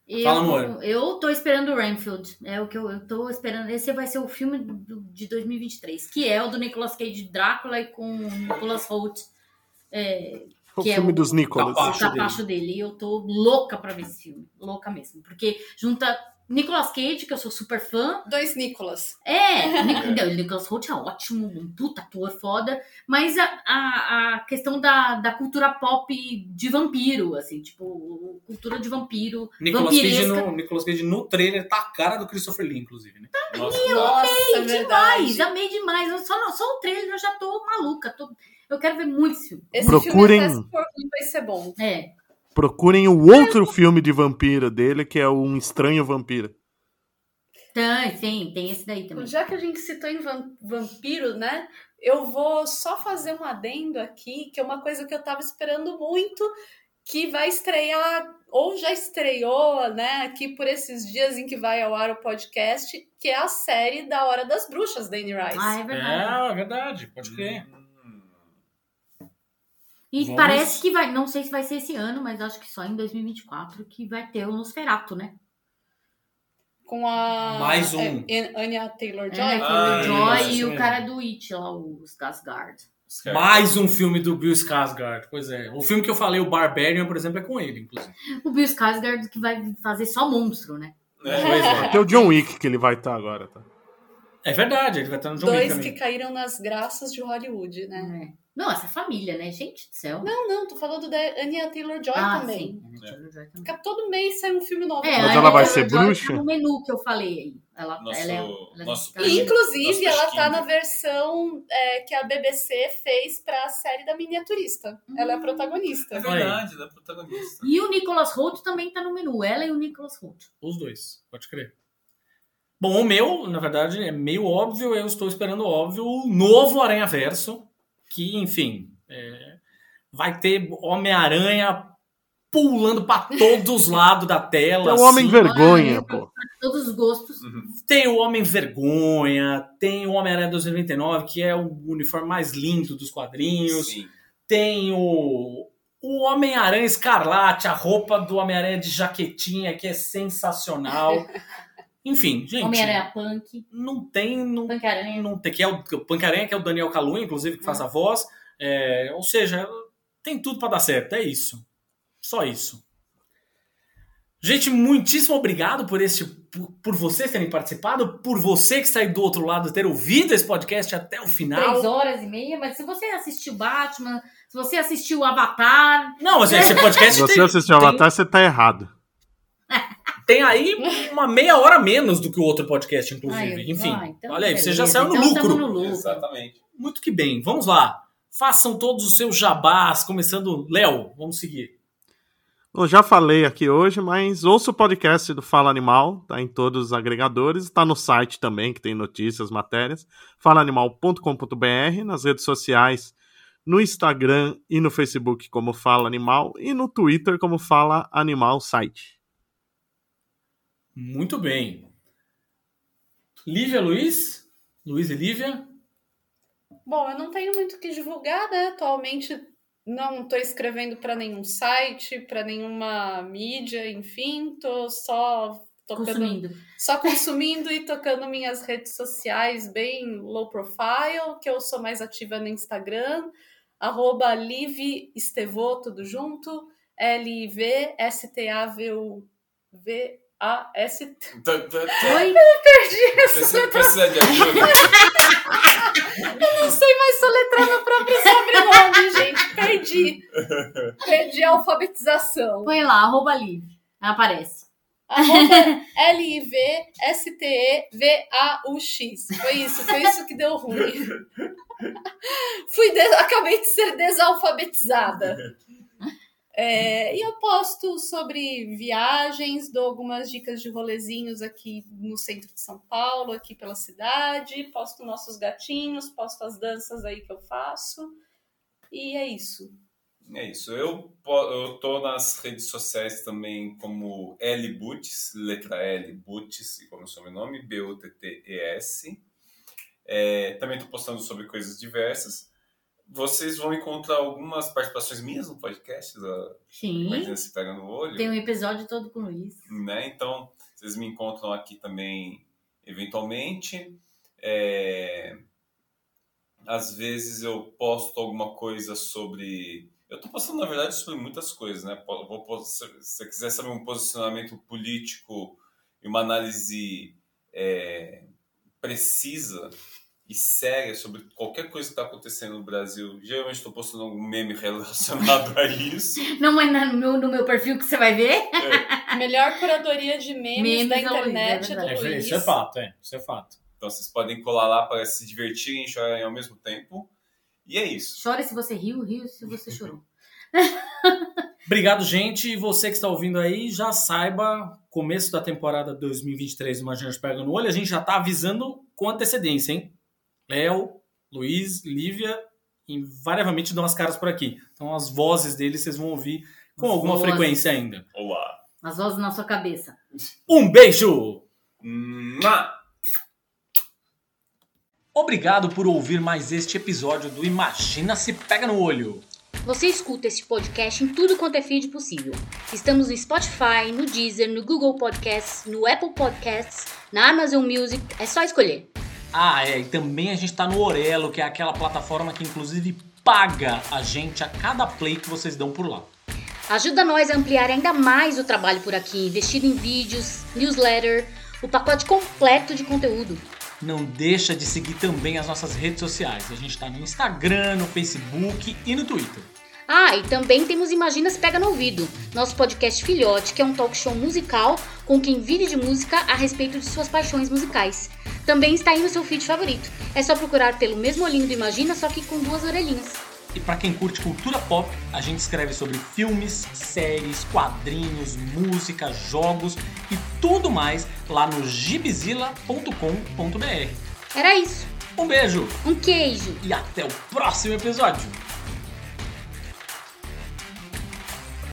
B: Eu,
A: Fala, amor.
B: Eu tô esperando o Renfield. É o que eu, eu tô esperando. Esse vai ser o filme do- de 2023, que é o do Nicolas Cage Drácula e com o Nicolas Holt. É,
C: O
B: Que é
C: filme
B: o-
C: dos Nicolas.
B: O
A: Acho dele.
B: capacho dele. E eu tô louca pra ver esse filme. Louca mesmo. Porque junta Nicolas Cage, que eu sou super fã.
E: Dois Nicolas.
B: É, Nic- não, o Nicolas Holt é ótimo, um puta ator foda. Mas a, a, a questão da, da cultura pop de vampiro, assim, tipo, cultura de vampiro.
A: Nicolas Cage, no, Nicolas Cage no trailer tá a cara do Christopher Lee, inclusive, né?
D: Nossa,
E: Nossa, é
B: demais,
E: verdade.
B: amei demais. Eu Só, só o trailer eu já tô maluca. tô- eu quero ver muito esse filme.
E: Esse
C: Procurem-
E: filme vai ser bom.
B: É.
C: Procurem o outro filme de vampiro dele, que é Um Estranho Vampiro.
B: Tem, sim, tem esse daí também.
E: Já que a gente citou em vam- vampiro, né? Eu vou só fazer um adendo aqui, que é uma coisa que eu tava esperando muito, que vai estrear, ou já estreou, né, aqui por esses dias em que vai ao ar o podcast, que é a série da Hora das Bruxas, da Anne Rice.
B: Ah, é verdade.
A: É, é verdade, pode crer.
D: Hum,
B: E
A: Vamos-
B: parece que vai, não sei se vai ser esse ano, mas acho que só em 2024 que vai ter o Nosferato, né?
E: Com a
A: Mais um.
E: é, An- Anya Taylor-Joy.
B: É,
E: que
B: com
D: Ah,
B: o Joy e o cara do It lá, o Skarsgård.
A: Mais um filme do Bill Skarsgård. Pois é. O filme que eu falei, o Barbarian, por exemplo, é com ele, inclusive.
B: O Bill Skarsgård que vai fazer só monstro, né?
D: É.
A: Pois é.
C: Até o John Wick que ele vai estar agora, tá?
A: É verdade, ele vai estar no John Wick
E: Dois que caíram nas graças de Hollywood, né?
B: É. Não, essa família, né? Gente do céu.
E: Não, não, tô falando da Anya Taylor-Joy
B: ah,
E: também.
B: sim.
D: É.
E: Fica todo mês sai um filme novo.
B: É,
C: Mas
B: a
C: ela vai ser
B: Taylor-Joy
C: bruxa?
B: Tá no menu que eu falei aí. Ela,
D: Nosso-
B: ela é, ela
D: nosso
B: tá-
E: E, inclusive, ela tá na versão é, que a BBC fez pra série da miniaturista. Ela é a protagonista.
D: É verdade, da protagonista.
B: E o Nicholas Holt também tá no menu. Ela e o Nicholas Holt.
A: Os dois, pode crer. Bom, o meu, na verdade, é meio óbvio. Eu estou esperando, óbvio, o novo Aranha Verso. Que, enfim, é, vai ter Homem-Aranha pulando pra todos os lados da tela.
C: É o Homem
A: assim.
C: Vergonha, pô.
B: Todos os gostos.
A: Tem o Homem Vergonha, tem o Homem-Aranha 2099, que é o uniforme mais lindo dos quadrinhos.
D: Sim.
A: Tem o, o Homem-Aranha Escarlate, a roupa do Homem-Aranha de jaquetinha, que é sensacional. Enfim, gente.
B: Homem-Aranha Punk.
A: Não tem. Não,
B: Punk-Aranha.
A: não tem. Que é o, o Punk-Aranha, que é o Daniel Calunha, inclusive, que faz a voz. É, ou seja, tem tudo pra dar certo. É isso. Só isso. Gente, muitíssimo obrigado por este. Por, por vocês terem participado, por você que está aí do outro lado ter ouvido esse podcast até o final.
B: Três horas e meia, mas se você assistiu Batman, se você assistiu Avatar,
A: Não, mas esse podcast
C: Se você
A: tem,
C: assistiu Avatar, você tá errado.
A: Tem aí uma meia hora menos do que o outro podcast, inclusive.
B: Ai,
A: Enfim,
B: ah, então
A: olha aí, você já
B: beleza.
A: saiu no
B: Então
A: lucro.
B: no lucro.
D: Exatamente.
A: Muito que bem. Vamos lá. Façam todos os seus jabás, começando. Léo, vamos seguir.
C: Eu já falei aqui hoje, mas ouça o podcast do Fala Animal, tá em todos os agregadores, tá no site também, que tem notícias, matérias, falaanimal.com.br, nas redes sociais, no Instagram e no Facebook como Fala Animal e no Twitter como Fala Animal Site.
A: Muito bem. Lívia Luiz? Luiz e Lívia?
E: Bom, eu não tenho muito o que divulgar, né? Atualmente não estou escrevendo para nenhum site, para nenhuma mídia, enfim, tô só tocando,
B: Consumindo.
E: só consumindo e tocando minhas redes sociais bem low profile, que eu sou mais ativa no Instagram, arroba Liv Estevô, tudo junto, L-I-V-S-T-A-V-U-V-A-S.
D: Tá- tá-
B: Oi?
D: Precisa, precisa de ajuda.
E: Não sei mais soletrar meu próprio sobrenome, gente. Perdi. Perdi a alfabetização.
B: Põe lá, arroba livre. Aparece.
E: L-I-V-S-T-E-V-A-U-X. Foi isso, foi isso que deu ruim. Fui de- acabei de ser desalfabetizada. É, e eu posto sobre viagens, dou algumas dicas de rolezinhos aqui no centro de São Paulo, aqui pela cidade, posto nossos gatinhos, posto as danças aí que eu faço. E é isso.
D: É isso. Eu, eu tô nas redes sociais também como L Butts, letra L Butts, como é o sobrenome, B-U-T-T-E-S. É, também tô postando sobre coisas diversas. Vocês vão encontrar algumas participações minhas no podcast, da
B: Sim.
D: Imagina se pega no olho.
B: Tem um episódio todo com o Luiz.
D: né? Então, vocês me encontram aqui também eventualmente. É, Às vezes eu posto alguma coisa sobre. Eu estou postando, na verdade, sobre muitas coisas, né? Vou Se você quiser saber um posicionamento político e uma análise é, precisa e séria sobre qualquer coisa que está acontecendo no Brasil, geralmente estou postando algum meme relacionado a isso.
B: Não é no meu, no meu perfil que você vai ver?
E: Melhor curadoria de memes,
B: Memes
E: da
B: é Luiz,
E: internet
B: é
E: é, do
G: É,
E: Luiz.
G: isso é fato, é. Isso é fato.
D: Então vocês podem colar lá para se divertirem e chorarem ao mesmo tempo. E é isso.
B: Chore se você riu, riu se você chorou.
G: Obrigado, gente. E você que está ouvindo aí, já saiba, começo da temporada 2023 do Imagina Pega no Olho, a gente já está avisando com antecedência, hein? Léo, Luiz, Lívia, invariavelmente dão as caras por aqui. Então as vozes deles vocês vão ouvir com
B: As
G: alguma
B: vozes.
G: frequência ainda.
D: Olá.
B: As vozes na sua cabeça.
G: Um beijo!
D: Mua!
A: Obrigado por ouvir mais este episódio do Imagina se Pega no Olho.
B: Você escuta este podcast em tudo quanto é feed possível. Estamos no Spotify, no Deezer, no Google Podcasts, no Apple Podcasts, na Amazon Music. É só escolher.
A: Ah, é, e também a gente tá no Orelo, que é aquela plataforma que inclusive paga a gente a cada play que vocês dão por lá.
B: Ajuda nós a ampliar ainda mais o trabalho por aqui, investindo em vídeos, newsletter, o pacote completo de conteúdo.
A: Não deixa de seguir também as nossas redes sociais. A gente tá no Instagram, no Facebook e no Twitter.
B: Ah, e também temos Imagina se Pega no Ouvido, nosso podcast filhote, que é um talk show musical com quem vive de música a respeito de suas paixões musicais. Também está aí no seu feed favorito. É só procurar pelo mesmo olhinho do Imagina, só que com duas orelhinhas.
A: E pra quem curte cultura pop, a gente escreve sobre filmes, séries, quadrinhos, música, jogos e tudo mais lá no gibizilla.com.br.
B: Era isso.
A: Um beijo
B: Um queijo.
A: e até o próximo episódio!